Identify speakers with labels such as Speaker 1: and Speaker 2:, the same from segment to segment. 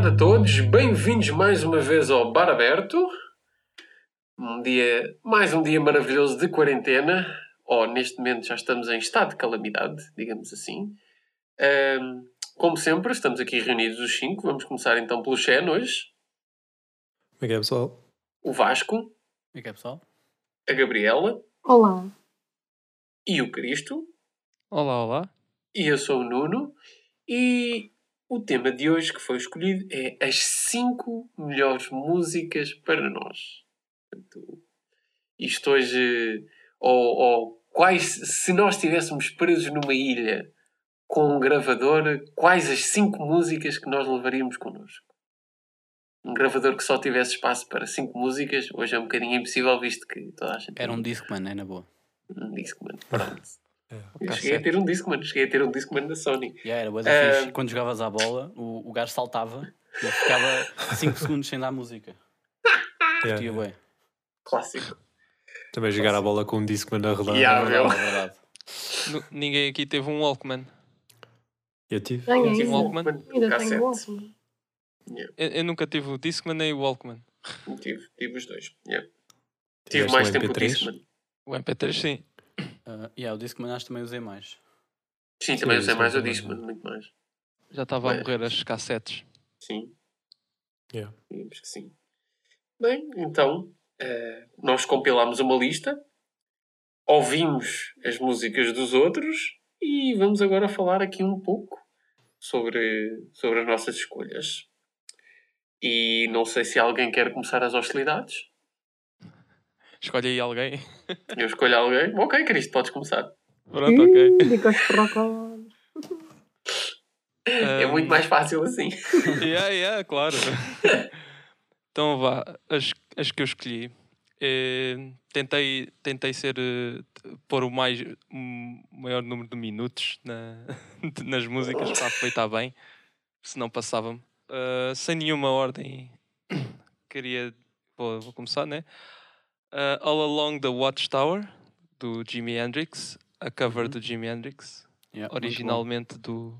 Speaker 1: tarde a todos, bem-vindos mais uma vez ao Bar Aberto. Um dia, mais um dia maravilhoso de quarentena, ou neste momento já estamos em estado de calamidade, digamos assim. Ahm, como sempre, estamos aqui reunidos os cinco. Vamos começar então pelo Xen hoje,
Speaker 2: Como é que é, pessoal?
Speaker 1: o Vasco,
Speaker 3: E que é, pessoal?
Speaker 1: a Gabriela
Speaker 4: Olá.
Speaker 1: e o Cristo.
Speaker 5: Olá, olá.
Speaker 1: E eu sou o Nuno. E o tema de hoje que foi escolhido é as 5 melhores músicas para nós. Portanto, isto hoje, ou, ou quais, se nós estivéssemos presos numa ilha com um gravador, quais as 5 músicas que nós levaríamos connosco? Um gravador que só tivesse espaço para 5 músicas, hoje é um bocadinho impossível, visto que toda a gente
Speaker 3: Era um Discman, é na boa.
Speaker 1: um Discman. Pronto. Eu
Speaker 5: cassete.
Speaker 1: cheguei a ter um Discman, cheguei a ter um Discman da Sony.
Speaker 3: E era
Speaker 1: Ah.
Speaker 3: fixe. Quando jogavas à bola, o, o gajo saltava e eu ficava 5 segundos sem dar música.
Speaker 2: Yeah.
Speaker 3: Curtia bué.
Speaker 1: Clássico.
Speaker 2: Também jogar a bola com um Discman a rodar.
Speaker 1: Yeah. Ah,
Speaker 3: É verdade, é
Speaker 5: Ninguém aqui teve um Walkman.
Speaker 2: Eu tive.
Speaker 4: Tenho
Speaker 1: Eu tive um
Speaker 5: Walkman.
Speaker 4: Ainda
Speaker 1: cassete.
Speaker 4: tenho Walkman.
Speaker 5: Eu, eu nunca tive o Discman nem o Walkman.
Speaker 1: Tive, tive os dois. Yeah. Tive mais
Speaker 2: um
Speaker 1: tempo o
Speaker 2: MP3?
Speaker 1: Discman.
Speaker 5: O MP3 sim.
Speaker 3: Ah, yeah, o Discman acho que também usei mais.
Speaker 1: Sim, também
Speaker 2: Sim,
Speaker 1: usei mais o
Speaker 2: também.
Speaker 1: Discman, muito mais.
Speaker 5: Já estava a morrer as cassetes.
Speaker 1: Sim,
Speaker 2: Yeah.
Speaker 1: digamos que sim. Bem, então, eh, nós compilámos uma lista, ouvimos as músicas dos outros e vamos agora falar aqui um pouco sobre, sobre as nossas escolhas. E não sei se alguém quer começar as hostilidades.
Speaker 5: Escolhe aí alguém.
Speaker 1: Eu escolho alguém. Ok, Cristo, podes começar.
Speaker 5: Pronto, ok.
Speaker 1: É muito mais fácil assim.
Speaker 5: Yeah, yeah, claro. então vá, as, as que eu escolhi. eh, tentei, tentei ser eh, pôr o mais um maior número de minutos na, nas músicas para aproveitar bem, senão passava-me. Ah, sem nenhuma ordem, queria. Vou, vou começar, né? Ah, All Along the Watchtower, do Jimi Hendrix, a cover
Speaker 3: Uhum.
Speaker 5: do Jimi Hendrix,
Speaker 3: Yeah,
Speaker 5: originalmente do.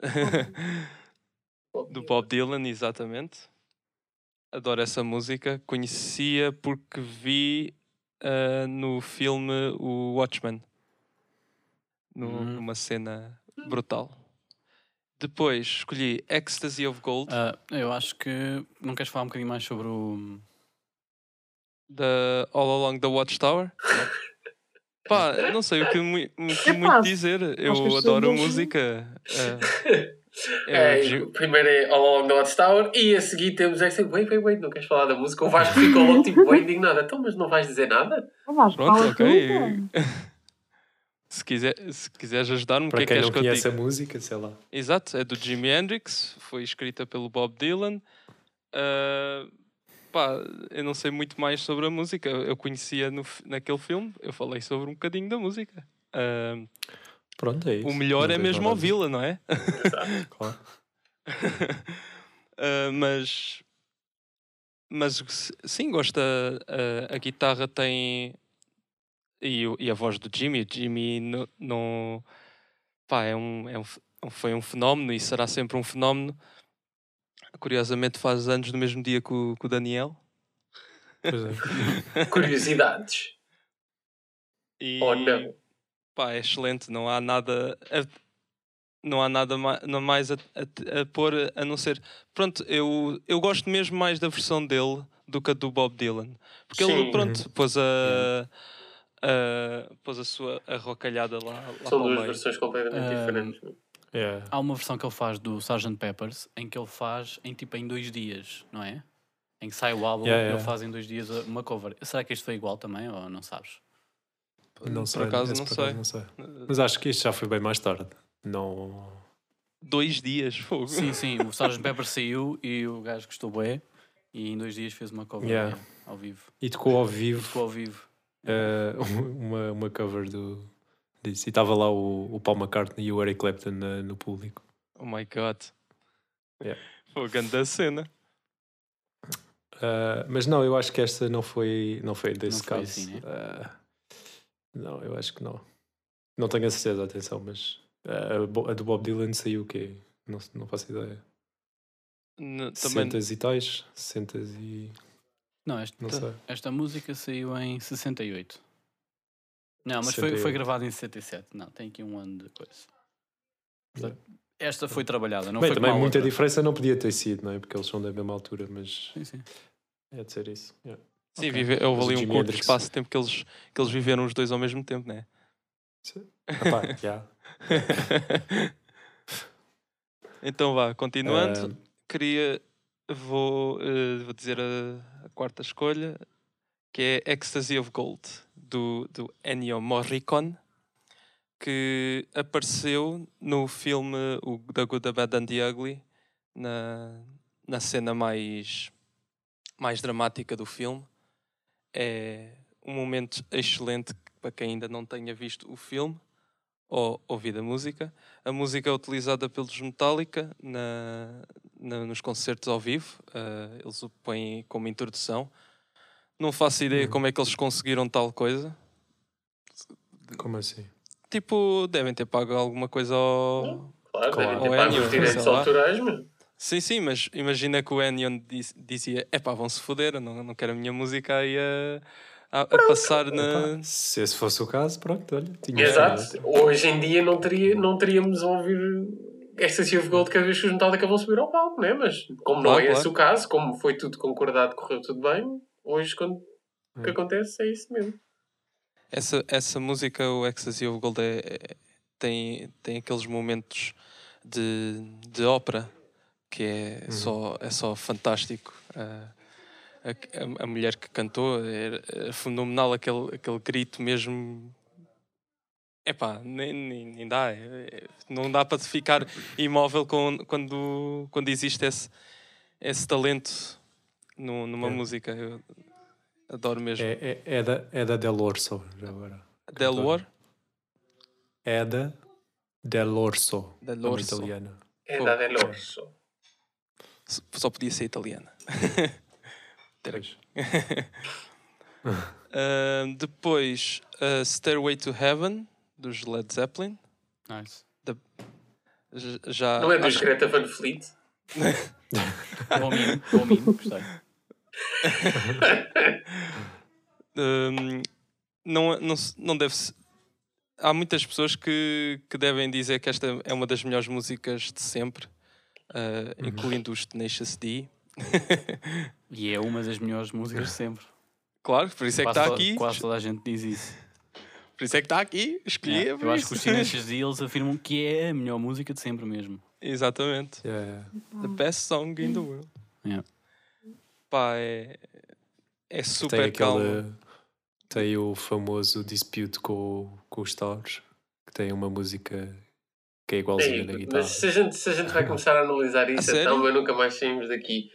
Speaker 5: do Bob Dylan, exatamente. Adoro essa música. Conhecia porque vi ah, no filme o Watchmen. No-
Speaker 3: Hum.
Speaker 5: Numa cena brutal. Depois escolhi Ecstasy of Gold.
Speaker 3: Ah, eu acho que não queres falar um bocadinho mais sobre o.
Speaker 5: da All Along the Watchtower. Pá, não sei o que,
Speaker 4: É
Speaker 5: muito
Speaker 4: fácil.
Speaker 5: dizer. Eu adoro música.
Speaker 1: É,
Speaker 5: eu gi-
Speaker 1: primeiro é All Along the Watchtower e a seguir temos essa. Wait, wait, wait, não queres falar da música? O Vasco ficou logo tipo bem indignado. Então, mas não vais dizer nada?
Speaker 4: Vasco,
Speaker 5: Pronto, ok. se, quiser, se quiseres ajudar-me, o que é que és que eu
Speaker 2: conhece
Speaker 5: diga?
Speaker 2: a música, sei lá.
Speaker 5: Exato, é do Jimi Hendrix, foi escrita pelo Bob Dylan. Ah, pá, eu não sei muito mais sobre a música. Eu conhecia no, naquele filme, eu falei sobre um bocadinho da música. Ah,
Speaker 2: Pronto, é isso.
Speaker 5: o melhor
Speaker 2: Não
Speaker 5: é mesmo ouvi-la, não é?
Speaker 2: Claro.
Speaker 5: Ah, mas mas sim, gosta. ah, a guitarra tem e, e a voz do Jimmy. O Jimmy no- não pá, é um, é um foi um fenómeno e será sempre um fenómeno. Curiosamente faz anos no mesmo dia que o, que o Daniel.
Speaker 2: Pois é.
Speaker 1: Curiosidades.
Speaker 5: E,
Speaker 1: Ou não?
Speaker 5: pá, é excelente, não há nada a, não há nada ma- não mais a, a- a pôr a não ser pronto, eu, eu gosto mesmo mais da versão dele do que a do Bob Dylan porque
Speaker 1: Sim.
Speaker 5: ele pronto pôs a, a pôs a sua arrocalhada lá, lá
Speaker 1: São duas
Speaker 5: meio.
Speaker 1: versões completamente
Speaker 3: Ah,
Speaker 1: diferentes. Não é?
Speaker 2: Yeah.
Speaker 3: Há uma versão que ele faz do Sgt. Peppers em que ele faz em tipo em dois dias, não é? Em que sai o álbum
Speaker 2: Yeah,
Speaker 3: e ele
Speaker 2: yeah.
Speaker 3: faz em dois dias uma cover. Será que isto foi igual também ou não sabes?
Speaker 2: Não
Speaker 5: por
Speaker 2: sei.
Speaker 5: acaso não
Speaker 2: por
Speaker 5: sei
Speaker 2: acaso não sei. Mas acho que isto já foi bem mais tarde. Não.
Speaker 5: dois dias fogo
Speaker 3: Sim, sim, o Sgt. Peppers saiu e o gajo gostou bué e em dois dias fez uma cover
Speaker 2: Yeah.
Speaker 3: yeah, ao vivo.
Speaker 2: E tocou ao vivo
Speaker 3: Ficou ao vivo.
Speaker 2: eh, uma, uma cover do, disso. E estava lá o, o Paul McCartney e o Eric Clapton na- no público.
Speaker 5: oh my god
Speaker 2: Yeah.
Speaker 5: foi grande cena
Speaker 2: Uh, mas não, eu acho que esta não foi, não foi desse
Speaker 3: Não foi
Speaker 2: caso.
Speaker 3: assim, né?
Speaker 2: Uh, não, eu acho que não. Não tenho a certeza, atenção, mas uh, a, a do Bob Dylan saiu o quê? Não, não faço ideia.
Speaker 5: N- também
Speaker 2: 60 e tais, 60 e.
Speaker 3: Não, esta,
Speaker 2: não sei.
Speaker 3: esta música saiu em 68. Não, mas foi, foi
Speaker 2: 68.
Speaker 3: gravada em 67. Não, tem aqui um ano de coisa.
Speaker 2: Yeah.
Speaker 3: Esta foi trabalhada, não
Speaker 2: Bem,
Speaker 3: foi
Speaker 2: também muita
Speaker 3: outra.
Speaker 2: diferença não podia ter sido, não é? Porque eles são da mesma altura, mas
Speaker 3: Sim, sim.
Speaker 2: é de ser isso. yeah.
Speaker 5: Sim,
Speaker 3: Ok.
Speaker 5: vive, houve
Speaker 2: Mas o
Speaker 5: ali um curto
Speaker 2: Hendrix-
Speaker 5: espaço de tempo que eles, que eles viveram os dois ao mesmo tempo, né?
Speaker 2: Sim. Epá, yeah.
Speaker 5: então vá, continuando.
Speaker 2: Ah,
Speaker 5: queria vou, eh, vou dizer a, a quarta escolha que é Ecstasy of Gold do, do Ennio Morricone que apareceu no filme o The Good, the Bad and the Ugly na, na cena mais mais dramática do filme é um momento excelente para quem ainda não tenha visto o filme ou ouvido a música a música é utilizada pelos Metallica na, na- nos concertos ao vivo. eh, eles o põem como introdução. Não faço ideia
Speaker 2: Uhum.
Speaker 5: como é que eles conseguiram tal coisa.
Speaker 2: como assim?
Speaker 5: Tipo, devem ter pago alguma coisa ao.
Speaker 1: Claro,
Speaker 2: Claro.
Speaker 1: devem ter pago os direitos autorais, mas
Speaker 5: Sim, sim, mas imagina que o Ennio diz- dizia: é pá, vão-se foder, eu não, não quero a minha música aí a, a, a passar na.
Speaker 2: Se esse fosse o caso, pronto, olha. Tinha
Speaker 1: Exato. Hoje em dia não, teria, não teríamos a ouvir of Gold cada vez que os Metallica vão subir ao palco, né? Mas como não
Speaker 5: Claro,
Speaker 1: é esse
Speaker 5: claro.
Speaker 1: o caso, como foi tudo concordado, correu tudo bem, hoje quando o que
Speaker 2: É.
Speaker 1: acontece é isso mesmo.
Speaker 5: Essa, essa música, o Ecstasy of Gold, é, é- tem, tem aqueles momentos de, de ópera que é,
Speaker 2: Uhum.
Speaker 5: só, é só fantástico. A, a- a mulher que cantou era, era fenomenal, aquele, aquele grito mesmo. Epá, nem, nem, nem dá. é- é- não dá para ficar imóvel com, quando, quando existe esse, esse talento nu- numa
Speaker 2: É.
Speaker 5: música. Eu adoro mesmo.
Speaker 2: É, é, é da, é da Del Orso, já agora.
Speaker 5: Del War?
Speaker 2: É da Del Orso,
Speaker 5: Del Orso.
Speaker 2: italiano.
Speaker 1: É
Speaker 5: Pô,
Speaker 1: da Delorso.
Speaker 5: S- Só podia ser italiana. Ah, depois, ah, Stairway to Heaven, dos Led Zeppelin.
Speaker 3: Nice.
Speaker 5: J- Já,
Speaker 1: Não é dos
Speaker 5: acho-
Speaker 1: Greta Van Fleet?
Speaker 3: Bom mimo, bom mimo, gostei.
Speaker 5: Hum, não, não, não deve se- Há muitas pessoas que, que devem dizer que esta é uma das melhores músicas de sempre, ah,
Speaker 2: Uhum.
Speaker 5: incluindo os Tenacious D.
Speaker 3: E é uma das melhores músicas de sempre.
Speaker 5: claro, por isso é que está aqui.
Speaker 3: quase toda a gente diz isso.
Speaker 5: Por isso é que está aqui. Escolhi.
Speaker 3: Yeah, eu acho que os Teenage D eles afirmam que é a melhor música de sempre mesmo.
Speaker 5: Exatamente.
Speaker 2: Yeah, yeah.
Speaker 5: The best song in the world.
Speaker 3: Yeah.
Speaker 5: Pá, é, é
Speaker 2: Tem
Speaker 5: super calmo.
Speaker 2: aquele. Tem o famoso dispute com, com os Stars, que tem uma música que é igualzinha na guitarra.
Speaker 1: mas se a, gente, se a gente vai começar a analisar isso,
Speaker 5: sério?
Speaker 1: então eu nunca mais saímos daqui.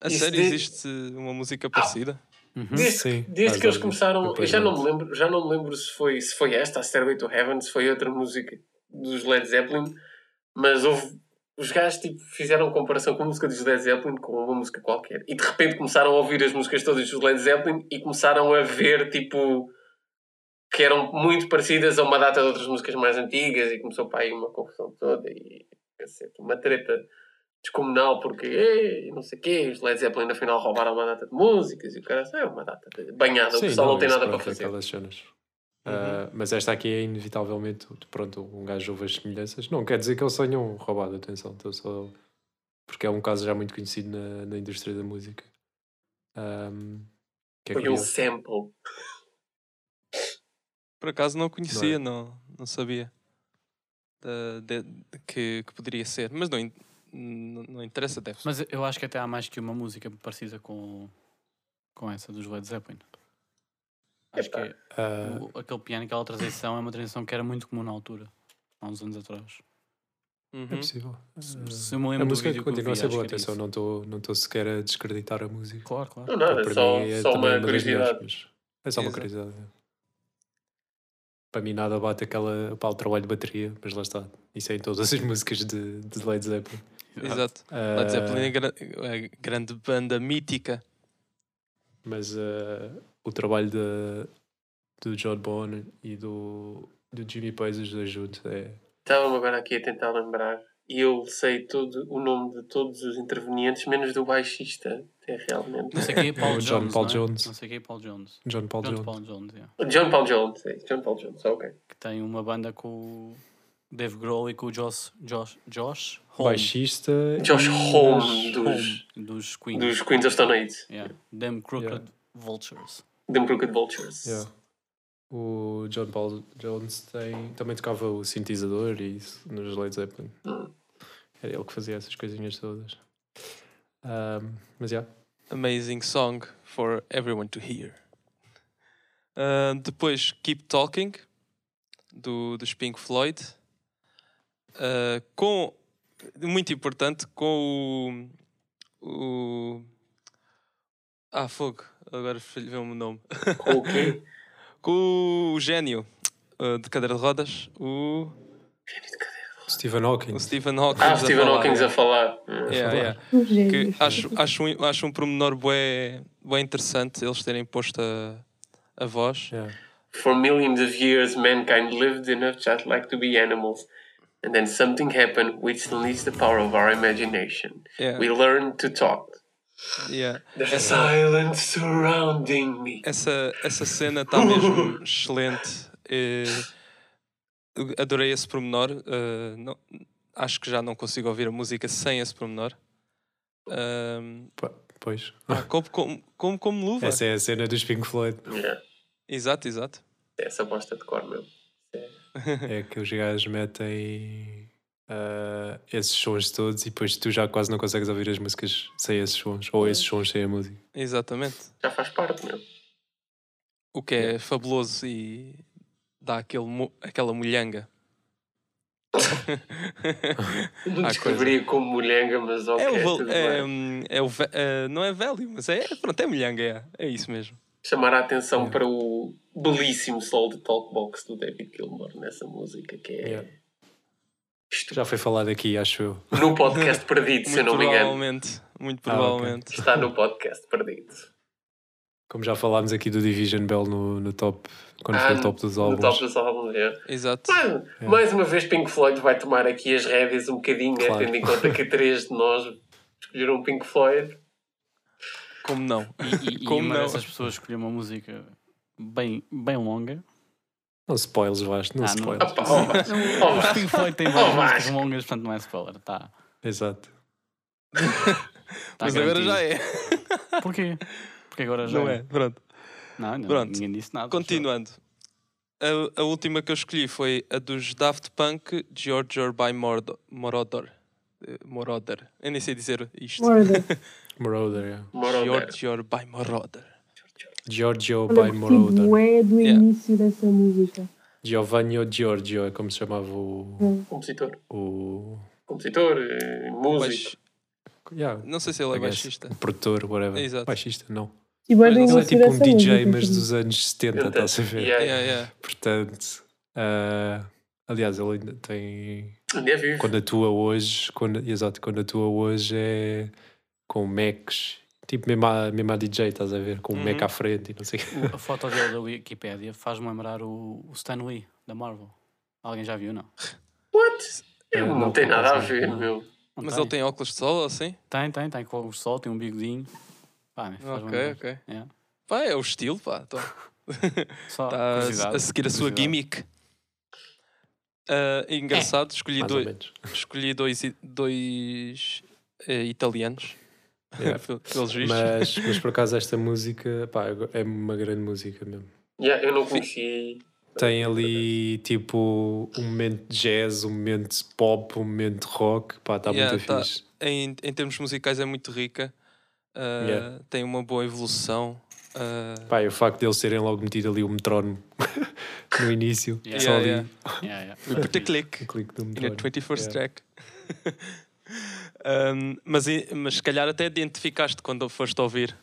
Speaker 5: A
Speaker 1: Isso
Speaker 5: sério,
Speaker 1: de-
Speaker 5: existe uma música parecida?
Speaker 3: Uhum.
Speaker 1: Desde,
Speaker 2: Sim,
Speaker 1: desde que eles começaram, eu já não me lembro, já não me lembro se foi, se foi esta, a Stairway to Heaven, se foi outra música dos Led Zeppelin, mas houve os gajos tipo, fizeram comparação com a música dos Led Zeppelin com uma música qualquer e de repente começaram a ouvir as músicas todas dos Led Zeppelin e começaram a ver tipo que eram muito parecidas a uma data de outras músicas mais antigas e começou para aí uma confusão toda e cacete, uma treta descomunal porque ei, não sei o quê, os Led Zeppelin afinal roubaram uma data de músicas e o cara é uma data banhada, o
Speaker 2: Sim,
Speaker 1: pessoal não, tem
Speaker 2: isso,
Speaker 1: nada para fazer.
Speaker 2: Cenas.
Speaker 5: Uhum.
Speaker 2: Ah, mas esta aqui é inevitavelmente, pronto, um gajo ouve as semelhanças. Não quer dizer que eles tenham roubado, atenção, estou só. Porque é um caso já muito conhecido na, na indústria da música. Ahm, que é
Speaker 1: Foi um sample.
Speaker 5: Por acaso não
Speaker 2: é?
Speaker 5: conhecia, não, não sabia da- de- de que, que poderia ser. Mas não, não, não interessa, deve
Speaker 3: Mas eu acho que até há mais que uma música parecida com, com essa dos Led Zeppelin. Acho que é-
Speaker 2: Ah,
Speaker 3: o- aquele piano, aquela transição é uma transição que era muito comum na altura, há uns anos atrás.
Speaker 5: Uhum.
Speaker 2: é possível.
Speaker 3: Se,
Speaker 2: Ah,
Speaker 3: se eu me
Speaker 2: a
Speaker 3: lembro do
Speaker 2: música
Speaker 3: vídeo que
Speaker 2: continua a ser boa, atenção, não estou não estou sequer a descreditar a música.
Speaker 3: Claro, claro.
Speaker 1: Não, nada,
Speaker 2: Para
Speaker 1: só,
Speaker 2: é
Speaker 1: só uma
Speaker 2: uma melhores,
Speaker 1: curiosidade.
Speaker 2: mas é só uma
Speaker 5: Exato.
Speaker 2: curiosidade. Para mim nada bate aquela, pá, o trabalho de bateria, mas lá está. Isso é em todas as músicas de, de Led Zeppelin.
Speaker 5: Exato.
Speaker 2: Ah,
Speaker 5: Led Zeppelin é, é grande banda mítica.
Speaker 2: Mas ah, o trabalho de, do John Bonham e do, do Jimmy Page, os dois juntos, é.
Speaker 1: Estava-me agora aqui a tentar lembrar e eu sei todo, o nome de todos os intervenientes, menos do baixista. É realmente.
Speaker 3: Não sei quem é Paul
Speaker 2: O
Speaker 3: Jones.
Speaker 2: John Paul
Speaker 3: não é?
Speaker 2: Jones.
Speaker 3: Não sei quem é Paul Jones.
Speaker 2: John Paul
Speaker 3: John
Speaker 2: Jones.
Speaker 3: Paul Jones, yeah.
Speaker 1: John Paul Jones. É, John Paul Jones, ok.
Speaker 3: que tem uma banda com o Dave Grohl e com o Josh, Josh, Josh Homme.
Speaker 2: Baixista.
Speaker 1: Josh
Speaker 2: e-
Speaker 1: Homme dos,
Speaker 3: dos Queen.
Speaker 1: dos Queens of Stone Age.
Speaker 3: Yeah. Them Crooked
Speaker 2: Yeah.
Speaker 3: Vultures.
Speaker 1: Them Crooked Vultures.
Speaker 2: Yeah. O John Paul Jones tem, também tocava o sintetizador e isso nos Led Zeppelin.
Speaker 1: Hum.
Speaker 2: Era ele que fazia essas coisinhas todas. Ahm, mas já.
Speaker 5: Amazing song for everyone to hear. Ah, depois Keep Talking, do, dos Pink Floyd. Ah, com, muito importante, com o. o ah, fogo, agora falhou-me o nome.
Speaker 1: Com o quê?
Speaker 5: com o gênio ah, de cadeira de rodas, o,
Speaker 2: Stephen Hawking.
Speaker 5: o Stephen Hawking.
Speaker 1: Ah,
Speaker 5: a
Speaker 1: Stephen
Speaker 5: falar,
Speaker 1: Hawking a falar.
Speaker 5: Yeah, yeah. Que
Speaker 4: gênio.
Speaker 5: acho, acho, um, acho um pormenor bué, bué interessante eles terem posto a, a voz.
Speaker 2: Yeah.
Speaker 1: For millions of years, mankind lived enough just like to be animals. And then something happened which unleashed the power of our imagination.
Speaker 5: Yeah,
Speaker 1: We learned to talk.
Speaker 5: Yeah. Essa,
Speaker 1: silence surrounding me.
Speaker 5: essa, essa cena está mesmo excelente. Eh, adorei esse pormenor. eh, não- acho que já não consigo ouvir a música sem esse pormenor. Ahm,
Speaker 2: Pá, Pois.
Speaker 5: ah, como, como, como, como luva.
Speaker 2: Essa é a cena dos Pink Floyd.
Speaker 1: Yeah.
Speaker 5: Exato, exato.
Speaker 1: Essa bosta de cor mesmo.
Speaker 2: É que os gajos metem ah, esses sons todos e depois tu já quase não consegues ouvir as músicas sem esses sons. Ou esses sons sem a música.
Speaker 5: Exatamente.
Speaker 1: Já faz parte mesmo.
Speaker 5: O que é fabuloso e dá aquele, aquela molhanga.
Speaker 1: Não
Speaker 5: Há
Speaker 1: descreveria como mulhenga, mas ok.
Speaker 5: É o, é, é o é, não é velho, mas é, pronto, é molhanga, é, é isso mesmo.
Speaker 1: Chamar a atenção
Speaker 2: Yeah.
Speaker 1: para o belíssimo solo de Talkbox do David Gilmour nessa música, que é. Isto
Speaker 2: Já foi falado aqui, acho eu.
Speaker 1: no podcast perdido, se eu
Speaker 5: Muito
Speaker 1: não me engano.
Speaker 5: provavelmente, muito
Speaker 2: Ah, ok.
Speaker 5: provavelmente.
Speaker 1: Está no podcast perdido.
Speaker 2: Como já falámos aqui do Division Bell no, no top, quando
Speaker 1: Ah,
Speaker 2: foi o top dos
Speaker 1: No
Speaker 2: álbuns.
Speaker 1: top dos álbuns, é.
Speaker 5: Exato.
Speaker 1: Mais, mais uma vez, Pink Floyd vai tomar aqui as rédeas um bocadinho, né,
Speaker 2: Claro.
Speaker 1: tendo em conta que três de nós escolheram Pink Floyd.
Speaker 5: Como não?
Speaker 3: E, e, e
Speaker 5: Como
Speaker 3: uma
Speaker 5: não?
Speaker 3: dessas pessoas escolheu uma música bem, bem longa.
Speaker 2: Não spoilers, Vasco, não
Speaker 3: Ah, não-
Speaker 2: spoilers.
Speaker 1: Opa, oh. Oh,
Speaker 3: Os
Speaker 1: Vasco.
Speaker 3: Pink Floyd
Speaker 1: Oh,
Speaker 3: várias músicas
Speaker 1: Vasco.
Speaker 3: longas, portanto não é spoiler. Tá,
Speaker 2: Exato.
Speaker 3: tá
Speaker 5: mas agora já é.
Speaker 3: Porquê? Porque agora já
Speaker 5: Não é? Pronto.
Speaker 3: Não, ainda
Speaker 5: Pronto.
Speaker 3: ninguém disse nada.
Speaker 5: Continuando. A, a última que eu escolhi foi a dos Daft Punk, George by Moroder. Eh, Moroder. Eu nem sei dizer isto.
Speaker 4: Morda.
Speaker 2: Moroder, yeah.
Speaker 1: Moroder.
Speaker 5: George by Moroder.
Speaker 2: Giorgio
Speaker 4: Olha,
Speaker 2: by Moroder.
Speaker 4: bué do
Speaker 5: Yeah.
Speaker 4: início dessa música.
Speaker 2: Giovanni Giorgio é como se chamava o.
Speaker 1: Compositor.
Speaker 2: o
Speaker 1: Compositor, eh, músico.
Speaker 5: Baix-
Speaker 2: yeah,
Speaker 5: Não sei se ele é baixista.
Speaker 2: o produtor, whatever.
Speaker 5: Exato.
Speaker 2: Baixista, não.
Speaker 4: E
Speaker 2: Ele é tipo um DJ,
Speaker 4: música,
Speaker 2: mas dos anos 70, estás a ver?
Speaker 1: Yeah.
Speaker 5: Yeah, yeah.
Speaker 2: Portanto, ah, aliás, ele ainda tem.
Speaker 1: Ainda é vivo.
Speaker 2: Quando atua hoje, quando, exato, quando atua hoje é com Macs, tipo mesmo a, mesmo a DJ, estás a ver? Com o Mac
Speaker 5: Uhum.
Speaker 2: à frente e não sei o
Speaker 3: A foto dele da Wikipedia faz-me lembrar o, o Stan Lee, da Marvel. Alguém já viu, não?
Speaker 1: What?
Speaker 2: Eh,
Speaker 1: não,
Speaker 2: não,
Speaker 1: tem nada a ver,
Speaker 2: não.
Speaker 1: meu.
Speaker 3: Não
Speaker 5: Mas
Speaker 3: tem?
Speaker 5: ele tem óculos de sol, assim?
Speaker 3: Tem, tem, tem com o sol, tem um bigodinho. Pá, faz-me
Speaker 5: Ok, ok.
Speaker 3: Yeah.
Speaker 5: Pá, é o estilo, pá. Então.
Speaker 3: Só
Speaker 5: Está
Speaker 3: curiosidade,
Speaker 5: a seguir a sua gimmick. Ah, engraçado, escolhi,
Speaker 2: Mais ou
Speaker 5: dois,
Speaker 2: menos.
Speaker 5: escolhi dois, dois eh, italianos.
Speaker 2: Yeah.
Speaker 5: Pelos vistos.
Speaker 2: Mas, mas por acaso esta música pá, é uma grande música mesmo.
Speaker 1: Yeah, eu não conheci.
Speaker 2: Tem ali tipo um momento de jazz, um momento de pop, um momento de rock, pá, está
Speaker 5: Yeah,
Speaker 2: muito
Speaker 5: tá.
Speaker 2: fixe.
Speaker 5: Em, em termos musicais é muito rica. Ah,
Speaker 2: Yeah.
Speaker 5: Tem uma boa evolução. Ah,
Speaker 2: Pá, e o facto de eles terem logo metido ali o metrónomo no início,
Speaker 3: Yeah.
Speaker 2: só ali
Speaker 5: Yeah,
Speaker 3: Yeah, yeah.
Speaker 5: we put a click
Speaker 2: o clique do
Speaker 5: in a
Speaker 2: metrónomo.
Speaker 5: 21st
Speaker 2: Yeah.
Speaker 5: track. Um, mas, mas se calhar até identificaste quando foste ouvir.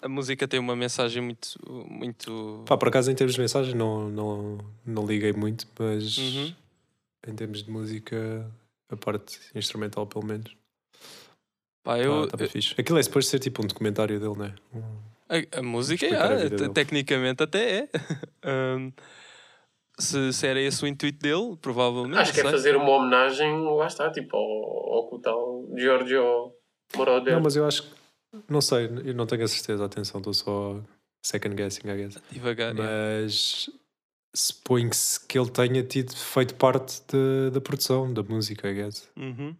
Speaker 5: A música tem uma mensagem muito. muito...
Speaker 2: Pá, por acaso em termos de mensagem não, não, não liguei muito, mas
Speaker 5: Uhum.
Speaker 2: em termos de música, a parte instrumental pelo menos,
Speaker 5: Pá, eu,
Speaker 2: tá bem fixe. Aquilo é suposto ser tipo um documentário dele, não é?
Speaker 5: A, a música,
Speaker 2: Explicar a dele.
Speaker 5: tecnicamente até é. Um, se, se era esse o intuito dele, provavelmente.
Speaker 1: Acho que é
Speaker 5: sei.
Speaker 1: fazer uma homenagem, lá está, tipo, ao, ao que o tal Giorgio Moroder.
Speaker 2: Não, mas eu acho que. Não sei, eu não tenho a certeza, atenção, estou só second guessing, I guess.
Speaker 5: Devagar.
Speaker 2: Mas supõe-se que ele tenha tido feito parte de- da produção da música, I guess.
Speaker 5: Uhum.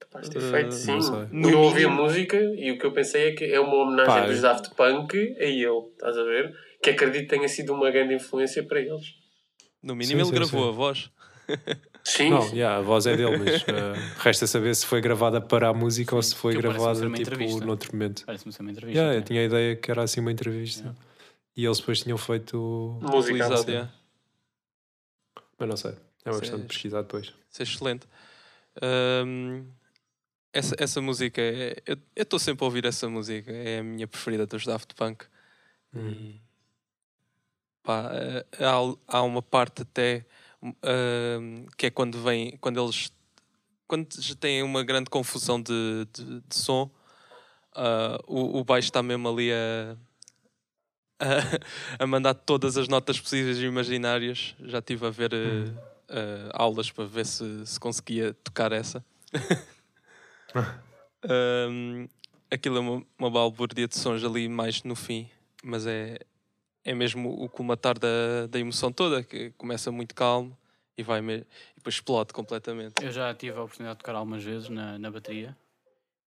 Speaker 1: Capaz ter
Speaker 5: Eh,
Speaker 1: feito, sim.
Speaker 2: não sei.
Speaker 5: No
Speaker 1: eu ouvi a música e o que eu pensei é que é uma homenagem
Speaker 2: Pá,
Speaker 1: dos Daft Punk a ele, estás a ver? Que acredito que tenha sido uma grande influência para eles.
Speaker 5: No mínimo
Speaker 2: Sim,
Speaker 5: ele
Speaker 2: sim,
Speaker 5: gravou
Speaker 2: sim.
Speaker 5: a voz.
Speaker 1: Sim,
Speaker 2: Não, yeah, a voz é dele, mas eh, resta saber se foi gravada para a música ou se foi gravada tipo
Speaker 3: entrevista.
Speaker 2: noutro momento.
Speaker 3: Parece-me ser uma entrevista.
Speaker 2: Yeah, eu tinha a ideia que era assim uma entrevista
Speaker 3: Yeah.
Speaker 2: e eles depois tinham feito.
Speaker 1: sim.
Speaker 5: yeah.
Speaker 2: Mas não sei, é uma questão de pesquisar depois.
Speaker 5: Isso é excelente. Ahm, essa, essa música, é, eu estou sempre a ouvir essa música, é a minha preferida dos Daft Punk.
Speaker 2: Hum.
Speaker 5: Pá, eh, há, há uma parte até ahm, que é quando vem, quando eles quando já têm uma grande confusão de, de, de som, ah, o, o baixo está mesmo ali a, a, a mandar todas as notas possíveis e imaginárias. Já estive a ver eh, aulas para ver se, se conseguia tocar essa. Ahm, aquilo é uma, uma balbúrdia de sons ali mais no fim, mas é, é mesmo o colmatar da, da emoção toda, que começa muito calmo e vai me- e depois explode completamente.
Speaker 3: Eu já tive a oportunidade de tocar algumas vezes na, na bateria.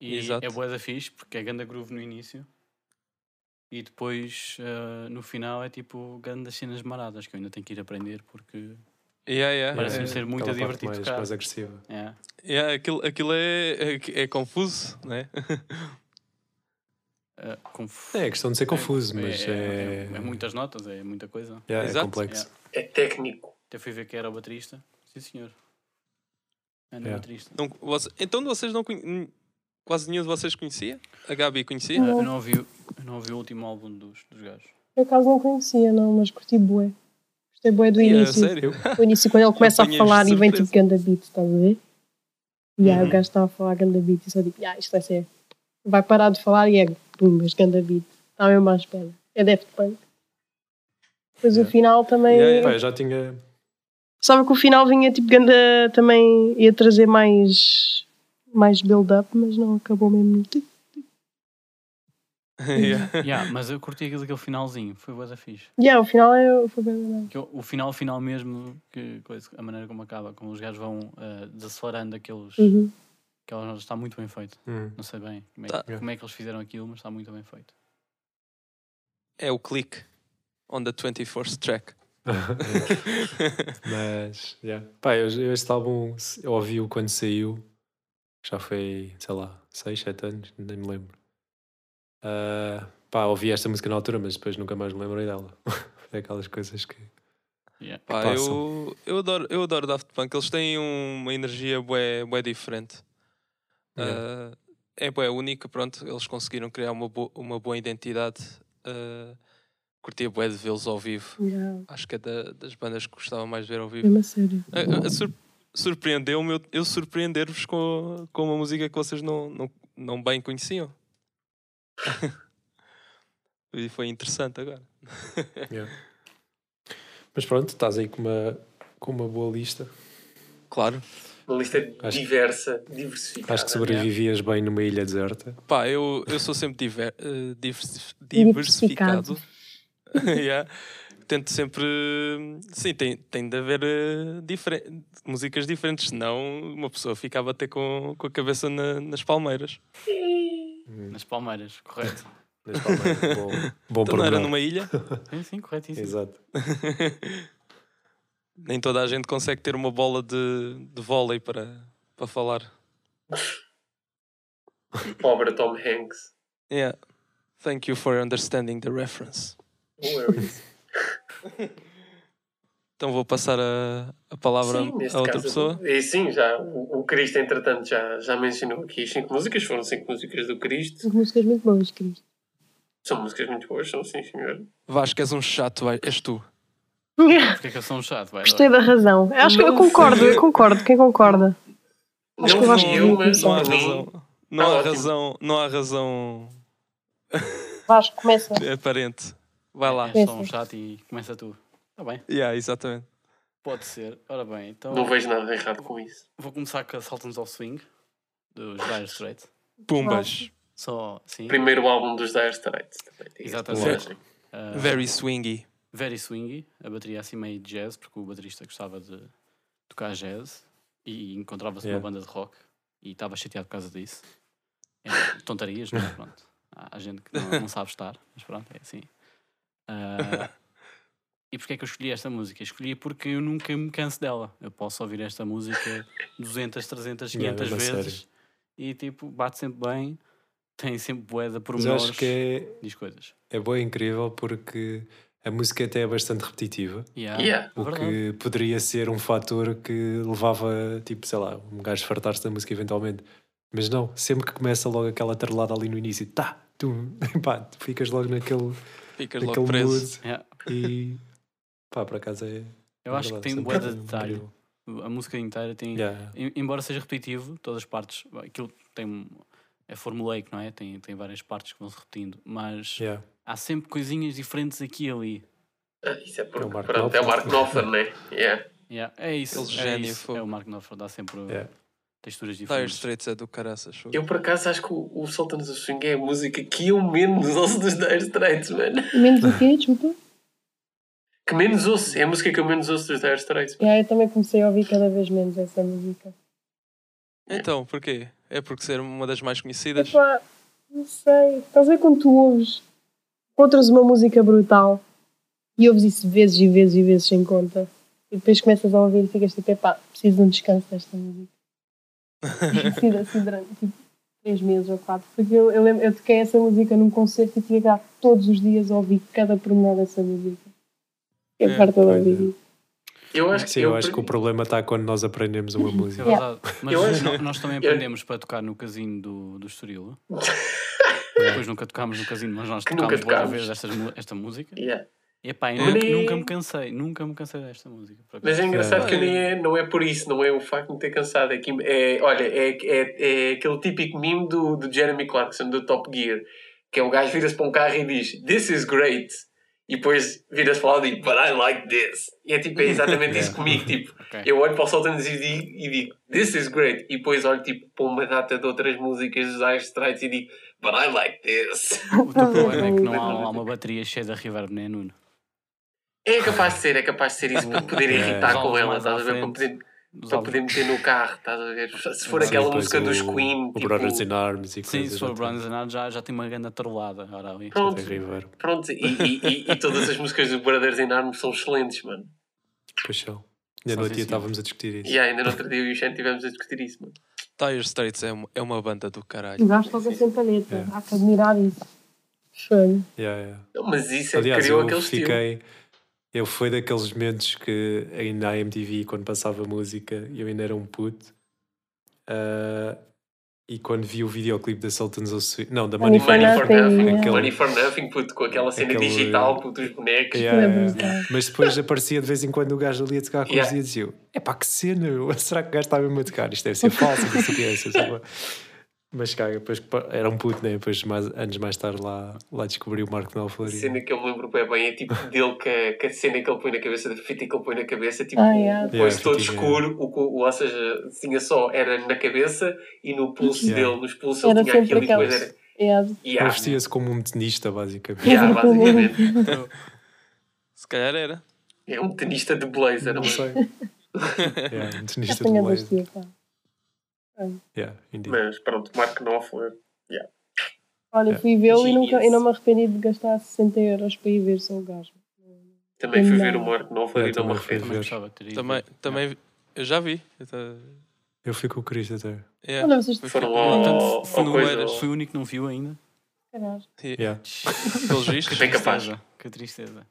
Speaker 3: E
Speaker 5: Exato.
Speaker 3: é boa da fixe, porque é ganda groove no início. E depois, eh, no final, é tipo grandes cenas maradas, que eu ainda tenho que ir aprender, porque...
Speaker 5: Yeah, yeah,
Speaker 3: Parece-me
Speaker 5: é,
Speaker 3: ser muito
Speaker 2: Aquela parte
Speaker 3: divertido
Speaker 2: mais,
Speaker 3: tocar.
Speaker 2: mais agressiva.
Speaker 3: É.
Speaker 5: yeah, aquilo, aquilo é, é, é confuso, né?
Speaker 3: Conf-
Speaker 2: É, é questão de ser confuso, mas
Speaker 3: é,
Speaker 2: é.
Speaker 3: é- é muitas notas, é muita coisa.
Speaker 2: Yeah, é
Speaker 5: Exato.
Speaker 2: complexo.
Speaker 1: É técnico.
Speaker 3: Até fui ver que era o baterista. Sim, senhor. É no
Speaker 2: Yeah.
Speaker 3: baterista.
Speaker 5: Não, você- então vocês não conhe- quase nenhum de vocês conhecia? A Gabi conhecia?
Speaker 3: Eh, eu, não ouvi, eu não ouvi o último álbum dos, dos gajos.
Speaker 4: Por acaso não conhecia, não, mas curti bué. Gostei bué do
Speaker 5: Yeah,
Speaker 4: início.
Speaker 5: sério?
Speaker 4: O início quando ele começa a falar e vem tipo ganda beat, estás a ver? E aí
Speaker 1: Uhum.
Speaker 4: o gajo está a falar ganda beat e só tipo, ah, isto vai ser. Vai parar de falar e é pum, mas ganda beat. Está mesmo à espera. É Daft Punk. Depois o
Speaker 2: Yeah.
Speaker 4: final também.
Speaker 2: Pá, eu já tinha.
Speaker 4: Sabe que o final vinha tipo ganda também ia trazer mais. mais build-up, mas não acabou mesmo.
Speaker 5: Yeah.
Speaker 3: yeah, mas eu curti aquele, finalzinho, foi boa da fixe.
Speaker 4: Yeah, o final é, foi bem verdade.
Speaker 3: Que o, o final, final mesmo, que coisa, a maneira como acaba, como os gajos vão eh, desacelerando aqueles.
Speaker 4: Uhum.
Speaker 3: Aquelas notas, está muito bem feito.
Speaker 2: Hum.
Speaker 3: Não sei bem como é,
Speaker 5: Tá.
Speaker 3: como é que eles fizeram aquilo, mas está muito bem feito.
Speaker 5: É o clique on the 24th track.
Speaker 2: Mas, yeah. Pá, eu, eu este álbum eu ouvi-o quando saiu, já foi, sei lá, 6, 7 anos, nem me lembro. Ah, pá, ouvi esta música na altura, mas depois nunca mais me lembrei dela. é aquelas coisas que.
Speaker 3: Yeah.
Speaker 5: Pá, eu, eu, adoro, eu adoro Daft Punk, eles têm uma energia bué, bué diferente.
Speaker 2: Yeah.
Speaker 5: Ah, é bué única, pronto, eles conseguiram criar uma, bo uma boa identidade. Uh, curtia bué de vê-los ao vivo.
Speaker 4: Yeah,
Speaker 5: Acho que é da- das bandas que gostava mais de ver ao vivo.
Speaker 4: mesmo a sério.
Speaker 5: A- a- a sur- Surpreendeu-me eu, eu surpreender-vos com, com uma música que vocês não, não, não bem conheciam. e foi interessante agora.
Speaker 2: Yeah. Mas pronto, estás aí com uma, com uma boa lista.
Speaker 5: Claro.
Speaker 1: Uma lista
Speaker 2: Acho-
Speaker 1: diversa, diversificada.
Speaker 2: Acho que sobrevivias bem numa ilha deserta.
Speaker 5: Pá, eu, eu sou sempre diver, divers-
Speaker 4: Diversificado.
Speaker 5: diversificado. Yeah. Tento sempre. Sim, tem, tem de haver diferen- músicas diferentes, senão uma pessoa fica a bater com, com a cabeça na- nas palmeiras.
Speaker 3: Nas Palmeiras, correto.
Speaker 2: nas Palmeiras. bom bom
Speaker 5: Então não era numa ilha.
Speaker 3: sim, sim, corretíssimo.
Speaker 2: Exato.
Speaker 5: Nem toda a gente consegue ter uma bola de, de vôlei para, para falar.
Speaker 1: Pobre Tom Hanks.
Speaker 5: Yeah. Thank you for understanding the reference.
Speaker 1: No worries.
Speaker 5: Então vou passar a, a palavra
Speaker 1: Sim,
Speaker 5: a outra
Speaker 1: caso,
Speaker 5: pessoa.
Speaker 1: E sim, já, o, o Cristo, entretanto, já, já mencionou aqui as cinco músicas. Foram cinco músicas do Cristo.
Speaker 4: São músicas muito boas, Cristo.
Speaker 1: São músicas muito boas, são sim, senhor.
Speaker 5: Vasco, és um chato, és tu.
Speaker 3: Porque é que eu sou um chato, vai.
Speaker 4: Gostei da razão. Eu Acho que eu concordo, eu concordo. Quem concorda? Acho que eu
Speaker 1: não
Speaker 4: gosto de
Speaker 1: eu, mas.
Speaker 5: Não há razão. Não
Speaker 1: Tá
Speaker 5: há
Speaker 1: ótimo.
Speaker 5: razão. Não há razão
Speaker 4: Vasco, começa.
Speaker 5: aparente. Vai lá.
Speaker 3: És só um chato e começa tu. Está bem.
Speaker 5: Yeah, exatamente.
Speaker 3: Pode ser. Ora bem, então
Speaker 1: Não vejo nada errado com isso.
Speaker 3: vou começar com a Sultans of Swing, dos Dire Straits.
Speaker 5: Pumbas.
Speaker 3: Só, sim.
Speaker 1: Primeiro álbum dos Dire Straits.
Speaker 3: Exatamente. Ah,
Speaker 5: Very swingy.
Speaker 3: Very swingy, a bateria assim meio jazz, porque o baterista gostava de tocar jazz e encontrava-se
Speaker 2: Yeah.
Speaker 3: numa banda de rock e estava chateado por causa disso. É, tontarias, mas pronto. Há, gente que não, não sabe estar, mas pronto, é assim. Ah, e porquê é que eu escolhi esta música? Escolhi porque eu nunca me canso dela. Eu posso ouvir esta música 200, 300, 500
Speaker 2: Yeah, mesmo a
Speaker 3: vezes e tipo, bate sempre bem, tem sempre boeda por
Speaker 2: Mas acho que é,
Speaker 3: diz coisas.
Speaker 2: é boa e incrível porque a música até é bastante repetitiva.
Speaker 3: Yeah,
Speaker 1: Yeah.
Speaker 2: O
Speaker 3: verdade.
Speaker 2: que poderia ser um fator que levava, tipo, sei lá, um gajo a fartar-se da música eventualmente. Mas não, sempre que começa logo aquela trelada ali no início, tá, tu, pá, tu ficas logo naquele,
Speaker 5: Ficas
Speaker 2: naquele
Speaker 5: logo preso.
Speaker 2: mood
Speaker 3: Yeah.
Speaker 2: e pá, por acaso é.
Speaker 3: Eu
Speaker 2: é
Speaker 3: acho que tem
Speaker 2: sempre
Speaker 3: bué de detalhe. A música inteira tem.
Speaker 2: Yeah,
Speaker 3: em- Embora seja repetitivo, todas as partes. Aquilo tem. um- É formulaico, não é? Tem, tem várias partes que vão se repetindo. Mas
Speaker 2: yeah.
Speaker 3: Há sempre coisinhas diferentes aqui e ali.
Speaker 1: Ah, isso é porque,
Speaker 2: É o Mark
Speaker 1: pronto, é o Mark
Speaker 2: Knopfler.
Speaker 1: Né? Yeah.
Speaker 3: Yeah, é isso. É,
Speaker 5: gênio,
Speaker 3: isso. é o Mark Knopfler, dá sempre
Speaker 2: Yeah.
Speaker 3: texturas
Speaker 5: Dire
Speaker 3: diferentes.
Speaker 5: Straits é do caraças.
Speaker 1: Eu, por acaso, acho que o, o Sultans of Swing é a música que eu menos ouço dos Dire Straits, mano.
Speaker 4: Menos o quê? Desculpa.
Speaker 1: Que menos ouço. É a música que eu menos ouço dos Dire Straits.
Speaker 4: Yeah, eu também comecei a ouvir cada vez menos essa música.
Speaker 5: Então, porquê? É porque ser uma das mais conhecidas?
Speaker 4: Epá, não sei. Estás a ver quando tu ouves, encontras uma música brutal e ouves isso vezes e vezes e vezes sem conta. E depois começas a ouvir e ficas tipo, epá, preciso de um descanso desta música. assim, assim durante tipo, três meses ou quatro. Porque eu, eu, lembro, eu toquei essa música num concerto e tinha que todos os dias a ouvir cada pormenor dessa música. Eu
Speaker 5: É,
Speaker 4: de
Speaker 2: pois
Speaker 4: ouvir
Speaker 2: é.
Speaker 4: isso.
Speaker 1: Eu acho que
Speaker 2: Sim, eu acho que o problema está quando nós aprendemos uma
Speaker 3: É
Speaker 2: música.
Speaker 3: verdade. Mas
Speaker 1: Eu
Speaker 3: nós também
Speaker 1: eu-
Speaker 3: aprendemos para tocar no casino do, do Estoril. Depois nunca tocámos no casino, mas nós tocámos várias vezes estas mu- esta música.
Speaker 1: Yeah.
Speaker 3: E epá, e
Speaker 1: Mas
Speaker 3: nunca,
Speaker 1: nem-
Speaker 3: nunca me cansei, nunca me cansei desta música.
Speaker 1: Mas é engraçado
Speaker 2: É.
Speaker 1: que nem é, não é por isso, não é o facto de me ter cansado. É que, é, olha, é, é, é aquele típico meme do, do Jeremy Clarkson, do Top Gear, que é o gajo vira-se para um carro e diz This is great. E depois vira-se para lá e diz But I like this. E é tipo, é exatamente isso comigo. Tipo,
Speaker 3: Ok.
Speaker 1: eu olho para o Sultans e digo, e digo This is great. E depois olho tipo, para uma data de outras músicas dos Dire Straits e digo But I like this.
Speaker 3: O teu problema é que não há, há uma bateria cheia de reverb, nem Nuno.
Speaker 1: É capaz de ser, é capaz de ser isso para poder
Speaker 2: É.
Speaker 1: irritar com ela, estás a ver? Para poder,
Speaker 3: Dos
Speaker 1: para poder meter no carro, estás a ver? Se for
Speaker 2: Sim,
Speaker 1: aquela música dos Queen,
Speaker 2: O
Speaker 1: tipo,
Speaker 2: Brothers in Arms e
Speaker 3: Sim, se for
Speaker 2: assim.
Speaker 3: Brothers and Arms já, já tem uma grande atrolada. Agora ali.
Speaker 1: Pronto. Pronto, e, e, e, e todas as músicas do Brothers in Arms são excelentes, mano.
Speaker 2: Pois são. Ainda no
Speaker 3: sim,
Speaker 2: dia estávamos a discutir isso.
Speaker 1: E ainda no outro dia eu e o Xen estivemos a discutir isso, mano.
Speaker 5: Dire Straits é uma, é uma banda do caralho.
Speaker 4: sempre a letra.
Speaker 2: É.
Speaker 4: Há que admirar isso. Foi.
Speaker 2: Yeah, yeah.
Speaker 1: Mas isso é que
Speaker 2: Aliás,
Speaker 1: criou
Speaker 2: eu
Speaker 1: aquele estilo.
Speaker 2: Eu foi daqueles momentos que ainda na MTV, quando passava música, eu ainda era um puto. ah, e quando vi o videoclipe da Sultans of Swing. Não, da
Speaker 4: Money
Speaker 2: Money
Speaker 1: Money
Speaker 2: for
Speaker 4: Nothing, yeah.
Speaker 1: Money for Nothing, puto, com aquela cena
Speaker 2: Aquele-
Speaker 1: digital, puto, dos bonecos.
Speaker 2: Yeah,
Speaker 4: É
Speaker 2: yeah, yeah. Mas depois aparecia de vez em quando o gajo ali a tocar com
Speaker 1: Yeah.
Speaker 2: os e eu, é pá, que cena, será que o gajo está mesmo a tocar? Isto deve ser falso, não sei o que é isso. sei lá." Mas caga, depois era um puto, né? Depois, mais, anos mais tarde, lá, lá descobri o Marco
Speaker 1: A
Speaker 2: Knopfler. e-
Speaker 1: cena que eu me lembro bem, bem é tipo dele que, a- que a cena que ele põe na cabeça, da fita que ele põe na cabeça, tipo,
Speaker 4: Ah, yeah.
Speaker 1: o coiso
Speaker 2: Yeah,
Speaker 1: todo escuro, o, co- ou seja, tinha só, era na cabeça e no pulso
Speaker 2: Yeah.
Speaker 1: dele, nos pulsos
Speaker 4: Era
Speaker 1: ele tinha aquilo e depois era.
Speaker 4: É,
Speaker 2: Ele
Speaker 1: Yeah,
Speaker 2: vestia-se como um tenista, basicamente.
Speaker 1: yeah, basicamente.
Speaker 5: Se calhar era.
Speaker 1: É um tenista de blazer,
Speaker 2: Não
Speaker 1: mano.
Speaker 2: sei. yeah, um tenista de
Speaker 4: a
Speaker 2: blazer.
Speaker 4: Pá.
Speaker 2: Yeah.
Speaker 1: Mas pronto, Mark Knopfler.
Speaker 4: Olha,
Speaker 2: Yeah.
Speaker 4: fui vê-lo e nunca, eu não me arrependi de gastar 60 euros para ir ver só o gajo.
Speaker 1: Também fui
Speaker 4: Não.
Speaker 1: ver o Mark Knopfler e não me arrependo.
Speaker 3: Também.
Speaker 5: Também, eu já vi. Eu
Speaker 2: Eu fui com o Cristo até.
Speaker 5: Yeah.
Speaker 4: Olha, vocês
Speaker 1: Foram ao,
Speaker 5: fui
Speaker 3: o único que não viu ainda.
Speaker 4: caralho.
Speaker 2: Yeah.
Speaker 5: Pelos vistos.
Speaker 1: Bem capaz.
Speaker 3: Tristeza, Que tristeza.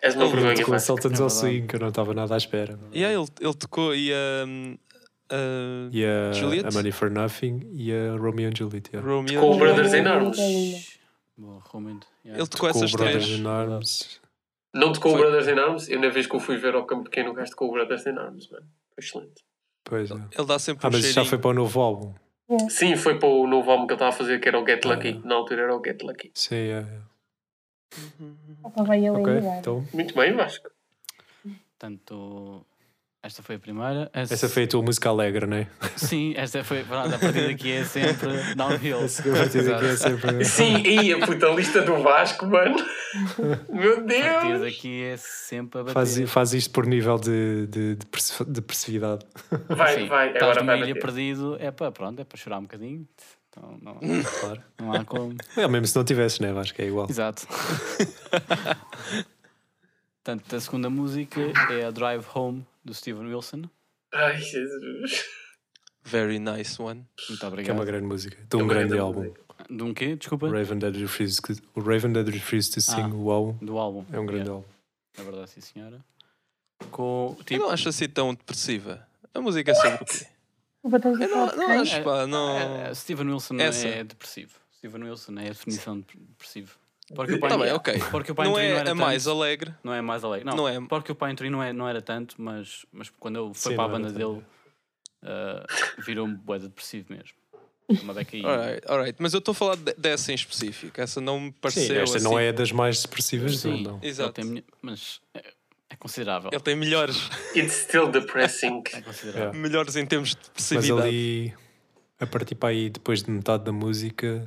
Speaker 1: És uma vergonha,
Speaker 2: Com a
Speaker 1: faz.
Speaker 2: Sultans
Speaker 3: É
Speaker 2: ao. Swing, que eu não estava nada à espera.
Speaker 5: Yeah, ele, ele tocou e um, uh,
Speaker 2: E a,
Speaker 5: Juliet?
Speaker 2: a Money for Nothing e a Romeo and Juliet. Yeah.
Speaker 5: Romeo.
Speaker 1: Com o Brothers in Arms.
Speaker 3: Romero. Yeah.
Speaker 5: Ele tocou
Speaker 2: o
Speaker 5: essas
Speaker 2: Brothers
Speaker 5: três.
Speaker 2: in Arms.
Speaker 1: Não tocou o. Brothers in Arms? Eu na vez que eu fui ver ao campo pequeno, o gajo tocou o Brothers in Arms, mano. Foi excelente.
Speaker 2: Pois é.
Speaker 5: Ele dá sempre
Speaker 2: Ah,
Speaker 5: um
Speaker 2: mas isso já foi para o novo álbum.
Speaker 1: Sim, foi para o novo álbum que ele estava a fazer, que era o Get Lucky.
Speaker 2: Ah.
Speaker 1: Na altura era o Get Lucky.
Speaker 2: Sim, é. é.
Speaker 4: Opa, vai ele
Speaker 2: Ok,
Speaker 4: ainda.
Speaker 2: então.
Speaker 1: Muito bem, Vasco.
Speaker 3: Portanto, Esta foi a primeira. A
Speaker 2: Essa foi a tua música alegre, não é?
Speaker 3: Sim, esta foi. Pronto, a partir daqui é sempre downhill.
Speaker 2: Essa a partir daqui é sempre.
Speaker 1: Sim, e a puta lista do Vasco, mano. Meu
Speaker 3: A partir
Speaker 1: Deus!
Speaker 3: daqui é sempre a bater.
Speaker 2: Faz, faz isto por nível de, de, de perce- de percebividade.
Speaker 1: Vai,
Speaker 3: Sim,
Speaker 1: vai,
Speaker 3: estás
Speaker 1: agora
Speaker 3: numa
Speaker 1: vai
Speaker 3: ilha
Speaker 1: bater.
Speaker 3: perdido, é para pronto, é para chorar um bocadinho. Então não,
Speaker 2: Claro.
Speaker 3: não há como.
Speaker 2: É, mesmo se não tivesses, né? Que é igual.
Speaker 3: Exato. Portanto, a segunda música é a Drive Home do Steven Wilson.
Speaker 1: Ai, Jesus.
Speaker 5: Very nice one.
Speaker 3: Muito
Speaker 2: Que é
Speaker 3: obrigado.
Speaker 2: uma grande música. De
Speaker 1: É
Speaker 2: um
Speaker 1: uma
Speaker 2: grande
Speaker 1: grande
Speaker 2: álbum.
Speaker 1: música.
Speaker 3: De um quê?
Speaker 2: O
Speaker 3: Desculpa?
Speaker 2: Raven Dead Refused, o Raven Dead Refused to Sing
Speaker 3: Ah.
Speaker 2: Wow
Speaker 3: Do álbum.
Speaker 2: é um grande
Speaker 3: Yeah,
Speaker 2: álbum.
Speaker 3: É verdade, sim, senhora. Com
Speaker 5: Eu
Speaker 3: tipo.
Speaker 5: não acho assim tão depressiva. A música é sobre o quê? Eu não, não acho, pá, não.
Speaker 3: É, é, Steven Wilson
Speaker 5: Essa.
Speaker 3: é depressivo. Steven Wilson é a definição de depressivo. Porcupine,
Speaker 5: Tá bem, ok.
Speaker 3: Porcupine
Speaker 5: Não é
Speaker 3: era
Speaker 5: a mais
Speaker 3: tanto,
Speaker 5: alegre.
Speaker 3: Não é mais alegre. Não,
Speaker 5: Não é.
Speaker 3: Porcupine Tree não, é, não era tanto, mas, mas quando ele foi
Speaker 2: Sim,
Speaker 3: para a
Speaker 2: não
Speaker 3: banda dele, ah, virou-me bué de depressivo mesmo. Uma beca aí.
Speaker 5: Alright, alright. Mas eu estou a falar de- dessa em específico. Essa não me pareceu.
Speaker 2: Sim, esta não
Speaker 5: assim.
Speaker 2: é das mais depressivas,
Speaker 3: Sim,
Speaker 2: não. não.
Speaker 5: Exato.
Speaker 3: tem mas é, é considerável.
Speaker 5: Ele tem melhores,
Speaker 1: It's still depressing.
Speaker 3: É considerável.
Speaker 5: melhores em termos de
Speaker 2: Mas
Speaker 5: depressividade.
Speaker 2: ali, a partir para aí, depois de metade da música,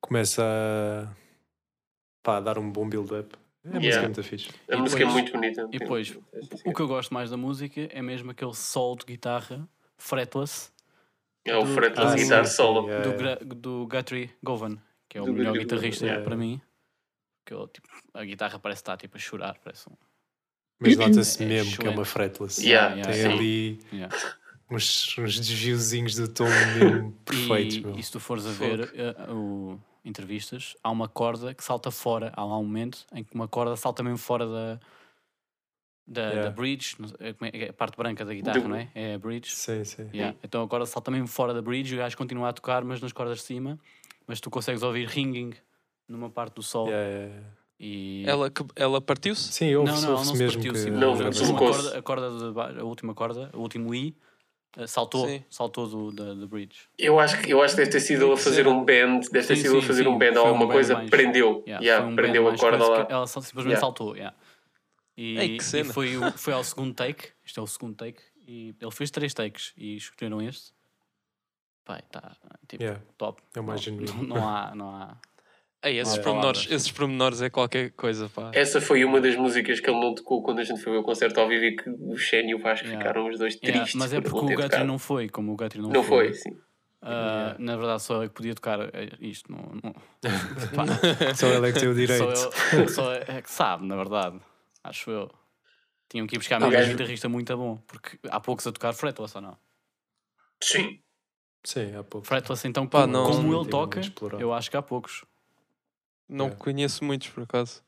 Speaker 2: começa a, pá, dar um bom build-up. É a música
Speaker 1: Yeah.
Speaker 2: muito fixe.
Speaker 1: A
Speaker 3: E
Speaker 1: música é muito bonita.
Speaker 3: E depois, o que eu gosto mais da música é mesmo aquele solo de guitarra fretless
Speaker 1: É o
Speaker 3: do-
Speaker 1: fretless
Speaker 3: Ah,
Speaker 1: guitar
Speaker 2: sim,
Speaker 1: solo.
Speaker 2: é.
Speaker 3: do, do Guthrie Govan, que é o
Speaker 1: Do
Speaker 3: melhor guitarrista para mim. Que eu, tipo, a guitarra parece estar tipo, a chorar. Parece um...
Speaker 2: Mas nota-se
Speaker 3: É
Speaker 2: mesmo que é uma fretless.
Speaker 1: Yeah,
Speaker 3: Yeah,
Speaker 2: Tem
Speaker 3: sim.
Speaker 2: ali
Speaker 3: Yeah.
Speaker 2: uns, uns desviozinhos do tom mesmo perfeitos.
Speaker 3: E, e se tu fores a ver eh, o, entrevistas, há uma corda que salta fora. Há lá um momento em que uma corda salta mesmo fora da, da,
Speaker 2: Yeah.
Speaker 3: da bridge, não como é- é a parte branca da guitarra,
Speaker 1: Do-
Speaker 3: não é? É a bridge.
Speaker 2: Sim, sim.
Speaker 3: Yeah. Então a corda salta mesmo fora da bridge e o gajo continua a tocar, mas nas cordas de cima. Mas tu consegues ouvir ringing numa parte do sol.
Speaker 2: Yeah, yeah, yeah.
Speaker 3: E...
Speaker 5: Ela, ela partiu-se?
Speaker 2: Sim,
Speaker 3: Não,
Speaker 2: ouve-se
Speaker 3: não, não se
Speaker 2: mesmo
Speaker 3: partiu.
Speaker 2: que.
Speaker 3: sim,
Speaker 1: Não,
Speaker 3: mas
Speaker 1: não,
Speaker 3: a,
Speaker 1: deslocou-se.
Speaker 3: corda, a corda de ba- a última corda, o último I, saltou,
Speaker 5: Sim.
Speaker 3: saltou do, da, da bridge.
Speaker 1: Eu acho, que, eu acho que deve ter sido a fazer um band, deve ter
Speaker 3: Sim,
Speaker 1: sido a fazer
Speaker 3: sim.
Speaker 1: um band
Speaker 3: Foi
Speaker 1: ou
Speaker 3: um
Speaker 1: alguma
Speaker 3: band
Speaker 1: coisa,
Speaker 3: mais-
Speaker 1: prendeu.
Speaker 3: Yeah,
Speaker 1: Yeah,
Speaker 3: um
Speaker 1: prendeu a corda lá.
Speaker 3: Ela simplesmente
Speaker 1: Yeah.
Speaker 3: saltou. yeah. E,
Speaker 5: Ei,
Speaker 3: e foi, o- foi ao segundo take. Isto é o segundo take. E ele fez três takes e escolheram este. Pai, tá tipo
Speaker 2: Yeah,
Speaker 3: top.
Speaker 2: é o mais
Speaker 3: não, não há, não há.
Speaker 5: Ei, esses,
Speaker 3: Não há
Speaker 5: pormenores, esses pormenores é qualquer coisa, pá.
Speaker 1: Essa foi uma das músicas que ele não tocou quando a gente foi ao concerto ao vivo e que o Shane e o Vasco
Speaker 3: Yeah.
Speaker 1: ficaram os dois
Speaker 3: Yeah,
Speaker 1: tristes.
Speaker 3: mas é
Speaker 1: por
Speaker 3: porque
Speaker 1: não
Speaker 3: o Guthrie não foi, como o Guthrie não,
Speaker 1: Não foi, sim.
Speaker 3: Ah,
Speaker 2: Yeah.
Speaker 3: Na verdade, só eu que podia tocar eh, isto. Não, não-
Speaker 2: Só ele é que tem o direito.
Speaker 3: Só eu só é que sabe, na verdade. Acho eu. Tinham que ir buscar
Speaker 1: Não,
Speaker 3: mesmo um guitarrista muito bom, porque há poucos a tocar fretless ou não?
Speaker 1: Sim.
Speaker 2: Sim, há pouco.
Speaker 3: Fretless, então,
Speaker 5: Pá,
Speaker 3: como,
Speaker 5: não-
Speaker 3: como
Speaker 2: Não
Speaker 3: ele toca, eu acho que há poucos.
Speaker 5: Não
Speaker 2: É.
Speaker 5: conheço muitos, por acaso.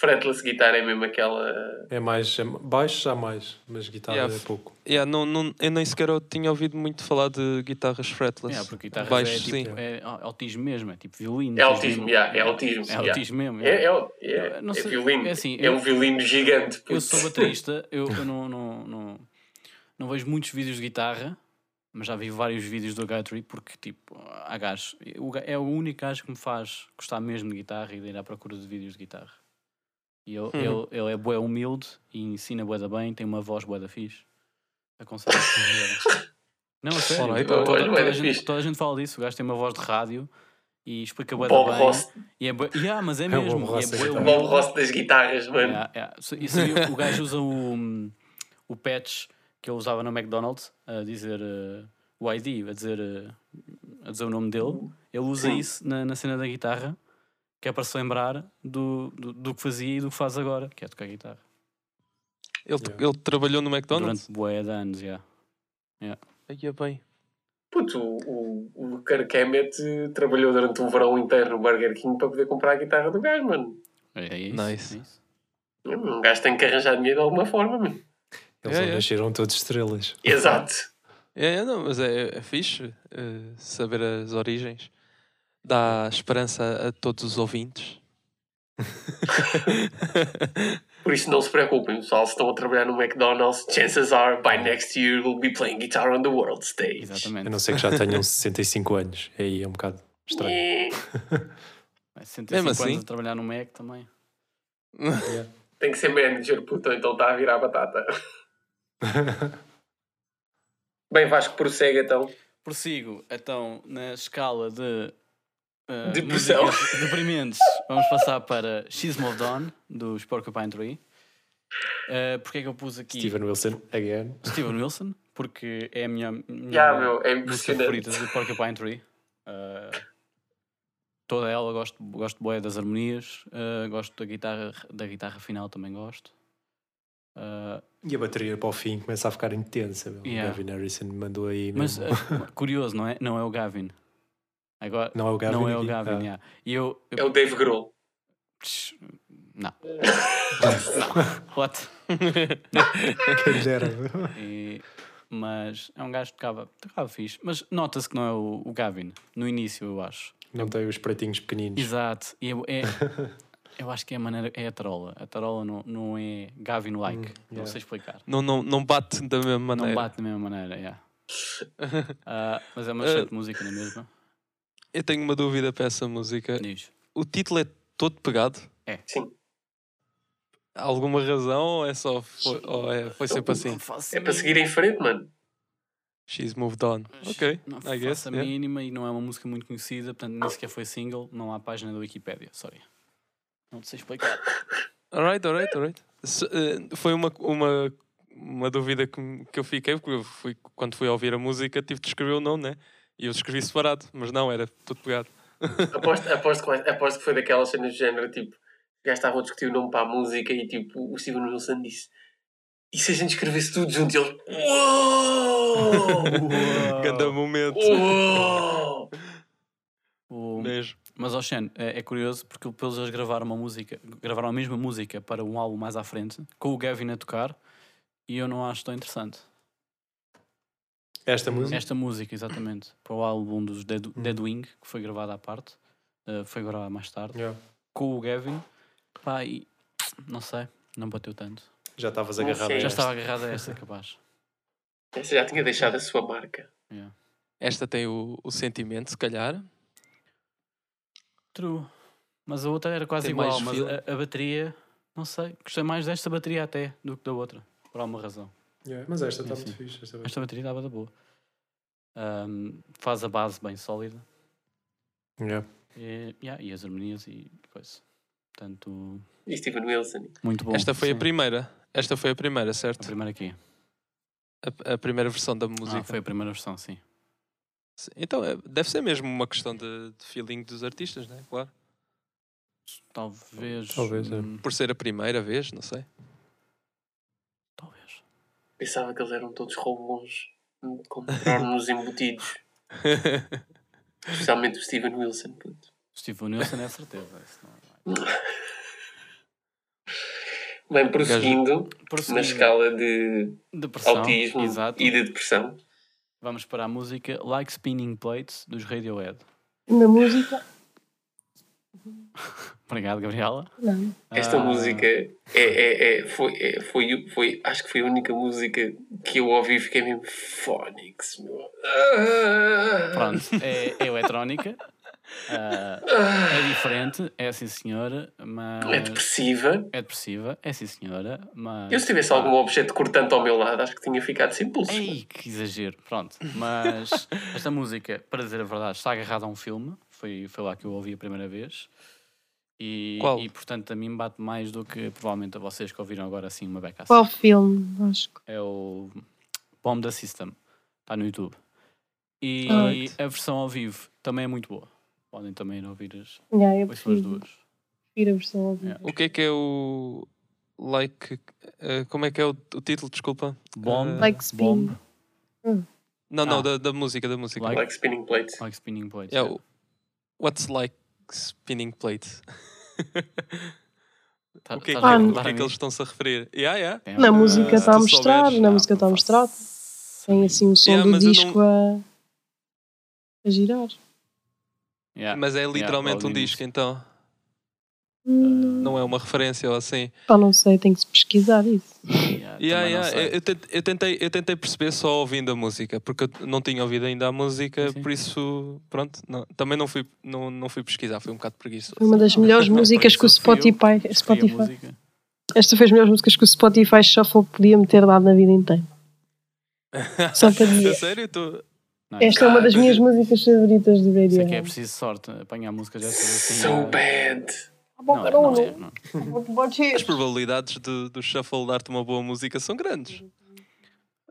Speaker 1: Fretless guitar é mesmo aquela.
Speaker 2: É mais. É, baixo já mais, mas guitarra
Speaker 5: Yeah,
Speaker 2: é pouco.
Speaker 5: Yeah, não, não, eu nem sequer eu tinha ouvido muito falar de guitarras fretless.
Speaker 3: É, porque guitarra
Speaker 5: Baixo,
Speaker 3: é,
Speaker 5: sim.
Speaker 3: tipo, é autismo mesmo, é tipo violino.
Speaker 1: É
Speaker 3: tens
Speaker 1: autismo,
Speaker 3: mesmo-
Speaker 1: yeah, é autismo,
Speaker 3: É
Speaker 1: yeah.
Speaker 3: autismo mesmo.
Speaker 1: É,
Speaker 3: yeah.
Speaker 1: é, é,
Speaker 3: Não
Speaker 1: é violino.
Speaker 3: é assim,
Speaker 1: é
Speaker 3: eu-
Speaker 1: um violino gigante.
Speaker 3: Eu
Speaker 1: puto.
Speaker 3: sou baterista, eu, eu não, não, não, não vejo muitos vídeos de guitarra, mas já vi vários vídeos do Guthrie porque, tipo, há gajos. o ga- É o único gajo que me faz gostar mesmo de guitarra e de ir à procura de vídeos de guitarra. E ele, ele, ele é bué humilde e ensina bué da bem, tem uma voz bué da fixe. Aconselho a ver. Não, a sério. Toda,
Speaker 1: olha,
Speaker 3: toda
Speaker 1: bué da
Speaker 3: a gente,
Speaker 1: fixe.
Speaker 3: toda a gente fala disso. O gajo tem uma voz de rádio e explica bué da
Speaker 1: Bob
Speaker 3: bem.
Speaker 1: Ross,
Speaker 3: E é bué, yeah, mas é
Speaker 2: o
Speaker 3: mesmo. e é bué
Speaker 2: guitarra.
Speaker 1: Bob. Ross das guitarras, mano.
Speaker 3: Yeah, yeah. So- Isso aí, o gajo usa o, o patch que ele usava no McDonald's a dizer eh, o ID, a dizer, eh, a dizer o nome dele. Ele usa
Speaker 1: Sim.
Speaker 3: isso na, na cena da guitarra, que é para se lembrar do, do, do que fazia e do que faz agora, que é tocar guitarra.
Speaker 5: Ele,
Speaker 2: Yeah.
Speaker 5: ele trabalhou no McDonald's?
Speaker 3: Durante bué de anos, já.
Speaker 5: Aí é bem.
Speaker 1: Puto, o, o, o eh, trabalhou durante um verão inteiro no Burger King para poder comprar a guitarra do gajo, mano.
Speaker 3: É, é isso.
Speaker 5: Nice.
Speaker 3: é isso.
Speaker 1: Um gajo tem que arranjar dinheiro de alguma forma, mano.
Speaker 2: Eles
Speaker 5: É,
Speaker 2: não
Speaker 5: é.
Speaker 2: nasceram todos estrelas.
Speaker 1: Exato.
Speaker 5: É, não, mas é, é fixe eh, saber as origens. Dá esperança a todos os ouvintes.
Speaker 1: Por isso não se preocupem, pessoal. Se estão a trabalhar no McDonald's, chances are by next year we'll be playing guitar on the world stage.
Speaker 2: A
Speaker 3: Exatamente.
Speaker 2: não ser que já tenham 65 anos. Aí é um bocado estranho.
Speaker 1: É,
Speaker 3: Mas 65
Speaker 5: Mesmo
Speaker 3: anos
Speaker 5: assim?
Speaker 3: a trabalhar no Mac também.
Speaker 1: Tem que ser manager, puto, então está a virar batata. Bem, Vasco, prossegue então.
Speaker 3: Prossigo, então, na escala de. Uh,
Speaker 1: Depressão.
Speaker 3: deprimentes, vamos passar para She's Moved On, dos Porcupine Tree. Uh, Porquê é que eu pus aqui
Speaker 2: Steven Wilson, again.
Speaker 3: Steven Wilson? Porque é a minha, minha
Speaker 1: Já, meu, é
Speaker 3: favorita do Porcupine Tree. Uh, toda ela gosto, gosto boa das harmonias, uh, gosto da guitarra, da guitarra final também gosto. Uh,
Speaker 2: E a bateria para o fim começa a ficar intensa. Meu.
Speaker 3: Yeah.
Speaker 2: O Gavin Harrison mandou aí.
Speaker 3: mas
Speaker 2: mesmo.
Speaker 3: uh, curioso, não é? Não é o Gavin. Agora,
Speaker 2: não é o Gavin.
Speaker 3: não é o? Gavin,
Speaker 2: Ah.
Speaker 3: yeah. E eu, eu
Speaker 1: É o Dave Grohl.
Speaker 3: Psh, Não. What?
Speaker 2: Quem dera.
Speaker 3: E- mas é um gajo que tocava, tocava fixe. Mas nota-se que não é o, o Gavin. No início, eu acho.
Speaker 2: Não tem os pretinhos pequeninos.
Speaker 3: Exato. E eu, é, eu acho que é a maneira. É a tarola. A tarola não, não é Gavin-like.
Speaker 2: Hum,
Speaker 3: Não
Speaker 2: yeah.
Speaker 3: sei explicar.
Speaker 5: Não, não, não bate da mesma maneira.
Speaker 3: Não bate da mesma maneira, yeah. Ah, mas é uma excelente música, não é mesmo?
Speaker 5: Eu tenho uma dúvida para essa música.
Speaker 3: Diz.
Speaker 5: O título é todo pegado?
Speaker 1: Sim.
Speaker 5: Há alguma razão ou é só foi, ou é, foi sempre assim?
Speaker 3: Não
Speaker 1: É para seguir em frente, mano.
Speaker 5: She's moved on. Ok,
Speaker 3: Não
Speaker 5: I guess.
Speaker 3: a
Speaker 5: yeah.
Speaker 3: mínima e não é uma música muito conhecida, portanto nem sequer foi single, não há página da Wikipédia, sorry. Não te sei explicar.
Speaker 5: Alright, alright, alright. Eh, foi uma, uma, uma dúvida que, que eu fiquei, porque eu fui, quando fui ouvir a música tive de escrever o nome, né? E eu escrevi separado, mas não, era tudo pegado.
Speaker 1: Aposto, aposto, que, aposto que foi daquelas cenas do género, tipo, gajos estavam a discutir o nome para a música e tipo, o Steven Wilson disse e se a gente escrevesse tudo junto e eles Uou!
Speaker 5: Ganda momento.
Speaker 1: Uou!
Speaker 3: O-
Speaker 5: Mesmo.
Speaker 3: Mas, Shen, é, é curioso porque depois eles gravaram uma música, gravaram a mesma música para um álbum mais à frente, com o Gavin a tocar, e eu não acho tão interessante.
Speaker 2: Esta música?
Speaker 3: Esta música, exatamente, para o álbum dos Dead,
Speaker 2: Hum.
Speaker 3: Deadwing, que foi gravada à parte, eh, foi gravada mais tarde,
Speaker 2: Yeah.
Speaker 3: com o Gavin, pá, e não sei, não bateu tanto.
Speaker 2: Já estavas agarrado
Speaker 1: sei.
Speaker 2: a
Speaker 3: Já
Speaker 2: esta.
Speaker 3: estava agarrado a essa, capaz.
Speaker 1: Essa já tinha deixado a sua marca.
Speaker 3: Yeah.
Speaker 5: Esta tem o, o sentimento, se calhar.
Speaker 3: True. Mas a outra era quase
Speaker 5: Tem
Speaker 3: igual, mas a, a bateria, não sei, gostei mais desta bateria até do que da outra, por alguma razão.
Speaker 2: Yeah, Mas esta está muito fixe. Esta
Speaker 3: Esta bateria estava da boa. Ahm, faz a base bem sólida
Speaker 2: Yeah.
Speaker 3: e, yeah, e as harmonias e coisa. Portanto,
Speaker 1: E Steven Wilson.
Speaker 3: muito bom.
Speaker 5: Esta foi a
Speaker 3: sim.
Speaker 5: primeira. Esta foi a primeira,
Speaker 3: A
Speaker 5: certo?
Speaker 3: primeira aqui.
Speaker 5: A, a primeira versão da música.
Speaker 3: Ah, foi a primeira versão, sim.
Speaker 5: Então, é- deve ser mesmo uma questão de, de feeling dos artistas, né? Claro.
Speaker 3: Talvez.
Speaker 2: Talvez, é.
Speaker 3: hum,
Speaker 5: Por ser a primeira vez, não sei.
Speaker 3: talvez.
Speaker 1: Pensava que eles eram todos robôs hum, comprar-nos embutidos. Especialmente o Steven Wilson. puto.
Speaker 3: Steve Nilsson é a certeza. não é-
Speaker 1: Bem, prosseguindo na
Speaker 3: Prosseguindo,
Speaker 1: escala de
Speaker 3: depressão,
Speaker 1: autismo
Speaker 3: exato.
Speaker 1: e de depressão.
Speaker 3: Vamos para a música Like Spinning Plates dos Radiohead.
Speaker 4: Na música,
Speaker 3: Obrigado, Gabriela.
Speaker 4: Não.
Speaker 1: Esta
Speaker 3: Ah,
Speaker 1: música é, é, é, foi, é, foi, foi, acho que foi a única música que eu ouvi e fiquei mesmo Phonics, meu. Ah!
Speaker 3: Pronto, é, é eletrónica. Ah! é diferente, é sim senhora, mas.
Speaker 1: É depressiva.
Speaker 3: É depressiva, é sim senhora, mas.
Speaker 1: Eu se tivesse algum objeto cortante ao meu lado, acho que tinha ficado sem pulso.
Speaker 3: Ei, que exagero. Pronto, mas esta música, para dizer a verdade, está agarrada a um filme. Foi, foi lá que eu ouvi a primeira vez. E,
Speaker 5: Qual?
Speaker 3: e portanto a mim bate mais do que provavelmente a vocês que ouviram agora assim uma beca assim.
Speaker 4: Qual filme? Acho que.
Speaker 3: É o Bomb da System. Está no YouTube. E
Speaker 4: Alright.
Speaker 3: a versão ao vivo também é muito boa. Podem também ir ouvir as,
Speaker 4: Yeah, eu
Speaker 3: ouçam as
Speaker 4: prefiro,
Speaker 3: duas.
Speaker 4: prefiro a versão ao vivo.
Speaker 3: Yeah.
Speaker 5: O que é que é o. Like. eh, como é que é o, o título? Desculpa.
Speaker 3: Bomb,
Speaker 5: Eh,
Speaker 4: Like Spin.
Speaker 3: Bomb,
Speaker 5: Não, não,
Speaker 3: Ah.
Speaker 5: da, da música, da música.
Speaker 3: Like-
Speaker 1: Like spinning plates.
Speaker 3: like Spinning Plates.
Speaker 5: É
Speaker 3: yeah.
Speaker 5: o What's like spinning plates?
Speaker 3: Tá-
Speaker 5: o que é
Speaker 3: a perguntar
Speaker 5: que, é
Speaker 3: a
Speaker 5: que eles estão-se a referir? Yeah, yeah.
Speaker 3: É,
Speaker 4: Na
Speaker 3: ah,
Speaker 4: música está a
Speaker 5: tu
Speaker 4: mostrar,
Speaker 5: souberes,
Speaker 4: na
Speaker 3: não,
Speaker 4: música está a
Speaker 3: não
Speaker 4: mostrar. Tem assim o som
Speaker 5: Yeah,
Speaker 4: do disco a, a girar.
Speaker 3: Yeah.
Speaker 5: Mas é literalmente
Speaker 3: logo
Speaker 5: um disco, então.
Speaker 4: Hum,
Speaker 5: Não é uma referência ou assim.
Speaker 4: pá, não sei, tem que se pesquisar isso.
Speaker 3: Yeah,
Speaker 5: Yeah, yeah. Eu, eu tentei, eu, tentei, perceber só ouvindo a música, porque eu não tinha ouvido ainda a música,
Speaker 3: Sim,
Speaker 5: por isso, pronto, não- também não fui, não, não fui pesquisar, fui um bocado preguiçoso.
Speaker 4: Foi uma das melhores
Speaker 3: Não,
Speaker 4: músicas que o
Speaker 3: isso eu
Speaker 4: Spotify. Spotify. Esta foi as melhores músicas que o Spotify Shuffle podia me ter dado na vida inteira. Só para dizer.
Speaker 5: A sério? Tu...
Speaker 3: Não,
Speaker 4: Esta é uma das
Speaker 1: Cara,
Speaker 4: minhas músicas favoritas do
Speaker 3: Isso é que é
Speaker 4: Radiohead.
Speaker 3: preciso sorte, apanhar músicas dessas assim.
Speaker 1: So
Speaker 3: ah,
Speaker 1: bad.
Speaker 3: Não, não, não, é.
Speaker 5: As probabilidades de- do Shuffle dar-te uma boa música são grandes.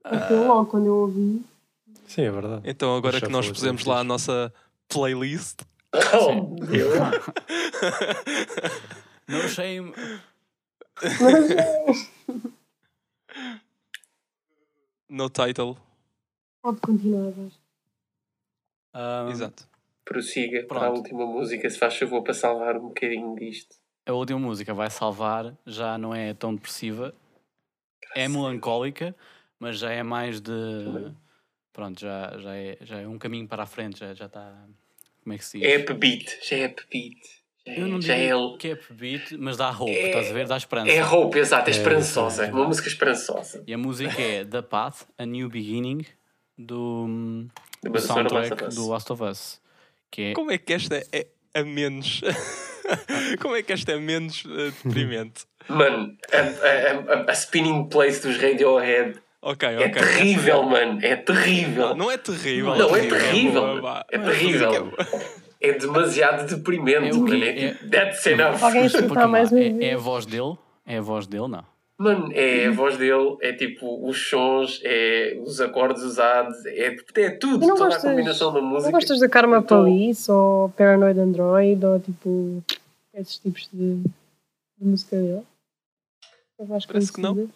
Speaker 4: Aquilo logo quando eu ouvi.
Speaker 2: Sim, é verdade.
Speaker 5: Então agora que nós
Speaker 2: é
Speaker 5: pusemos lá a nossa playlist.
Speaker 1: Oh, eu.
Speaker 3: No shame.
Speaker 5: no title.
Speaker 4: Pode continuar, Vasco.
Speaker 3: Ah,
Speaker 5: Exato.
Speaker 1: Prossiga para a
Speaker 3: Pronto.
Speaker 1: última música, se faz favor, para salvar um bocadinho disto.
Speaker 3: A última música vai salvar, já não é tão depressiva, é melancólica, mas já é mais de. Pronto, já, já, é, já é um caminho para a frente, já, já está. Como é que se diz?
Speaker 1: É upbeat, já é upbeat.
Speaker 3: Eu não
Speaker 1: é, já é,
Speaker 3: digo que é upbeat, mas dá hope,
Speaker 1: É-
Speaker 3: estás a ver? Dá esperança.
Speaker 1: é hope, exato, é
Speaker 2: É,
Speaker 1: esperançosa.
Speaker 2: é.
Speaker 1: É uma música esperançosa.
Speaker 3: E a música é The Path, A New Beginning, do,
Speaker 1: Sonora
Speaker 3: soundtrack
Speaker 1: Last of Us.
Speaker 3: do Last of Us. Que é,
Speaker 5: Como é que esta é a menos. Como é que esta é menos eh, deprimente?
Speaker 1: Mano, a, a, a, a spinning place dos Radiohead
Speaker 5: Ok,
Speaker 1: é
Speaker 5: ok.
Speaker 1: terrível, mano. É terrível.
Speaker 5: Não, não é terrível.
Speaker 1: Não, é terrível. É terrível.
Speaker 5: música
Speaker 1: É demasiado deprimente,
Speaker 3: É o
Speaker 1: mano. É, tipo,
Speaker 3: É-
Speaker 1: That's enough.
Speaker 4: Uma
Speaker 3: é, é a voz dele? É a voz dele, não.
Speaker 1: Mano, é a voz dele, é tipo os sons, é os acordes usados, é, é tudo,
Speaker 4: não
Speaker 1: toda
Speaker 4: gostas-
Speaker 1: a combinação da música.
Speaker 4: Não gostas da Karma
Speaker 1: tô-
Speaker 4: Police ou Paranoid Android ou tipo esses tipos de, de música dele? Eu acho
Speaker 5: Parece que não.
Speaker 4: conhecidas.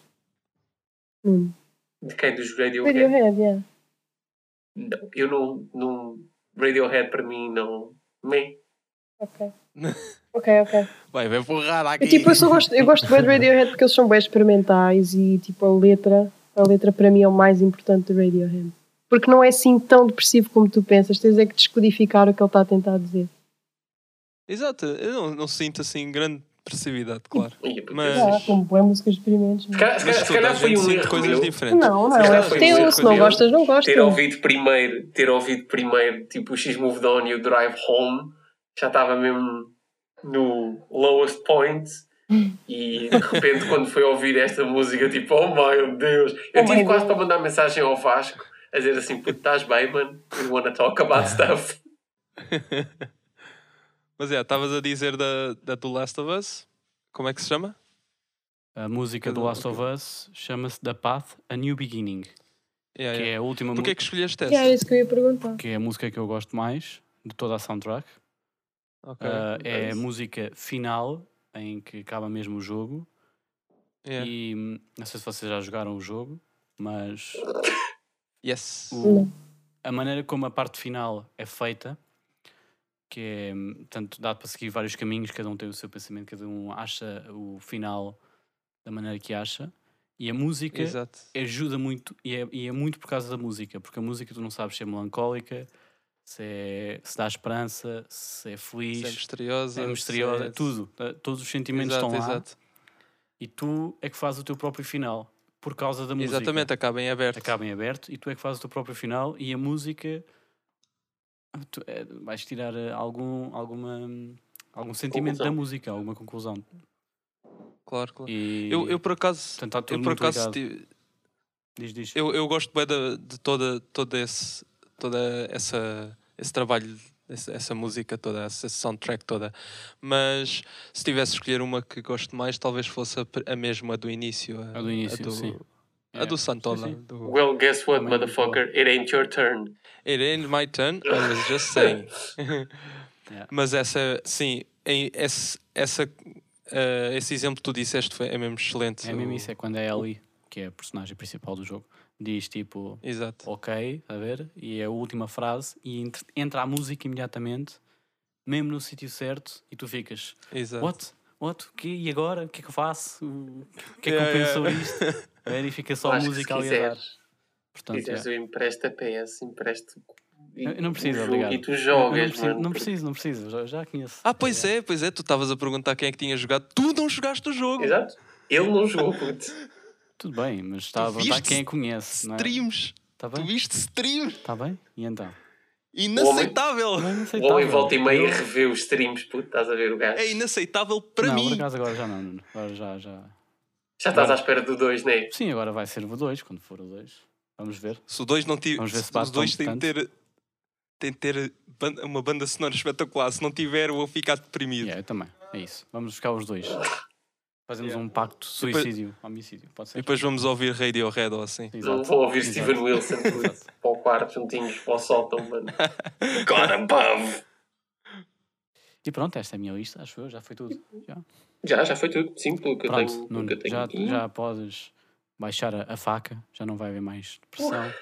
Speaker 4: Hum.
Speaker 1: De quem? Dos Radiohead?
Speaker 4: Radiohead, yeah.
Speaker 1: Não, eu não, não. Radiohead para mim não. Me.
Speaker 4: Ok. ok, ok.
Speaker 5: Vai, vai porrada aqui.
Speaker 4: Eu, tipo, eu, só gosto, eu gosto bem de Radiohead porque eles são bem experimentais e tipo a letra, a letra para mim é o mais importante do Radiohead. Porque não é assim tão depressivo como tu pensas, tens é que descodificar o que ele está a tentar dizer.
Speaker 5: Exato, eu não, não sinto assim grande depressividade, claro. Mas-
Speaker 4: Ah, como boas músicas experimentos.
Speaker 1: Se calhar, se calhar- se foi um erro
Speaker 5: coisas
Speaker 1: meu
Speaker 5: diferentes.
Speaker 4: Não, não,
Speaker 1: Se
Speaker 4: é
Speaker 1: um
Speaker 4: se não gostas, não
Speaker 1: ter
Speaker 4: gostas.
Speaker 1: ouvido primeiro, ter ouvido primeiro tipo o X Moved On e o Drive Home, já estava mesmo no lowest point. E de repente, quando foi ouvir esta música, tipo, oh meu Deus, eu
Speaker 4: Oh
Speaker 1: tive quase
Speaker 4: God.
Speaker 1: para mandar mensagem ao Vasco a dizer assim: puto, estás bem, mano? We wanna talk about stuff.
Speaker 5: Mas é, estavas a dizer da, da do Last of Us? Como é que se chama?
Speaker 3: A música do Last of Us chama-se The Path, A New Beginning,
Speaker 5: Yeah,
Speaker 3: que
Speaker 5: yeah.
Speaker 3: é a última
Speaker 5: Porquê
Speaker 3: música.
Speaker 5: que escolheste
Speaker 4: Que era
Speaker 5: essa?
Speaker 4: isso que eu ia perguntar.
Speaker 3: que é a música que eu gosto mais de toda a soundtrack.
Speaker 5: Ok.
Speaker 3: Ah, é a
Speaker 1: nice.
Speaker 3: música final em que acaba mesmo o jogo.
Speaker 5: Yeah.
Speaker 3: E hum, não sei se vocês já jogaram o jogo, mas
Speaker 5: Yes.
Speaker 3: o- a maneira como a parte final é feita, que é hum, tanto dá para seguir vários caminhos, cada um tem o seu pensamento, cada um acha o final da maneira que acha. E a música
Speaker 5: Exato.
Speaker 3: ajuda muito, e é, e é muito por causa da música, porque a música tu não sabes se é melancólica, se, é, se dá esperança, se é feliz,
Speaker 5: Se é misteriosa.
Speaker 3: é misteriosa,
Speaker 5: é-
Speaker 3: é tudo. tá? Todos os sentimentos
Speaker 5: Exato,
Speaker 3: estão lá
Speaker 5: exato.
Speaker 3: e tu é que fazes o teu próprio final por causa da música.
Speaker 5: Exatamente, acaba em aberto.
Speaker 3: Acaba em aberto e tu é que fazes o teu próprio final e a música tu, é, vais tirar eh, algum, alguma, algum sentimento da
Speaker 1: Conclusão.
Speaker 3: música, alguma conclusão.
Speaker 5: Claro, claro.
Speaker 3: E,
Speaker 5: Eu, eu por acaso.
Speaker 3: portanto, tudo
Speaker 5: Eu por acaso.
Speaker 3: Diz, diz.
Speaker 5: Eu, eu gosto bem de, de toda, toda, esse, toda essa, esse trabalho, essa, essa música toda, essa soundtrack toda. Mas se tivesse de escolher uma que gosto mais, talvez fosse a, a mesma do início. A,
Speaker 3: A do início,
Speaker 5: do,
Speaker 3: sim.
Speaker 5: A do
Speaker 3: É,
Speaker 5: Santola.
Speaker 3: sim, sim.
Speaker 5: Do,
Speaker 1: Well, guess what,
Speaker 3: é
Speaker 1: motherfucker? It ain't your turn.
Speaker 5: It ain't my turn, I was just saying.
Speaker 3: Yeah.
Speaker 5: Mas essa, sim, esse, essa, eh, esse exemplo que tu disseste foi, é mesmo excelente.
Speaker 3: É mesmo isso, é quando a Ellie, que é a personagem principal do jogo, diz tipo
Speaker 5: Exato.
Speaker 3: ok, a ver? E é a última frase e ent- entra a música imediatamente, mesmo no sítio certo, e tu ficas
Speaker 5: Exato.
Speaker 3: What? What? O quê? E agora? O que é que eu faço? O que é que eu penso sobre isto? A ver, e fica só a
Speaker 1: Acho que
Speaker 3: música ali a dar. Portanto,
Speaker 1: quiseres,
Speaker 3: é.
Speaker 1: eu empresto a PS, empresto. e-
Speaker 3: não preciso, obrigado.
Speaker 1: E tu jogas,
Speaker 3: não preciso,
Speaker 1: mano.
Speaker 3: não preciso, não preciso, já, já conheço.
Speaker 5: Ah, pois é, pois é, tu estavas a perguntar quem é que tinha jogado. Tu não jogaste o jogo.
Speaker 1: Exato. Ele não jogou, puto.
Speaker 3: Tudo bem, mas está a
Speaker 5: viste
Speaker 3: quem é que conhece, não é?
Speaker 5: Streams.
Speaker 3: Está
Speaker 5: Tu
Speaker 3: bem?
Speaker 5: viste streams.
Speaker 3: Está bem? E então?
Speaker 5: Inaceitável.
Speaker 3: É
Speaker 1: O homem volta e meia revê os streams, puto. Estás a ver o gajo?
Speaker 5: É inaceitável para
Speaker 3: não,
Speaker 5: mim.
Speaker 3: por acaso agora já não. Agora já, já.
Speaker 1: Já estás à espera do 2, não é?
Speaker 3: Sim, agora vai ser o 2, quando for o 2. Vamos ver.
Speaker 5: Se o 2 não tiver.
Speaker 3: Vamos ver se
Speaker 5: Os
Speaker 3: bate
Speaker 5: dois
Speaker 3: tão
Speaker 5: têm de ter. Tem de ter uma banda sonora espetacular. Se não tiver, eu vou ficar deprimido.
Speaker 3: Yeah, eu também. É isso. Vamos buscar os dois. Fazemos
Speaker 1: Yeah.
Speaker 3: um pacto
Speaker 5: depois-
Speaker 3: suicídio, homicídio. Pode
Speaker 5: E
Speaker 3: ser?
Speaker 5: depois vamos ouvir Radiohead ou assim.
Speaker 1: Não
Speaker 3: Exato.
Speaker 1: vão ouvir
Speaker 3: Exato.
Speaker 1: Steven Wilson para o quarto juntinhos para o sótão, mano. God above!
Speaker 3: E pronto, esta é a minha lista, acho eu, já foi tudo. Já.
Speaker 1: Já, já foi tudo. Sim, pelo que eu
Speaker 3: Pronto,
Speaker 1: tenho. pelo
Speaker 3: Nuno,
Speaker 1: que eu tenho
Speaker 3: já,
Speaker 1: aqui.
Speaker 3: já podes baixar a, a faca, já não vai haver mais pressão.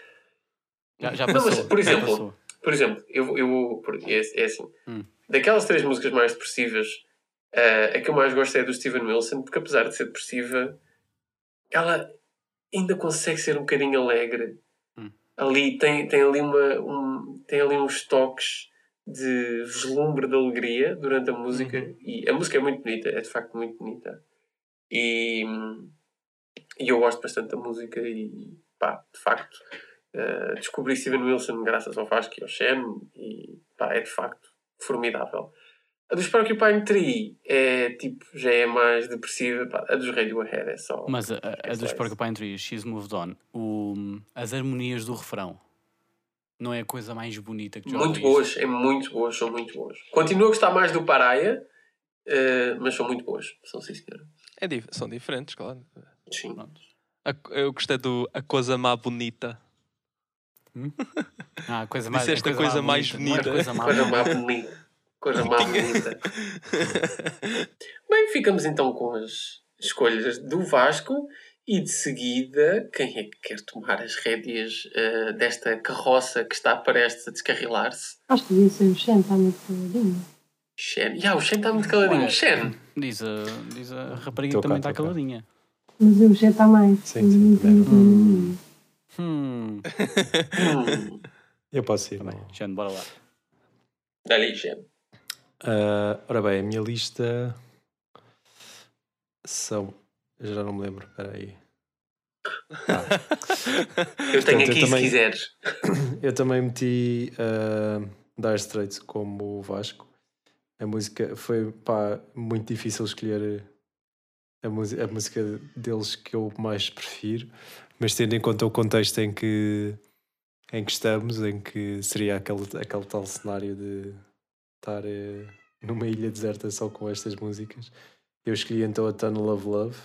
Speaker 3: Já, já
Speaker 1: Não,
Speaker 3: passou.
Speaker 1: mas, por
Speaker 3: já
Speaker 1: exemplo,
Speaker 3: passou.
Speaker 1: Por exemplo, eu, eu é, é assim.
Speaker 3: Hum.
Speaker 1: Daquelas três músicas mais depressivas, eh, a que eu mais gosto é a do Steven Wilson, porque apesar de ser depressiva, ela ainda consegue ser um bocadinho alegre.
Speaker 3: Hum.
Speaker 1: Ali tem, tem ali uma um, tem ali uns toques de vislumbre de alegria durante a música
Speaker 3: Uhum.
Speaker 1: e a música é muito bonita, é de facto muito bonita. E, e eu gosto bastante da música e pá, de facto Uh, descobri Steven Wilson graças ao Vasco e ao Shen e pá, é de facto formidável. A dos Porcupine Tree é tipo, já é mais depressiva, pá, a dos Radiohead é só.
Speaker 3: Mas a, a, a
Speaker 1: é
Speaker 3: dos Porcupine Tree, She's Moved On, o, as harmonias do refrão, não é a coisa mais bonita que já
Speaker 1: Muito boas, é muito boas, são muito boas. Continuo a gostar mais do Paraia, uh, mas são muito boas, são sim senhora.
Speaker 5: É são diferentes, claro.
Speaker 1: Sim.
Speaker 5: A- eu gostei do A Coisa Má Bonita.
Speaker 3: Ah, a coisa mais,
Speaker 5: Disseste a coisa mais
Speaker 3: bonita, não é a coisa má
Speaker 1: Coisa
Speaker 3: bonita.
Speaker 1: má bonita. Coisa má bonita. Bem, ficamos então com as escolhas do Vasco e de seguida, quem é que quer tomar as rédeas eh, desta carroça que está prestes a descarrilar-se?
Speaker 4: Acho que devia ser o Shen, está muito caladinho.
Speaker 1: Shen. Ya, o Shen está muito caladinho.
Speaker 3: Olha,
Speaker 1: Shen.
Speaker 3: Diz a, diz a rapariga
Speaker 2: Tô
Speaker 3: que também está caladinha.
Speaker 4: Mas o Shen está mais.
Speaker 2: Sim, sim, também.
Speaker 4: Hum.
Speaker 3: Hum.
Speaker 1: Hum.
Speaker 2: Eu posso ir.
Speaker 3: Tá bem. Xande, bora lá.
Speaker 1: Dá-lhe, Shen.
Speaker 2: Ah, ora bem, a minha lista são. eu Já não me lembro, espera aí.
Speaker 1: Eu tenho
Speaker 2: Portanto, eu
Speaker 1: aqui, se
Speaker 2: também-
Speaker 1: quiseres.
Speaker 2: Eu também meti uh, Dire Straits como o Vasco. A música foi pá, muito difícil escolher a, música- a música deles que eu mais prefiro, mas tendo em conta o contexto em que, em que estamos, em que seria aquele, aquele tal cenário de estar eh, numa ilha deserta só com estas músicas, eu escolhi então a Tunnel of Love.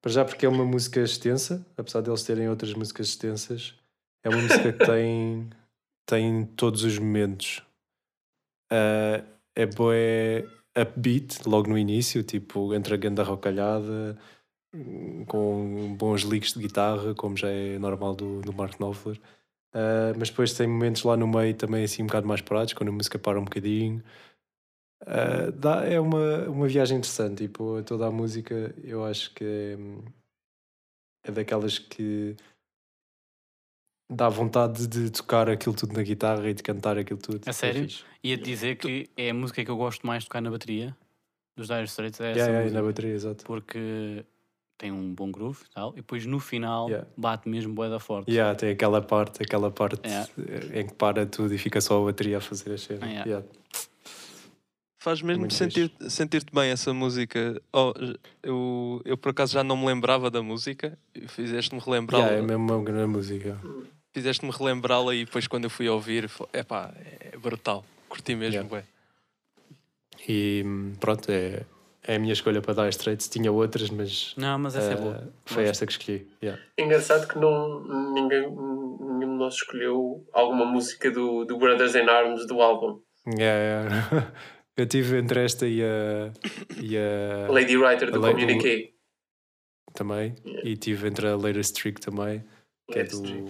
Speaker 2: Para já porque é uma música extensa, apesar deles terem outras músicas extensas, é uma música que tem, tem todos os momentos. Ah, é boa upbeat logo no início, tipo entre a ganda rocalhada, hum, com bons leaks de guitarra, como já é normal do, do Mark Knopfler. Ah, mas depois tem momentos lá no meio também assim um bocado mais parados, quando a música para um bocadinho. Ah, dá, é uma, uma viagem interessante, tipo, toda a música eu acho que é, é daquelas que dá vontade de tocar aquilo tudo na guitarra e de cantar aquilo tudo.
Speaker 3: A
Speaker 2: É
Speaker 3: sério?
Speaker 2: fixe.
Speaker 3: Ia-te dizer que é a música que eu gosto mais de tocar na bateria dos Dire Straits. É essa
Speaker 2: Yeah, yeah, na bateria, exato.
Speaker 3: Porque tem um bom groove e tal. E depois no final
Speaker 2: Yeah.
Speaker 3: bate mesmo boeda forte.
Speaker 2: Yeah, tem aquela parte, aquela parte
Speaker 3: Yeah.
Speaker 2: em que para tudo e fica só a bateria a fazer a cena.
Speaker 3: Yeah.
Speaker 2: Yeah.
Speaker 5: Faz mesmo
Speaker 2: Muito
Speaker 5: sentir, sentir-te bem essa música. Oh, eu, eu por acaso já não me lembrava da música. e Fizeste-me relembrá-la.
Speaker 2: Yeah, é mesmo uma grande música.
Speaker 5: Fizeste-me relembrá-la e depois quando eu fui ouvir, é pá, é brutal. Curti mesmo,
Speaker 2: Yeah.
Speaker 5: bué.
Speaker 2: E hum, pronto, é, é a minha escolha para dar Straits. Tinha outras, mas
Speaker 3: Não, mas essa é
Speaker 2: eh,
Speaker 3: boa.
Speaker 2: foi
Speaker 3: Gosto.
Speaker 2: esta que escolhi. Yeah.
Speaker 1: Engraçado que não, ninguém, nenhum de nós escolheu alguma música do, do Brothers in Arms do álbum.
Speaker 2: Yeah, yeah. Eu tive entre esta e a, e a
Speaker 1: Lady Writer do Communique.
Speaker 2: também.
Speaker 1: Yeah.
Speaker 2: E tive entre a Later Streak também, que é
Speaker 1: Let's
Speaker 2: do,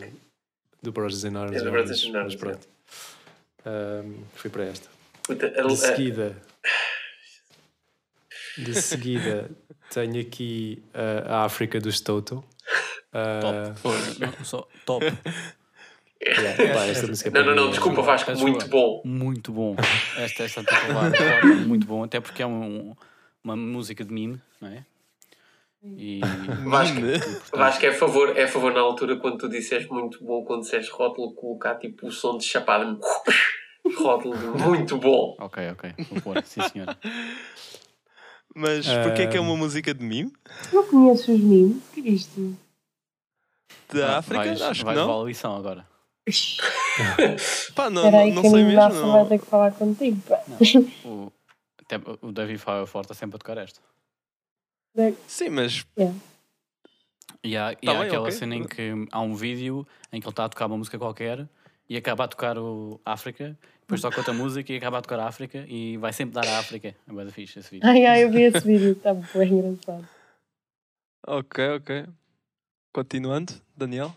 Speaker 2: do Brothers in Arms.
Speaker 1: É do Brothers
Speaker 2: mas-
Speaker 1: in Arms,
Speaker 2: mas pronto. Um, fui para esta.
Speaker 1: Puta, a-
Speaker 2: De
Speaker 1: a-
Speaker 2: seguida, de seguida tenho aqui uh, a África dos Toto. Uh,
Speaker 3: Top. Não, só top.
Speaker 2: yeah, pá, esta música
Speaker 1: Não,
Speaker 2: para
Speaker 1: não,
Speaker 2: mim
Speaker 1: não,
Speaker 2: é-
Speaker 1: desculpa Vasco, muito bom.
Speaker 3: Muito bom. Esta, esta top, muito bom. Até porque é um- uma música de mime, não é? E.
Speaker 1: Vasco. Vasco é a favor, é a favor na altura quando tu disseste muito bom, quando disseste rótulo, colocar tipo o som de chapada. Rótulo de muito bom.
Speaker 3: Ok, ok. Vou pôr, sim senhora.
Speaker 5: Mas porquê é que é uma música de mime?
Speaker 4: Não conheço os memes. O que é isto?
Speaker 5: Da
Speaker 3: Ah,
Speaker 5: África?
Speaker 3: vais,
Speaker 5: Acho que
Speaker 3: vais
Speaker 5: não.
Speaker 3: levar a lição agora.
Speaker 5: Pá, não,
Speaker 4: Espera aí
Speaker 5: não,
Speaker 4: que
Speaker 5: não
Speaker 4: a
Speaker 5: sei mesmo.
Speaker 4: nossa vai
Speaker 5: Não.
Speaker 4: ter que falar contigo. pá.
Speaker 3: O, até, o David Fireford está sempre a tocar esta.
Speaker 5: Sim, mas
Speaker 3: E há, e
Speaker 5: Tá
Speaker 3: há
Speaker 5: bem,
Speaker 3: aquela
Speaker 5: ok.
Speaker 3: cena em que há um vídeo em que ele está a tocar uma música qualquer e acaba a tocar o África, depois toca outra música e acaba a tocar a África e vai sempre dar a África. É bem fixe esse vídeo.
Speaker 4: Ai, ai, eu vi esse vídeo. Está bem engraçado.
Speaker 5: Ok, ok. Continuando, Daniel.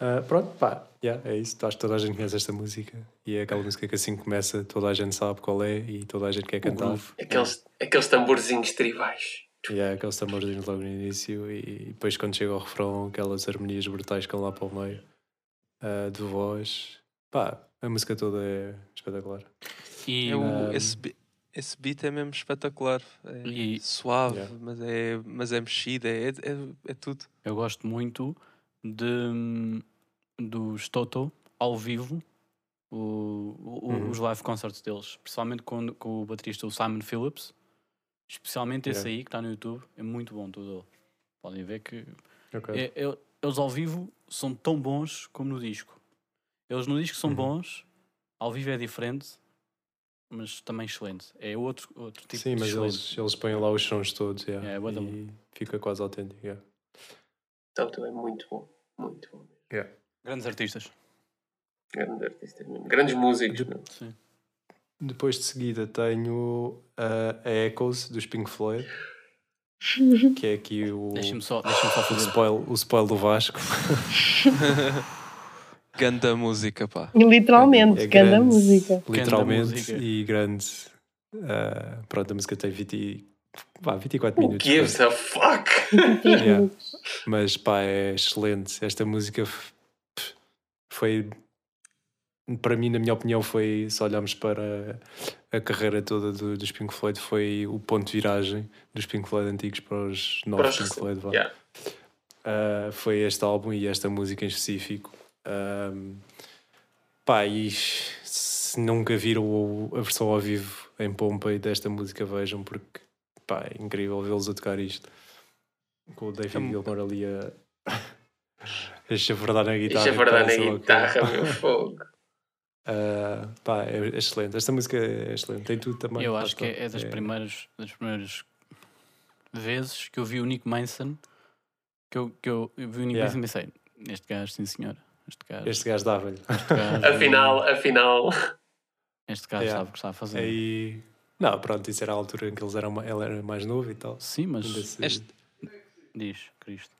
Speaker 2: Ah, pronto, pá, yeah, é isso. Acho que toda a gente conhece esta música. E é aquela música que assim começa, toda a gente sabe qual é e toda a gente quer cantar.
Speaker 1: Aqueles, aqueles tamborzinhos tribais.
Speaker 2: E é aqueles tamborzinhos logo no início e depois quando chega ao refrão, aquelas harmonias brutais que estão lá para o meio ah, de voz. Pá, a música toda é espetacular.
Speaker 3: E
Speaker 5: É o-
Speaker 2: Um,
Speaker 5: esse, esse beat é mesmo espetacular. É
Speaker 3: E-
Speaker 5: suave,
Speaker 2: Yeah.
Speaker 5: mas, é, mas é mexido, é, é, é tudo.
Speaker 3: eu gosto muito de, dos Toto ao vivo, o, o-
Speaker 2: Uhum.
Speaker 3: os live concerts deles, principalmente com, com o baterista o Simon Phillips. Especialmente esse
Speaker 2: Yeah.
Speaker 3: aí que está no YouTube, é muito bom tudo. Podem ver que
Speaker 2: Ok.
Speaker 3: É- é- eles ao vivo são tão bons como no disco. Eles no disco são
Speaker 2: Uhum.
Speaker 3: bons, ao vivo é diferente, mas também excelente. É outro, outro tipo
Speaker 2: Sim,
Speaker 3: de
Speaker 2: mas
Speaker 3: excelente.
Speaker 2: eles, eles põem lá os sons todos yeah,
Speaker 3: Yeah, é da
Speaker 2: e fica quase autêntico. yeah.
Speaker 1: Então, é muito bom. Muito bom.
Speaker 3: Grandes artistas.
Speaker 1: Grande artista mesmo. Grandes músicos.
Speaker 2: De-.
Speaker 3: Sim.
Speaker 2: Depois de seguida tenho ah, a Echoes dos Pink Floyd, que é aqui o,
Speaker 3: Deixa-me só, deixa só
Speaker 2: o,
Speaker 3: fazer.
Speaker 2: spoil, o spoil do Vasco.
Speaker 5: Ganda música, pá.
Speaker 4: Literalmente,
Speaker 2: É
Speaker 4: grande
Speaker 2: grande,
Speaker 4: música.
Speaker 2: Literalmente
Speaker 3: música.
Speaker 2: e grande. ah, pronto, a música tem 20, vá, 24
Speaker 1: Who
Speaker 2: minutos.
Speaker 1: gives a fuck?
Speaker 2: Yeah. Mas pá, é excelente. Esta música foi, para mim, na minha opinião, foi, se olharmos para a carreira toda do- dos Pink Floyd, foi o ponto de viragem dos Pink Floyd antigos para os novos
Speaker 1: Para os
Speaker 2: Pink. Floyd.
Speaker 1: Yeah.
Speaker 2: Uh, foi este álbum e esta música em específico. Um, pá, e se nunca viram a versão ao vivo em Pompei desta música, vejam, porque pá, é incrível vê-los a tocar isto. Com o David
Speaker 5: É
Speaker 2: Gilmour ali a. a chafurdar na guitarra.
Speaker 1: É verdade
Speaker 2: parece
Speaker 1: na guitarra, meu fogo.
Speaker 2: Uh, pá, é excelente. Esta música é excelente. Tem tudo também.
Speaker 3: Eu acho que
Speaker 2: está.
Speaker 3: é das primeiras, das primeiras vezes que eu vi o Nick Mason que eu, que eu, eu vi o Nick
Speaker 2: Yeah.
Speaker 3: Mason e pensei, este gajo, sim senhor, este gajo,
Speaker 2: Este gajo
Speaker 3: gajo,
Speaker 1: Afinal, afinal.
Speaker 3: este gajo
Speaker 2: Yeah.
Speaker 3: sabe o que está a fazer.
Speaker 2: Aí. Não, pronto, isso era a altura em que eles eram, ele era mais novo e tal.
Speaker 3: Sim, mas
Speaker 2: Ainda se-
Speaker 5: Este-
Speaker 3: diz, Cristo.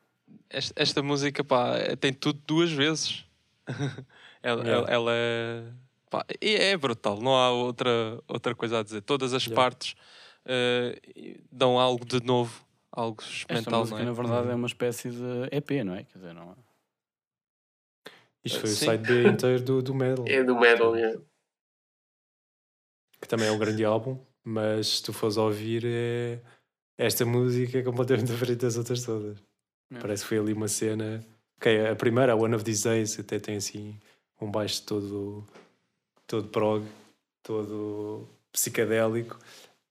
Speaker 5: Esta, esta música, pá, é- tem tudo duas vezes. ela,
Speaker 2: Yeah.
Speaker 5: ela, ela é. Pá, e é brutal, não há outra, outra coisa a dizer. Todas as
Speaker 2: Yeah.
Speaker 5: partes eh, dão algo de novo, algo
Speaker 3: Esta
Speaker 5: experimental,
Speaker 3: música,
Speaker 5: não
Speaker 3: na
Speaker 5: é?
Speaker 3: verdade, é uma espécie de EP, não é? Quer dizer, não é?
Speaker 2: Isto foi
Speaker 5: Sim.
Speaker 2: o side B inteiro do, do Metal.
Speaker 1: É do metal, yeah.
Speaker 2: que também é um grande álbum, mas se tu fores ouvir, é... esta música é completamente diferente das outras todas.
Speaker 3: É.
Speaker 2: Parece que foi ali uma cena. Ok, a primeira, a One of These Days, até tem assim um baixo todo, todo prog, todo psicadélico.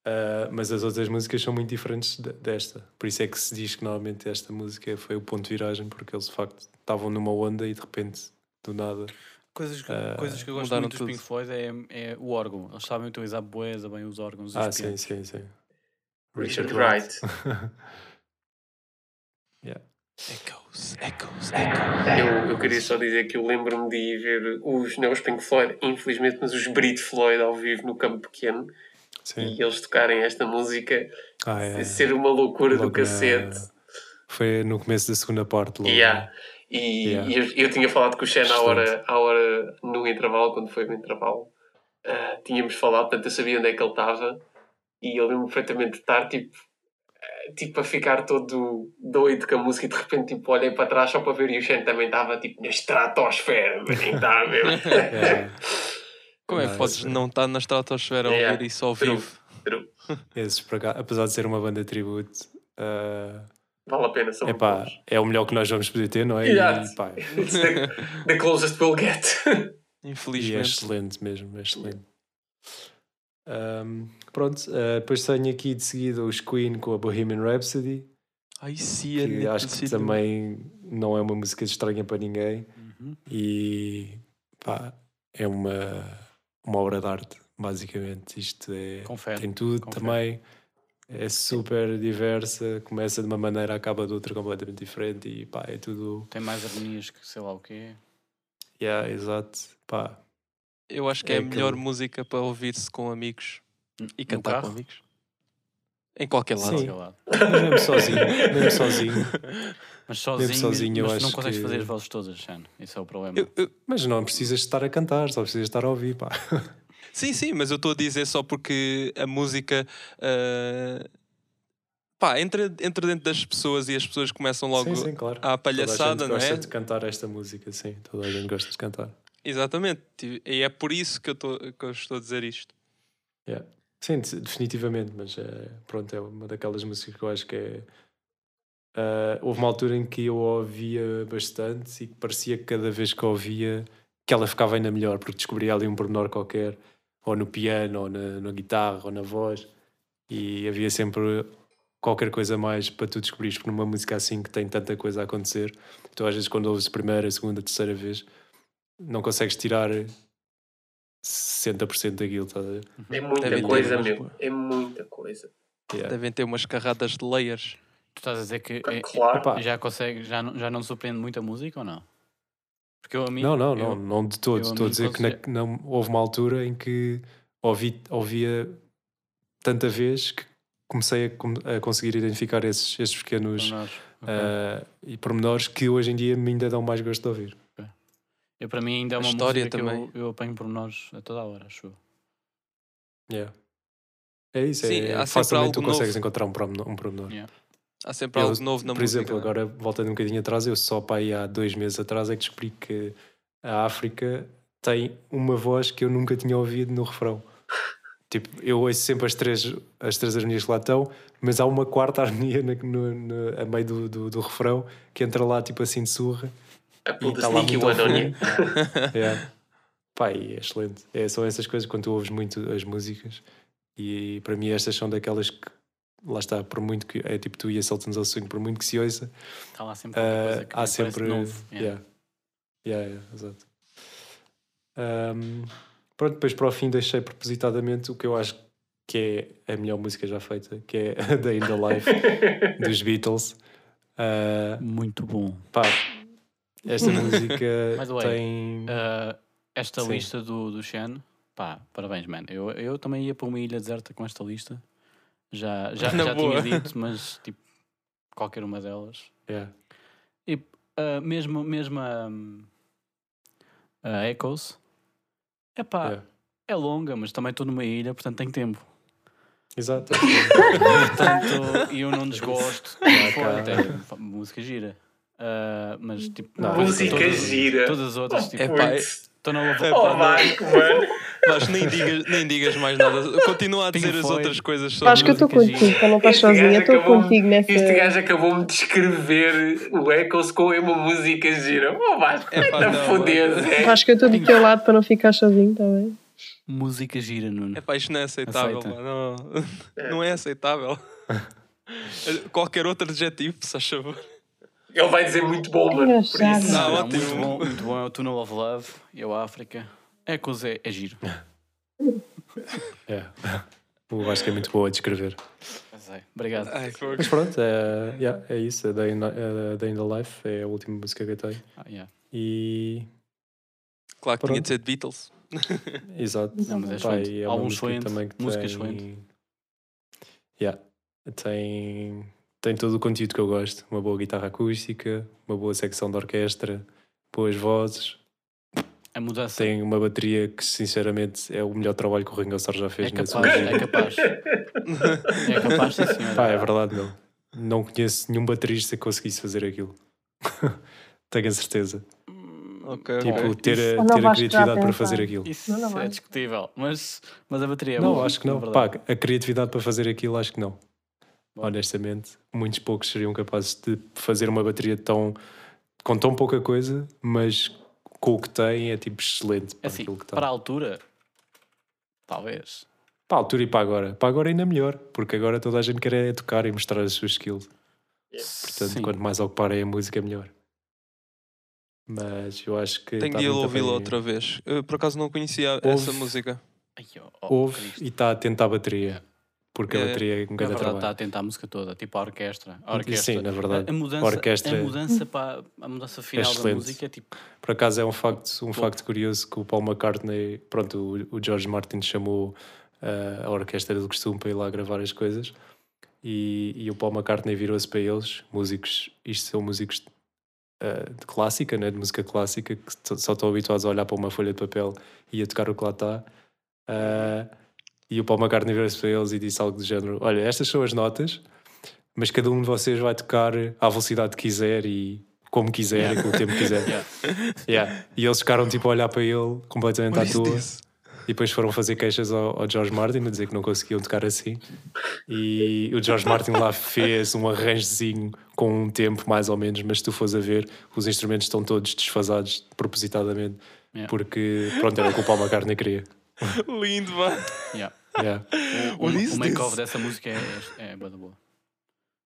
Speaker 2: ah, mas as outras músicas são muito diferentes de- desta. Por isso é que se diz que normalmente esta música foi o ponto de viragem, porque eles de facto estavam numa onda e de repente, do nada.
Speaker 3: Coisas que,
Speaker 2: Ah,
Speaker 3: coisas que eu gosto muito dos. Pink Floyd é, é o órgão. Eles sabem utilizar boeza bem os órgãos.
Speaker 2: Ah, sim, sim, sim.
Speaker 1: Richard Wright.
Speaker 5: Echoes, echoes, echoes.
Speaker 1: Eu, eu queria só dizer que eu lembro-me de ir ver os, não os Pink Floyd, infelizmente, mas os Brit Floyd ao vivo no campo pequeno
Speaker 2: sim.
Speaker 1: e eles tocarem esta música
Speaker 2: Ah, é.
Speaker 1: ser uma loucura do
Speaker 2: Logo na-
Speaker 1: cacete.
Speaker 2: Foi no começo da segunda parte. Logo,
Speaker 1: Yeah. E,
Speaker 2: Yeah.
Speaker 1: e eu, eu tinha falado com o Shen à hora, à hora no intervalo, quando foi no intervalo. Ah, tínhamos falado, portanto eu sabia onde é que ele estava e eu lembro perfeitamente de estar tipo, ah, tipo a ficar todo doido com a música e de repente tipo, olhei para trás só para ver e o Shen também estava tipo na estratosfera, mas nem está mesmo.
Speaker 2: É,
Speaker 5: Como é que podes não estar na estratosfera a
Speaker 1: Yeah.
Speaker 5: ouvir isso ao vivo?
Speaker 1: True.
Speaker 2: esses apesar de ser uma banda tributo, ah,
Speaker 1: Vale a pena, são
Speaker 2: epá, é o melhor que nós vamos poder ter, não é?
Speaker 1: Exato.
Speaker 2: E, pá,
Speaker 1: It's the, the closest we'll get.
Speaker 2: e é
Speaker 5: Infelizmente.
Speaker 2: excelente mesmo, é excelente. Ahm, pronto, ah, depois tenho aqui de seguida os Queen com a Bohemian Rhapsody,
Speaker 5: Ai, sim,
Speaker 2: que acho que também não é uma música estranha para ninguém
Speaker 3: Uhum.
Speaker 2: e pá, é uma, uma obra de arte, basicamente. Isto é,
Speaker 3: Confere.
Speaker 2: tem tudo
Speaker 3: confere.
Speaker 2: também, é super diversa, começa de uma maneira, acaba de outra completamente diferente e pá, é tudo.
Speaker 3: Tem mais harmonias que sei lá o quê.
Speaker 2: Yeah, exato. Pá,
Speaker 5: Eu acho que é,
Speaker 2: É
Speaker 5: a melhor música para ouvir-se com amigos e
Speaker 3: No
Speaker 5: cantar com amigos. Em qualquer lado.
Speaker 2: Sim.
Speaker 3: Lado.
Speaker 2: mas mesmo sozinho, mesmo sozinho.
Speaker 3: Mas sozinho,
Speaker 2: sozinho, eu
Speaker 3: mas não
Speaker 2: acho
Speaker 3: consegues
Speaker 2: que-
Speaker 3: fazer as vozes todas, Xano. Esse é o problema.
Speaker 5: Eu- eu-
Speaker 2: Mas não precisas estar a cantar, só precisas estar a ouvir, pá.
Speaker 5: Sim, sim, mas eu estou a dizer só porque a música. ah, pá, entra, entra dentro das pessoas e as pessoas começam logo
Speaker 2: sim, sim, claro.
Speaker 5: à palhaçada,
Speaker 2: Toda a gente
Speaker 5: não
Speaker 2: gosta
Speaker 5: é?
Speaker 2: de cantar esta música, sim. Toda a gente gosta de cantar.
Speaker 5: Exatamente. E é por isso que eu, tô, que eu estou a dizer isto.
Speaker 2: Yeah. Sim, de- definitivamente, mas é, pronto, é uma daquelas músicas que eu acho que é. ah, houve uma altura em que eu a ouvia bastante e que parecia que cada vez que a ouvia que ela ficava ainda melhor, porque descobria ali um pormenor qualquer, ou no piano, ou na, na guitarra, ou na voz, e havia sempre qualquer coisa a mais para tu descobrires, porque numa música assim que tem tanta coisa a acontecer, tu às vezes quando ouves a primeira, a segunda, a terceira vez, não consegues tirar 60% daquilo, estás a ver?
Speaker 1: É muita
Speaker 5: Devem
Speaker 1: coisa,
Speaker 5: umas-
Speaker 1: meu. É muita coisa.
Speaker 2: Yeah.
Speaker 5: Devem ter umas carradas de layers.
Speaker 3: Tu estás a dizer que é-
Speaker 1: Claro.
Speaker 2: Epá.
Speaker 3: já consegue, já não, já não surpreende muito a música ou não? Porque eu a mim.
Speaker 2: Não, não,
Speaker 3: eu-
Speaker 2: não, não de todo.
Speaker 3: a
Speaker 2: Estou a dizer que na- houve uma altura em que ouvi, ouvia tanta vez que comecei a, a conseguir identificar esses, esses pequenos
Speaker 3: ok.
Speaker 2: ah, e pormenores que hoje em dia me ainda dão mais gosto de ouvir.
Speaker 3: Eu, para mim ainda é
Speaker 5: A
Speaker 3: uma
Speaker 5: história
Speaker 3: música
Speaker 5: também.
Speaker 3: que eu, eu apanho por nós a toda a hora, acho eu.
Speaker 2: Yeah. É isso,
Speaker 5: Sim,
Speaker 2: é, facilmente tu consegues
Speaker 5: novo.
Speaker 2: encontrar um pormenor. Um pormenor.
Speaker 3: Yeah.
Speaker 5: Há sempre
Speaker 2: Eu,
Speaker 5: algo novo na
Speaker 2: Por
Speaker 5: música.
Speaker 2: exemplo,
Speaker 5: não é?
Speaker 2: agora voltando um bocadinho atrás, eu só para aí há dois meses atrás é que descobri que a África tem uma voz que eu nunca tinha ouvido no refrão. Tipo, eu ouço sempre as três, as três harmonias que lá estão, mas há uma quarta harmonia na, no, no- a meio do, do, do refrão que entra lá tipo assim de surra.
Speaker 1: A
Speaker 2: E
Speaker 1: pull the
Speaker 2: está lá muito. É. Pá, e é excelente. É, são essas coisas quando tu ouves muito as músicas. E para mim estas são daquelas que lá está, por muito que é tipo tu e a Sultans ao Swing, por muito que se ouça,
Speaker 3: Está lá sempre que
Speaker 2: há sempre.
Speaker 3: novo. yeah.
Speaker 2: Yeah. Yeah, yeah, exato. Ahm, pronto, depois para o fim deixei propositadamente o que eu acho que é a melhor música já feita, que é a Day in the Life dos Beatles. Ah,
Speaker 3: Muito bom.
Speaker 2: pá, esta música
Speaker 3: way,
Speaker 2: tem.
Speaker 3: Ah, esta
Speaker 2: Sim.
Speaker 3: lista do, do Shen, pá, parabéns, man. Eu, eu também ia para uma ilha deserta com esta lista. Já, já, já
Speaker 5: boa.
Speaker 3: tinha dito, mas tipo, qualquer uma delas.
Speaker 2: Yeah.
Speaker 3: E ah, mesmo, mesmo a, a Echoes, epá,
Speaker 2: Yeah.
Speaker 3: é longa, mas também estou numa ilha, portanto tenho tempo.
Speaker 2: Exato.
Speaker 3: Portanto, e eu não desgosto.
Speaker 2: Cá.
Speaker 3: até, música gira. Ah, mas tipo,
Speaker 2: Não,
Speaker 1: música
Speaker 3: todas,
Speaker 1: gira.
Speaker 3: Todas as outras, tipo,
Speaker 5: É pá,
Speaker 3: estou na
Speaker 5: é
Speaker 1: Oh,
Speaker 5: pá, não.
Speaker 1: Vasco,
Speaker 5: nem digas, nem digas mais nada. Continua a
Speaker 3: Pink
Speaker 5: dizer as
Speaker 3: Floyd.
Speaker 5: outras coisas sobre
Speaker 4: Acho que eu estou contigo, para não estar
Speaker 1: Este
Speaker 4: sozinha.
Speaker 1: gajo
Speaker 4: Eu estou
Speaker 1: acabou-
Speaker 4: contigo nessa.
Speaker 1: Este gajo acabou-me de descrever o Echoes com uma música gira. Oh, Vasco,
Speaker 5: É pá, não, é-.
Speaker 4: Acho que eu estou do teu lado para não ficar sozinho, está bem?
Speaker 3: música gira, Nuno.
Speaker 5: É pá, isto não é aceitável.
Speaker 3: Aceita.
Speaker 5: mano. Não, não é aceitável. Qualquer outro adjetivo, se faz favor.
Speaker 1: Ele vai dizer muito bom, mano. Por isso.
Speaker 5: Não,
Speaker 3: Não,
Speaker 5: ótimo.
Speaker 3: muito bom, muito bom. É o Tunnel of Love e o África. É coisa, é, é giro.
Speaker 2: É. O Vasco é muito boa a descrever.
Speaker 3: Mas é. Obrigado.
Speaker 5: Ai.
Speaker 2: Mas pronto, é, yeah, é isso. A Day in, a Day in the Life é a última música que eu tenho.
Speaker 3: Ah, yeah.
Speaker 2: E.
Speaker 5: Claro que tinha
Speaker 2: Pronto.
Speaker 5: de ser de Beatles.
Speaker 2: Exato.
Speaker 3: Não, mas é
Speaker 2: Pá, e é
Speaker 3: Álbum
Speaker 2: música também que
Speaker 3: música
Speaker 2: tem... Yeah. Tem, tem todo o conteúdo que eu gosto. Uma boa guitarra acústica, uma boa secção de orquestra, boas vozes.
Speaker 3: A mudança
Speaker 2: Tem uma bateria que, sinceramente, é o melhor trabalho que o Ringo Starr já fez
Speaker 3: é capaz, é capaz. É capaz, sim.
Speaker 2: Pá, é verdade, não. Não conheço nenhum baterista que conseguisse fazer aquilo. Tenho a certeza.
Speaker 5: Ok,
Speaker 2: Tipo,
Speaker 5: ok.
Speaker 2: ter,
Speaker 3: Isso-
Speaker 2: a, ter a criatividade para fazer aquilo.
Speaker 3: Isso
Speaker 4: Não, não
Speaker 3: é discutível, mas, mas a bateria é
Speaker 2: Não,
Speaker 3: boa,
Speaker 2: acho que não. Pá, a criatividade para fazer aquilo, acho que não.
Speaker 3: Bom.
Speaker 2: Honestamente, muitos poucos seriam capazes de fazer uma bateria tão com tão pouca coisa, mas com o que tem é tipo excelente para
Speaker 3: Assim,
Speaker 2: aquilo que está.
Speaker 3: para a altura, talvez.
Speaker 2: Para a altura e para agora. Para agora ainda melhor, porque agora toda a gente quer é tocar e mostrar as suas skills. Portanto,
Speaker 3: Sim.
Speaker 2: quanto mais ocuparem a música, melhor. Mas eu acho que.
Speaker 5: Tenho
Speaker 2: tá
Speaker 5: de ir
Speaker 2: muito
Speaker 5: ouvi-la outra vez. Eu, por acaso não conhecia essa
Speaker 2: Ouve.
Speaker 5: música.
Speaker 3: Ai, oh, oh,
Speaker 2: Ouve
Speaker 3: Cristo.
Speaker 2: e está atento à bateria. Porque a
Speaker 5: É.
Speaker 2: bateria é um grande
Speaker 3: está
Speaker 2: trabalho.
Speaker 3: a tentar a música toda, tipo a orquestra. A orquestra.
Speaker 2: Sim, na verdade.
Speaker 3: A, a mudança,
Speaker 2: orquestra
Speaker 3: a mudança, para, a mudança final da
Speaker 2: excelente.
Speaker 3: música é tipo.
Speaker 2: Por acaso é um facto, um facto curioso que o Paul McCartney, pronto, o, o George Martin chamou ah, a orquestra do costume para ir lá gravar as coisas e, e o Paul McCartney virou-se para eles, músicos, isto são músicos ah, de clássica, né, de música clássica, que só estão habituados a olhar para uma folha de papel e a tocar o que lá está. Ah, e o Paul McCartney virou-se para eles e disse algo do género: Olha, estas são as notas, mas cada um de vocês vai tocar à velocidade que quiser e como quiser e com o tempo que quiser.
Speaker 3: Yeah.
Speaker 2: Yeah. E eles ficaram tipo a olhar para ele completamente à
Speaker 5: What is
Speaker 2: toa.
Speaker 5: this?
Speaker 2: E depois foram fazer queixas ao, ao George Martin a dizer que não conseguiam tocar assim. E o George Martin lá fez um arranjozinho com um tempo mais ou menos, mas se tu fores a ver, os instrumentos estão todos desfasados propositadamente.
Speaker 3: Yeah.
Speaker 2: Porque, pronto, era o que o Paul McCartney queria.
Speaker 5: Lindo, mano.
Speaker 3: Yeah.
Speaker 2: Yeah.
Speaker 3: O,
Speaker 5: is
Speaker 3: o make-off dessa música é, é, é da boa.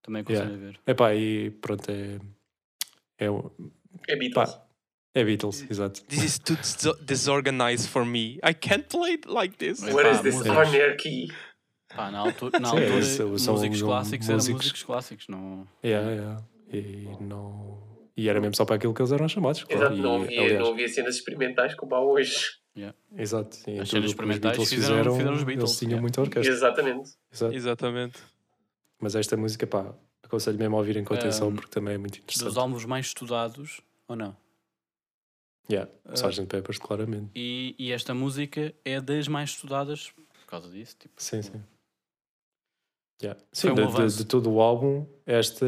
Speaker 3: Também aconselho
Speaker 2: Yeah.
Speaker 3: a ver.
Speaker 2: Epá, e pronto, é. É,
Speaker 1: É Beatles.
Speaker 2: pá, é Beatles, exato.
Speaker 5: This is too dis- disorganized for me. I can't play it like this.
Speaker 1: What is this anarchy?
Speaker 3: Pá, na altura, na
Speaker 2: Sim,
Speaker 3: altura
Speaker 2: são
Speaker 3: músicos clássicos eram
Speaker 2: músicos-
Speaker 3: músicos clássicos. Não...
Speaker 2: Yeah, yeah. E, não... e era mesmo só para aquilo que eles eram chamados. Claro.
Speaker 1: Exato, não
Speaker 2: E,
Speaker 1: havia,
Speaker 2: aliás,
Speaker 1: não havia cenas experimentais como há hoje.
Speaker 2: Exato. E
Speaker 3: As cenas
Speaker 2: tudo o que os
Speaker 3: experimentais
Speaker 2: Beatles
Speaker 3: fizeram-
Speaker 2: fizeram,
Speaker 3: fizeram os Beatles,
Speaker 2: eles tinham
Speaker 3: yeah.
Speaker 2: muita orquestra.
Speaker 1: Exatamente.
Speaker 2: Exato.
Speaker 5: Exatamente.
Speaker 2: Mas esta música, pá, aconselho mesmo a ouvirem com atenção
Speaker 3: Um,
Speaker 2: porque também é muito interessante.
Speaker 3: Dos álbuns mais estudados, ou não?
Speaker 2: Yeah.
Speaker 3: Uh,
Speaker 2: Sgt. Peppers, claramente.
Speaker 3: E, e esta música é das mais estudadas por causa disso. Tipo,
Speaker 2: Sim, sim. Yeah.
Speaker 3: Foi
Speaker 2: Sim,
Speaker 3: um
Speaker 2: de, de- de todo o álbum, esta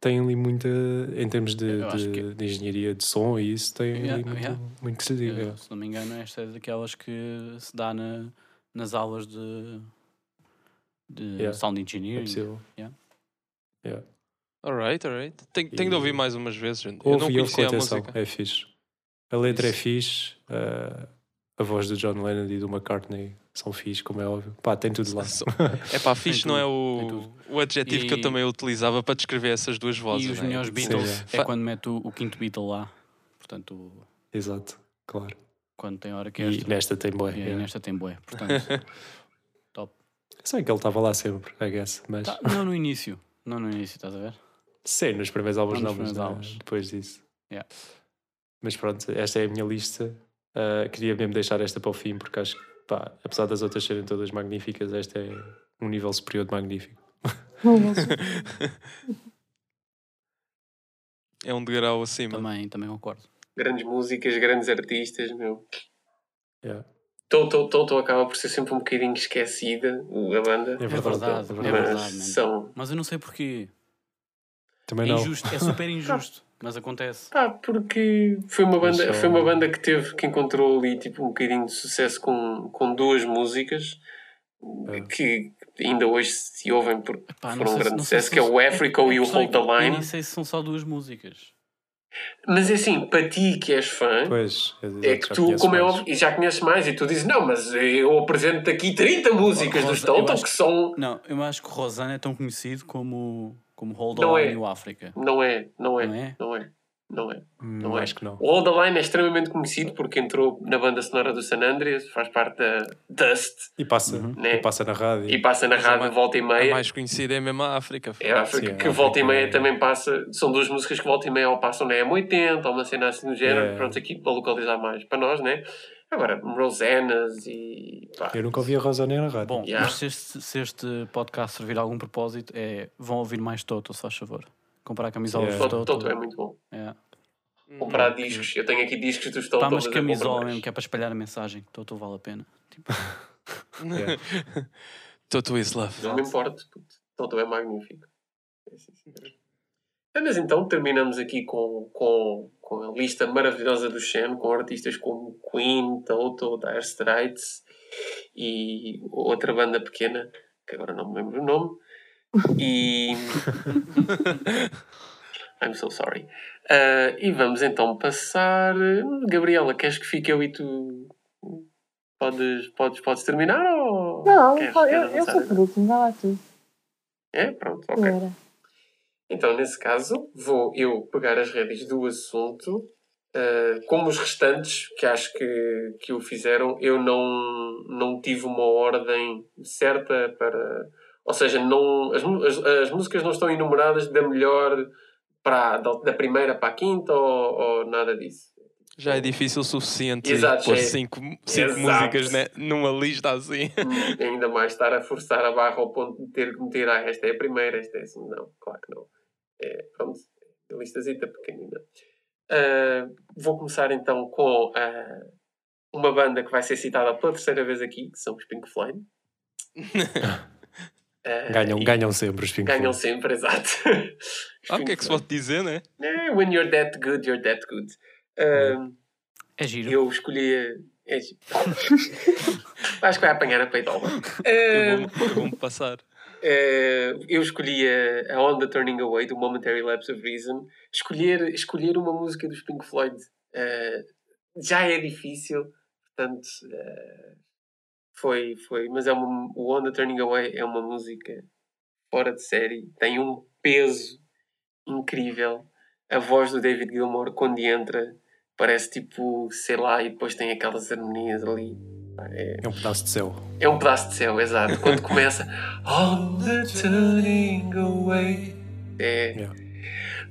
Speaker 2: tem ali muita, em termos de,
Speaker 3: Eu
Speaker 2: de,
Speaker 3: que-
Speaker 2: de engenharia de som e isso, tem
Speaker 3: Yeah,
Speaker 2: ali muito,
Speaker 3: yeah.
Speaker 2: muito que se diga. yeah.
Speaker 3: se não me engano, esta é daquelas que se dá na, nas aulas de, de
Speaker 2: Yeah.
Speaker 3: sound
Speaker 2: É
Speaker 3: engineering.
Speaker 2: possível.
Speaker 3: Yeah.
Speaker 2: Yeah.
Speaker 5: Alright, alright. Tenho, tenho de
Speaker 2: E-
Speaker 5: ouvir mais umas vezes, gente. Eu não
Speaker 2: Ouve e ouve com
Speaker 5: conhecia a
Speaker 2: atenção,
Speaker 5: música.
Speaker 2: é fixe. A letra é
Speaker 5: Isso.
Speaker 2: fixe, uh, a voz do John Lennon e do McCartney são fixe, como é óbvio. Pá, tem tudo lá.
Speaker 5: É pá, fixe não é o, o adjetivo que eu
Speaker 3: E-
Speaker 5: também utilizava para descrever essas duas vozes.
Speaker 3: E os
Speaker 5: né?
Speaker 3: melhores Beatles
Speaker 2: Sim,
Speaker 3: é
Speaker 5: Fa-
Speaker 3: quando mete o, o quinto Beatle lá. Portanto, o-
Speaker 2: Exato, claro.
Speaker 3: quando tem a
Speaker 2: E
Speaker 3: orquestra.
Speaker 2: nesta tem boé.
Speaker 3: E
Speaker 2: yeah.
Speaker 3: nesta tem bué. Portanto, top.
Speaker 2: Sei que ele estava lá sempre, I guess. Mas
Speaker 3: Tá, não no início. Não no início, estás a ver?
Speaker 2: sim, nos primeiros álbuns
Speaker 3: Não
Speaker 2: mas
Speaker 3: álbuns.
Speaker 2: depois disso.
Speaker 3: Yeah.
Speaker 2: Mas pronto, esta é a minha lista. Uh, queria mesmo deixar esta para o fim, porque acho que, pá, apesar das outras serem todas magníficas, esta é um nível superior de magnífico.
Speaker 5: É um degrau acima.
Speaker 3: Também, também concordo.
Speaker 1: Grandes músicas, grandes artistas, meu.
Speaker 2: Yeah.
Speaker 1: Toto, Toto acaba por ser sempre um bocadinho esquecida, a banda.
Speaker 2: É verdade,
Speaker 3: verdade,
Speaker 2: é
Speaker 3: é
Speaker 2: verdade.
Speaker 3: verdade.
Speaker 1: mas são.
Speaker 3: Mas eu não sei porquê.
Speaker 2: Também
Speaker 3: É
Speaker 2: não.
Speaker 3: injusto, é super injusto. mas acontece.
Speaker 1: Pá, porque foi uma banda,
Speaker 2: só-
Speaker 1: foi uma banda que teve, que encontrou ali tipo um bocadinho de sucesso com, com duas músicas
Speaker 2: É.
Speaker 1: que ainda hoje se ouvem porque
Speaker 3: Pá, não
Speaker 1: foram um
Speaker 3: sei
Speaker 1: grande sucesso,
Speaker 3: se
Speaker 1: que é o Africa
Speaker 3: a
Speaker 1: e o
Speaker 3: é
Speaker 1: Hold the
Speaker 3: que Eu
Speaker 1: Line.
Speaker 3: nem sei se são só duas músicas.
Speaker 1: Mas é assim, para ti que és fã,
Speaker 2: Pois,
Speaker 1: é que tu, como é óbvio, e já conheces mais, e tu dizes, não, mas eu apresento aqui 30 músicas dos
Speaker 3: Rosa, acho
Speaker 1: que são.
Speaker 3: Não, eu acho que o Rosana é tão conhecido como, como Hold
Speaker 1: Não
Speaker 3: On
Speaker 1: é.
Speaker 3: e o África.
Speaker 1: Não é, não é,
Speaker 3: Não é?
Speaker 1: não é, não é.
Speaker 2: Não
Speaker 1: é.
Speaker 2: acho que não.
Speaker 1: O Hold the Line é extremamente conhecido porque entrou na banda sonora do San Andreas, faz parte da Dust
Speaker 2: E passa,
Speaker 3: Uhum.
Speaker 2: e
Speaker 1: Né?
Speaker 2: passa na rádio.
Speaker 1: e passa na
Speaker 5: Mas a
Speaker 1: rádio
Speaker 5: mais-
Speaker 1: volta e
Speaker 5: A
Speaker 1: meia.
Speaker 5: mais conhecida é mesmo a África.
Speaker 1: É a África,
Speaker 2: Sim, a
Speaker 1: que volta e
Speaker 2: África
Speaker 1: meia
Speaker 2: é-
Speaker 1: também passa. São duas músicas que volta e meia ou passam na M80 ou uma cena assim do género.
Speaker 2: É.
Speaker 1: Pronto, aqui para localizar mais para nós, né? Agora, Rosanas e. Pá,
Speaker 2: Eu nunca ouvi a Rosanne na rádio.
Speaker 3: Bom,
Speaker 1: Yeah.
Speaker 3: mas se este, se este podcast servir a algum propósito, é vão ouvir mais Toto, se faz favor. Comprar camisolas
Speaker 2: Yeah.
Speaker 3: de
Speaker 1: Toto,
Speaker 3: Toto.
Speaker 1: É muito bom.
Speaker 3: É.
Speaker 1: Comprar discos. Eu tenho aqui discos dos Toto.
Speaker 3: Pá, mas camisola mesmo, que é para espalhar a mensagem. Toto vale a pena. Tipo,
Speaker 2: Yeah.
Speaker 5: Toto is love.
Speaker 1: Não me importo. Toto é magnífico. É, sim, senhor. É, mas então terminamos aqui com, com, com a lista maravilhosa do Shen, com artistas como Queen, Toto, Dire Straits e outra banda pequena, que agora não me lembro o nome. E. I'm so sorry. Ah, e vamos então passar. Gabriela, queres que fique eu e tu Podes, podes, podes terminar ou.
Speaker 4: Não,
Speaker 1: queres-
Speaker 4: eu,
Speaker 1: queres
Speaker 4: eu
Speaker 1: avançar?
Speaker 4: sou por último, vai lá tu.
Speaker 1: É? Pronto, ok.
Speaker 4: Agora.
Speaker 1: Então, nesse caso, vou eu pegar as rédeas do assunto. Uh, como os restantes, que acho que, que o fizeram, eu não, não tive uma ordem certa para. Ou seja, não, as, as, as músicas não estão enumeradas da melhor para, da, da primeira para a quinta ou, ou nada disso.
Speaker 5: Já é difícil o suficiente
Speaker 1: Exato,
Speaker 5: pôr
Speaker 1: é-
Speaker 5: cinco, cinco
Speaker 1: Exato.
Speaker 5: músicas né, numa lista assim.
Speaker 1: Hum, ainda mais estar a forçar a barra ao ponto de ter que meter, ah, esta é a primeira, esta é a segunda. Não, claro que não. É, pronto, é uma listazita pequenina. Ah, vou começar então com ah, uma banda que vai ser citada pela terceira vez aqui, que são os Pink Floyd. Ah,
Speaker 2: Ganham, ganham sempre os Pink
Speaker 1: Ganham
Speaker 2: Floyd.
Speaker 1: sempre, exato.
Speaker 5: Ah, o que é que se pode dizer, né?
Speaker 1: É, when you're that good, you're that good. Ah,
Speaker 3: É giro.
Speaker 1: eu escolhi. É, acho que vai apanhar a peidola.
Speaker 5: Eu vou- eu vou-me passar.
Speaker 1: Eh, eu escolhi a, On the Turning Away do Momentary Lapse of Reason. Escolher, escolher uma música dos Pink Floyd eh, já é difícil, portanto eh, foi, foi. Mas é uma, o On the Turning Away é uma música fora de série, tem um peso incrível. A voz do David Gilmour, quando entra, parece tipo, sei lá, e depois tem aquelas harmonias ali. É,
Speaker 2: É um pedaço de céu.
Speaker 1: é um pedaço de céu, exato. Quando começa On the turning away. É.
Speaker 2: Yeah.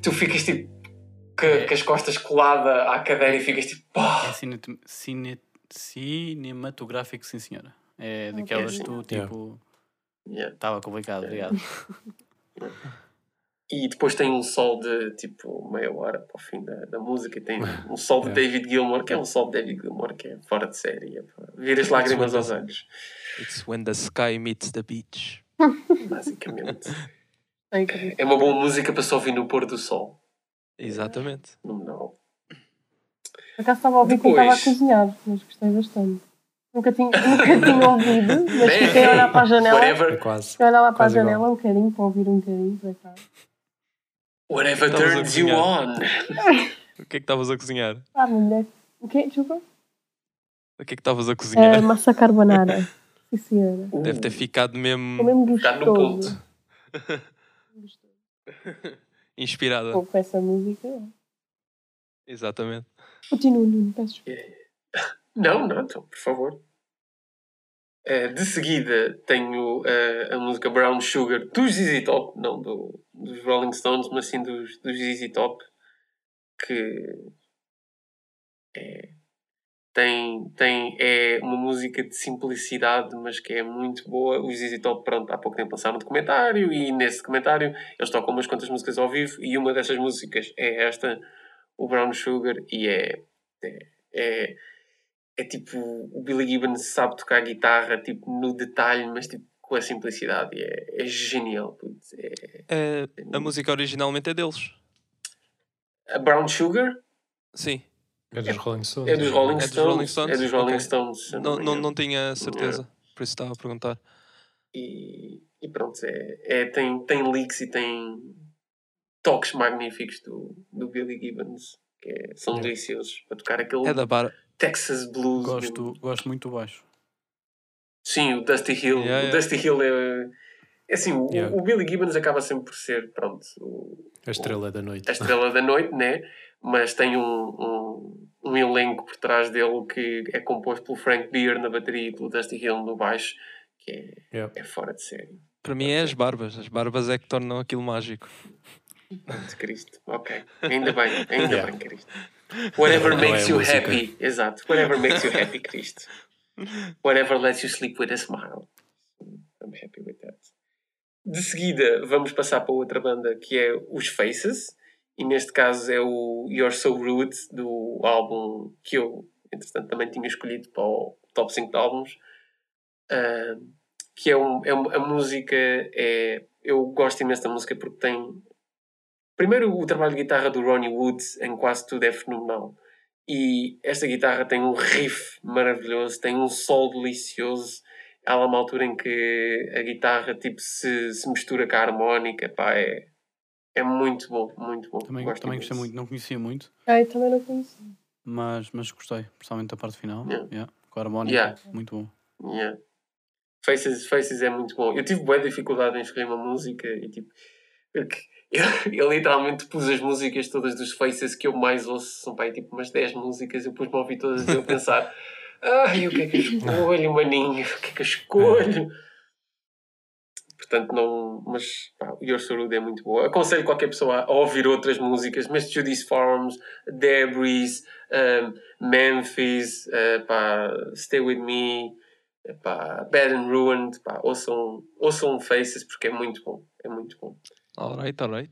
Speaker 1: Tu ficas tipo com, as costas coladas à cadeira e ficas tipo.
Speaker 3: É
Speaker 1: pá.
Speaker 3: cine, cine, cinematográfico, sim senhora. É daquelas que tu,
Speaker 2: Yeah.
Speaker 3: tipo...
Speaker 1: Yeah.
Speaker 3: Estava complicado, obrigado.
Speaker 1: E depois tem um sol de tipo meia hora para o fim da, da música. E tem um sol de
Speaker 2: Yeah.
Speaker 1: David Gilmour, que é um sol de David Gilmour que é fora de série. É para vir as lágrimas aos olhos,
Speaker 5: It's when the sky meets the beach.
Speaker 1: basicamente. É uma boa música para se ouvir no pôr do sol.
Speaker 5: Exatamente.
Speaker 1: Fenomenal.
Speaker 4: Por acaso estava a ouvir quando estava a
Speaker 1: Depois-
Speaker 4: cozinhar, mas gostei bastante. Nunca tinha, nunca tinha ouvido, mas fiquei a olhar para a janela.
Speaker 2: É
Speaker 1: Whatever,
Speaker 2: quase.
Speaker 4: Fiquei a olhar lá para a
Speaker 2: Quase igual.
Speaker 4: janela um bocadinho, para ouvir um bocadinho, para cá.
Speaker 1: Whatever
Speaker 5: Estavas a
Speaker 1: turns you on.
Speaker 5: cozinhar. O que é que estavas a cozinhar?
Speaker 4: Ah, mulher. O quê? Desculpa?
Speaker 5: O que é que estavas a cozinhar?
Speaker 4: É, massa carbonara. Sim, senhora.
Speaker 5: Deve ter ficado
Speaker 4: É
Speaker 5: mesmo
Speaker 4: mesmo
Speaker 1: Está no
Speaker 4: gostoso.
Speaker 1: ponto.
Speaker 5: inspirada.
Speaker 4: Pô, com essa música. é.
Speaker 5: Exatamente.
Speaker 4: Continua, Nuno, peço desculpa.
Speaker 1: Não, não, então, por favor. Eh, de seguida tenho eh, a música Brown Sugar dos ZZ Top, não do, dos Rolling Stones, mas sim dos, dos ZZ Top, que é, tem, tem, é uma música de simplicidade, mas que é muito boa. Os ZZ Top, pronto, há pouco tempo lançaram um documentário e nesse documentário eles tocam umas quantas músicas ao vivo e uma dessas músicas é esta, o Brown Sugar, e é, é, é, é tipo, o Billy Gibbons sabe tocar guitarra tipo, no detalhe, mas tipo, com a simplicidade, é, é genial. putz, É,
Speaker 5: É, a música originalmente é deles.
Speaker 1: a Brown Sugar
Speaker 5: Sim.
Speaker 2: É dos Rolling Stones.
Speaker 1: é dos Rolling
Speaker 5: É dos
Speaker 1: Stones.
Speaker 5: Rolling Stones?
Speaker 1: É dos Rolling. Stones. eu
Speaker 5: Não,
Speaker 1: me
Speaker 5: não,
Speaker 1: engano.
Speaker 5: não tinha certeza. Por isso estava a perguntar.
Speaker 1: E, e pronto, é, é, tem, tem leaks e tem toques magníficos do, do Billy Gibbons, que é- são deliciosos para tocar aquele
Speaker 5: É da bar.
Speaker 1: Texas Blues.
Speaker 3: Gosto,
Speaker 1: mesmo.
Speaker 3: gosto muito do baixo.
Speaker 1: Sim, o Dusty Hill.
Speaker 5: Yeah,
Speaker 1: o
Speaker 5: yeah.
Speaker 1: Dusty Hill é. É assim, o,
Speaker 2: Yeah.
Speaker 1: o Billy Gibbons acaba sempre por ser, pronto, o-
Speaker 2: A estrela da noite.
Speaker 1: a estrela da noite, né? Mas tem um, um, um elenco por trás dele que é composto pelo Frank Beard na bateria e pelo Dusty Hill no baixo, que é,
Speaker 2: Yeah.
Speaker 1: é fora de série.
Speaker 5: Para mim é as barbas. As barbas é que tornam aquilo mágico.
Speaker 1: Cristo. Ok. Ainda bem, ainda
Speaker 2: Yeah.
Speaker 1: bem, Cristo. Whatever
Speaker 2: Não é
Speaker 1: makes
Speaker 2: a
Speaker 1: you
Speaker 2: música.
Speaker 1: happy. Exato. Whatever makes you happy, Cristo. Whatever lets you sleep with a smile. I'm happy with that. De seguida, vamos passar para outra banda que é os Faces. E neste caso é o You're So Rude, do álbum que eu, entretanto, também tinha escolhido para o top 5 de álbuns. Ah, que é, um, é um- a música é eu gosto imenso da música porque tem primeiro o trabalho de guitarra do Ronnie Wood em quase tudo é fenomenal e esta guitarra tem um riff maravilhoso tem um sol delicioso há lá uma altura em que a guitarra tipo se, se mistura com a harmónica pá, é, é muito bom muito bom
Speaker 3: Também,
Speaker 1: Gosto
Speaker 3: também gostei muito, não conhecia muito,
Speaker 4: Ai, também não conheço.
Speaker 3: mas, mas gostei, principalmente da parte final.
Speaker 1: Yeah.
Speaker 3: Yeah, com a harmónica.
Speaker 1: Yeah.
Speaker 3: Muito bom.
Speaker 1: Yeah. Faces, Faces é muito bom. Eu tive boa dificuldade em escolher uma música e tipo. Porque eu, eu literalmente pus as músicas todas dos Faces que eu mais ouço, são pai tipo umas 10 músicas, eu pus-me a ouvir todas e eu pensar: ai, o que é que eu escolho, maninho? O que é que eu escolho? Portanto, não. Mas pá, o Your Sorud é muito boa. Aconselho qualquer pessoa a ouvir outras músicas, mas Judy's Farms, Debris, um, Memphis, uh, pá, Stay With Me, pá, Bad and Ruined. Pá, ouçam, ouçam Faces porque é muito bom. É muito bom.
Speaker 5: Alright, alright.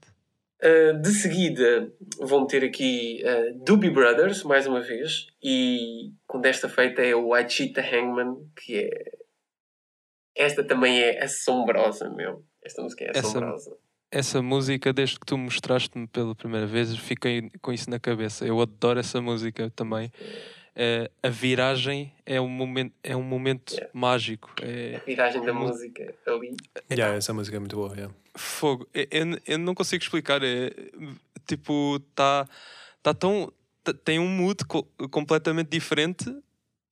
Speaker 1: Uh, de seguida vão ter aqui uh, Doobie Brothers, mais uma vez, e com desta feita é o I Cheat the Hangman, que é. Esta também é assombrosa, meu. Esta música é
Speaker 5: Essa-
Speaker 1: assombrosa.
Speaker 5: Essa música, desde que tu mostraste-me pela primeira vez, fiquei com isso na cabeça. Eu adoro essa música também. Eh, a viragem é um momento, é um momento
Speaker 1: Yeah.
Speaker 5: mágico. É
Speaker 1: A viragem da música ali.
Speaker 2: Yeah, essa música é muito boa. Yeah.
Speaker 5: fogo. Eu, eu- eu não consigo explicar. É, tipo, tá, tá tão. tá- tem um mood co- completamente diferente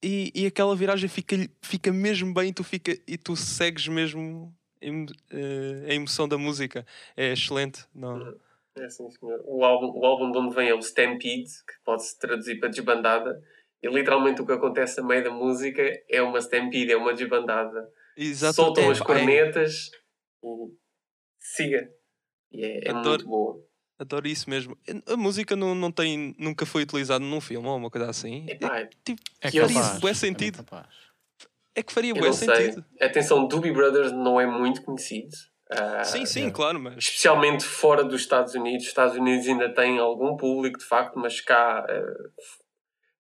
Speaker 5: e, e aquela viragem fica, fica mesmo bem tu fica, e tu segues mesmo em- eh, a emoção da música. É excelente. Não,
Speaker 1: É assim, senhor. O álbum, o álbum de onde vem é o Stampede, que pode-se traduzir para desbandada. E literalmente o que acontece a meio da música é uma stampede, é uma desbandada.
Speaker 5: Exato.
Speaker 1: Soltam
Speaker 5: É,
Speaker 1: as
Speaker 5: pá, é-
Speaker 1: cornetas e siga. E é, é
Speaker 5: Adoro.
Speaker 1: muito boa.
Speaker 5: Adoro isso mesmo. A música não, não tem, nunca foi utilizada num filme ou uma coisa assim.
Speaker 1: Epá,
Speaker 5: tipo,
Speaker 3: É
Speaker 1: Que eu
Speaker 3: capaz.
Speaker 1: disse,
Speaker 5: bué
Speaker 3: é
Speaker 5: sentido. é que faria bué
Speaker 1: não sei.
Speaker 5: sentido.
Speaker 1: Atenção, Doobie Brothers não é muito conhecido. Ah,
Speaker 5: sim, sim,
Speaker 2: yeah.
Speaker 5: claro, mas.
Speaker 1: especialmente fora dos Estados Unidos. Os Estados Unidos ainda têm algum público, de facto, mas cá eh,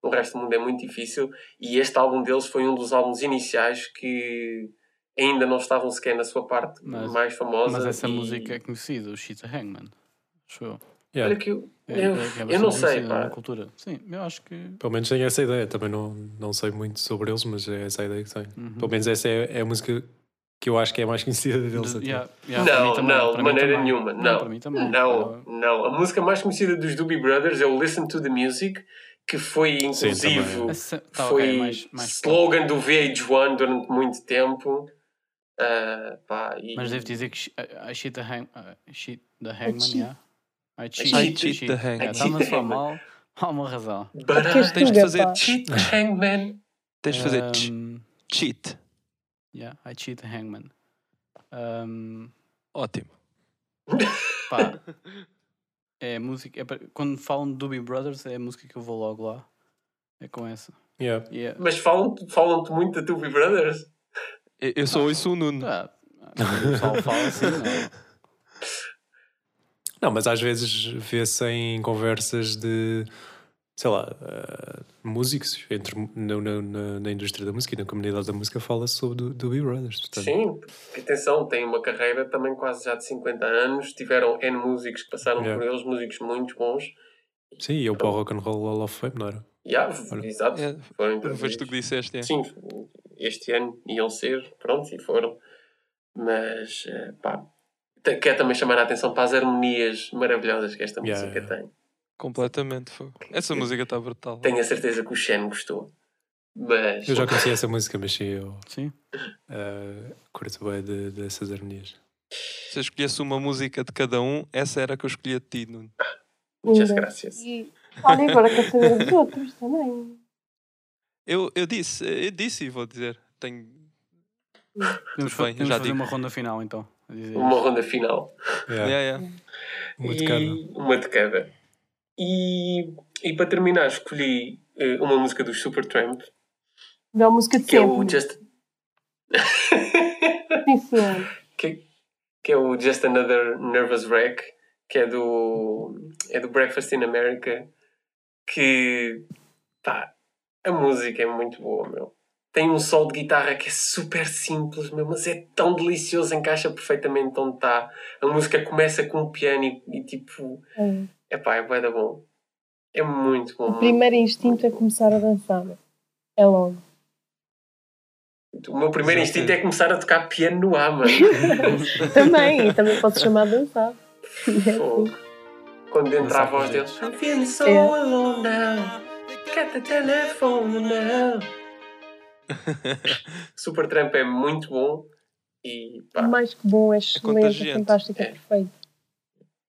Speaker 1: no resto do mundo é muito difícil. E este álbum deles foi um dos álbuns iniciais que ainda não estavam sequer na sua parte
Speaker 3: Mas-
Speaker 1: mais famosa.
Speaker 3: Mas essa
Speaker 1: e-
Speaker 3: música é conhecida, o Cheetah Hangman. Acho eu.
Speaker 2: Yeah.
Speaker 1: Olha que eu,
Speaker 3: É-
Speaker 1: eu,
Speaker 3: é- é
Speaker 1: eu não sei, pá.
Speaker 3: cultura. Sim, eu acho que.
Speaker 2: Pelo menos tenho essa ideia. Também não, não sei muito sobre eles, mas é essa a ideia que tenho.
Speaker 3: Uhum.
Speaker 2: Pelo menos essa é, é a música que eu acho que é a mais conhecida deles.
Speaker 3: De-
Speaker 2: até.
Speaker 3: yeah, yeah,
Speaker 1: Não,
Speaker 3: também,
Speaker 1: não, de maneira
Speaker 3: também.
Speaker 1: nenhuma. Não,
Speaker 3: para mim também.
Speaker 1: não, não. A música mais conhecida dos Doobie Brothers é o Listen to the Music, que foi
Speaker 2: Sim,
Speaker 1: inclusive
Speaker 2: também.
Speaker 3: Essa- tá,
Speaker 1: foi
Speaker 3: ok, mais, mais
Speaker 1: slogan do VH1 durante muito tempo. Ah, pá, e-
Speaker 3: Mas devo dizer que I I cheat the, hang, I cheat the hangman,
Speaker 4: cheat.
Speaker 3: yeah. I cheat,
Speaker 1: cheat
Speaker 5: the
Speaker 3: cheat.
Speaker 5: hangman.
Speaker 3: Yeah,
Speaker 1: I
Speaker 3: Está-me a
Speaker 1: cheat the
Speaker 3: soar
Speaker 1: hangman.
Speaker 3: mal. Há uma razão.
Speaker 1: But
Speaker 4: Que
Speaker 1: I
Speaker 5: tens de fazer
Speaker 1: cheat the hangman.
Speaker 5: Tens de fazer
Speaker 3: Um,
Speaker 5: cheat.
Speaker 3: yeah, I cheat the hangman. Um,
Speaker 5: Ótimo.
Speaker 3: pá, é música. É, quando falam de Doobie Brothers, é a música que eu vou logo lá. É com essa.
Speaker 2: Yeah.
Speaker 3: Yeah.
Speaker 1: Mas falam-te falam muito da Doobie Brothers?
Speaker 5: Eu, eu só ouço o Nuno.
Speaker 3: Ah, o pessoal fala assim, não.
Speaker 2: Não, mas às vezes vê-se em conversas de, sei lá, eh, músicos entre, na, na, na- na indústria da música e na comunidade da música fala-se sobre do, do Big Brothers. portanto.
Speaker 1: Sim, porque, atenção, têm uma carreira também quase já de 50 anos. Tiveram N músicos que passaram
Speaker 2: Yeah.
Speaker 1: por eles, músicos muito bons.
Speaker 2: Sim, e eu para o Rock and Roll Hall of Fame, não era?
Speaker 1: Yeah,
Speaker 2: Olha.
Speaker 1: exato.
Speaker 5: É,
Speaker 1: Foram
Speaker 5: Foste tu que disseste. É.
Speaker 1: Sim, este ano iam ser, pronto, e foram. Mas, eh, pá, quero também chamar a atenção para as harmonias maravilhosas que esta
Speaker 2: Yeah,
Speaker 1: música
Speaker 2: yeah.
Speaker 1: tem.
Speaker 5: Completamente. fogo. Essa música está brutal.
Speaker 1: Tenho a certeza que o Shen gostou. Mas,
Speaker 2: Eu já conhecia essa música, mas sim, eu
Speaker 3: Sim.
Speaker 2: eh, curto bem de, dessas harmonias.
Speaker 5: Se eu escolhesse uma música de cada um, essa era a que eu escolhia de ti, Nuno.
Speaker 1: muitas graças.
Speaker 4: E olha, agora quer saber dos outros também.
Speaker 5: Eu, eu disse, eu disse e vou dizer. Tenho. Tudo bem, já
Speaker 3: fazer
Speaker 5: digo.
Speaker 3: uma ronda final então.
Speaker 1: Uma ronda final.
Speaker 2: Yeah.
Speaker 5: Yeah, yeah.
Speaker 2: Uma de
Speaker 1: e
Speaker 2: cada.
Speaker 1: uma de cada. E, e para terminar, escolhi eh, uma música dos Supertramp,
Speaker 4: Melhor música de
Speaker 1: que é
Speaker 4: sempre.
Speaker 1: o Just. Que, que é o Just Another Nervous Wreck, que é do, é do Breakfast in America, que pá, a música é muito boa, meu. Tem um solo de guitarra que é super simples, meu, mas é tão delicioso, encaixa perfeitamente onde está. A música começa com um piano e, e tipo,
Speaker 4: É.
Speaker 1: é pá, é bué da bom. É muito bom.
Speaker 4: O primeiro instinto é começar a dançar. É logo.
Speaker 1: O meu primeiro
Speaker 2: Exato.
Speaker 1: instinto é começar a tocar piano no ar, mano.
Speaker 4: Também, também pode chamar a dançar.
Speaker 1: Fogo. Quando entra a voz deles. I'm feeling so
Speaker 4: É.
Speaker 1: alone now. Get the telephone now. Supertramp é muito bom e pá,
Speaker 4: Mais que bom, é excelente, é fantástico, é
Speaker 1: É.
Speaker 4: perfeito.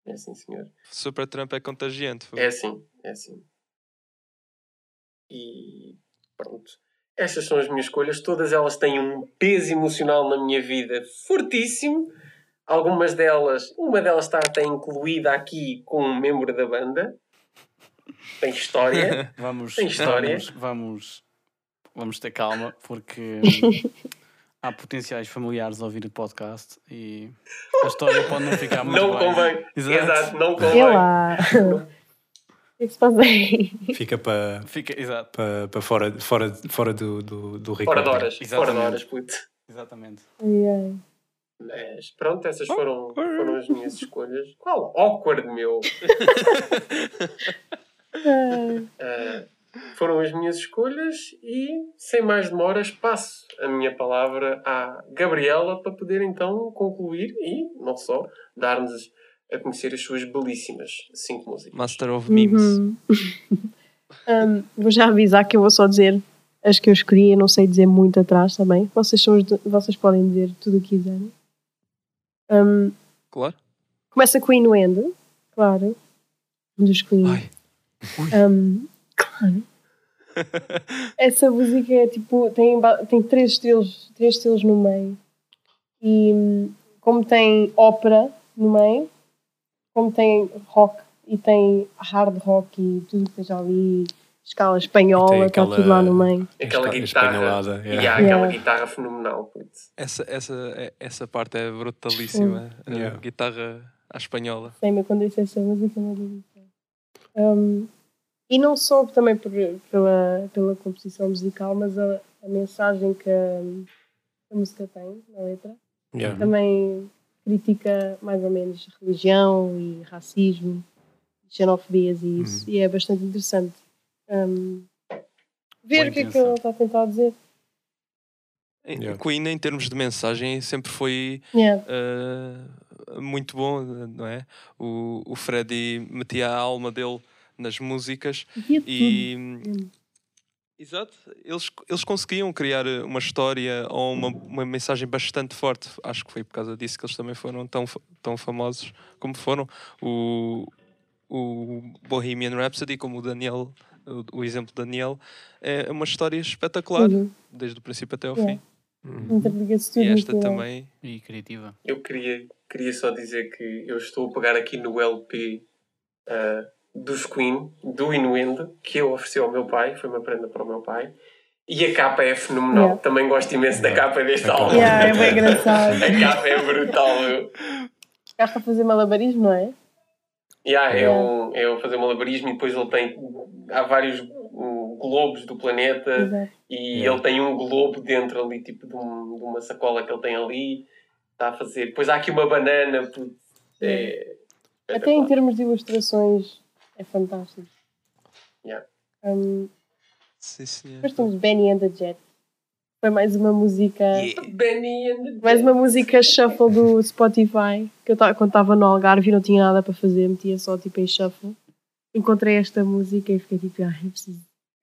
Speaker 1: É assim, senhor.
Speaker 5: Super Trump é contagiante.
Speaker 1: É assim, é assim. E pronto. Estas são as minhas escolhas. Todas elas têm um peso emocional na minha vida fortíssimo. Algumas delas, uma delas está até incluída aqui com um membro da banda. Tem história.
Speaker 3: Vamos,
Speaker 1: Tem história.
Speaker 3: vamos, vamos, vamos ter calma, porque há potenciais familiares a ouvir o podcast e a história pode não ficar muito
Speaker 1: não
Speaker 3: bem.
Speaker 1: convém.
Speaker 3: Exato.
Speaker 1: Exato, não convém.
Speaker 4: lá. O que que se faz aí?
Speaker 2: Fica para
Speaker 3: Fica, exato,
Speaker 2: para para fora, fora, fora do, do, do
Speaker 1: Fora de horas. Fora de
Speaker 3: Exatamente.
Speaker 1: horas, puto.
Speaker 3: exatamente.
Speaker 1: Mas pronto, essas foram, foram as minhas escolhas. Qual awkward, meu? Uh, foram as minhas escolhas e, sem mais demoras, passo a minha palavra à Gabriela para poder então concluir e, não só, dar-nos a conhecer as suas belíssimas cinco músicas.
Speaker 5: Master of Memes.
Speaker 4: Uhum. Um, vou já avisar que eu vou só dizer as que eu escolhi, eu não sei dizer muito atrás também. Vocês, são os de- vocês podem dizer tudo o que quiserem. Um,
Speaker 5: Claro.
Speaker 4: começa com o Inuendo, claro. Um dos Queen.
Speaker 5: Ai.
Speaker 4: Um. Essa música é tipo, tem, tem três estilos, três estilos no meio. E hum, como tem ópera no meio, como tem rock e tem hard rock e tudo que esteja ali, escala espanhola, está
Speaker 2: aquela-
Speaker 4: tudo lá no meio.
Speaker 1: Aquela guitarra. E
Speaker 2: yeah.
Speaker 1: há aquela
Speaker 4: Yeah.
Speaker 1: guitarra fenomenal.
Speaker 5: Essa, essa, é- essa parte é brutalíssima. A
Speaker 2: Yeah.
Speaker 5: Guitarra à espanhola.
Speaker 4: Sei-me quando disse essa música, do céu. Um, e não só também por, pela, pela composição musical, mas a, a mensagem que a, a música tem na letra.
Speaker 2: Yeah.
Speaker 4: Também critica mais ou menos religião e racismo, xenofobias e isso. E é bastante interessante. Um, ver
Speaker 3: Boa
Speaker 4: o que é que
Speaker 3: intenção.
Speaker 4: ele está a tentar dizer.
Speaker 2: Yeah.
Speaker 5: Queen, em termos de mensagem, sempre foi
Speaker 4: Yeah.
Speaker 5: uh, muito bom, não é? O, o Freddie metia a alma dele nas músicas
Speaker 4: tudo.
Speaker 5: e. Exato, eles, eles conseguiam criar uh, uma história ou uma, uma mensagem bastante forte. Acho que foi por causa disso que eles também foram tão, tão famosos como foram. O, o Bohemian Rhapsody, como o Daniel, o, o exemplo do Daniel, é uma história espetacular,
Speaker 4: Tudo.
Speaker 5: desde o princípio até ao
Speaker 4: Yeah.
Speaker 5: fim.
Speaker 2: Uhum.
Speaker 5: E esta também.
Speaker 3: E criativa.
Speaker 1: Eu queria, queria só dizer que eu estou a pegar aqui no LP ah, dos Queen, do Inuendo, que eu ofereci ao meu pai, foi uma prenda para o meu pai. E a capa é fenomenal.
Speaker 4: Yeah.
Speaker 1: Também gosto imenso da capa deste álbum.
Speaker 4: Yeah, é bem engraçado.
Speaker 1: A capa é brutal, meu.
Speaker 4: Cá para fazer malabarismo, não é?
Speaker 1: Yeah, é,
Speaker 4: Yeah.
Speaker 1: um, é um fazer malabarismo e depois ele tem. Há vários globos do planeta
Speaker 4: Exato.
Speaker 1: e
Speaker 2: Yeah.
Speaker 1: ele tem um globo dentro ali, tipo de, um- de uma sacola que ele tem ali. Está a fazer. Depois há aqui uma banana. É.
Speaker 4: Até em termos de ilustrações é fantástico.
Speaker 1: Yeah.
Speaker 4: Um,
Speaker 5: Sim, senhor.
Speaker 4: depois temos Benny and the Jet. Foi mais uma música.
Speaker 1: Benny and the
Speaker 4: Mais uma música shuffle do Spotify. Que eu quando estava no Algarve e não tinha nada para fazer, metia só tipo em shuffle. Encontrei esta música e fiquei tipo, ah, eu preciso,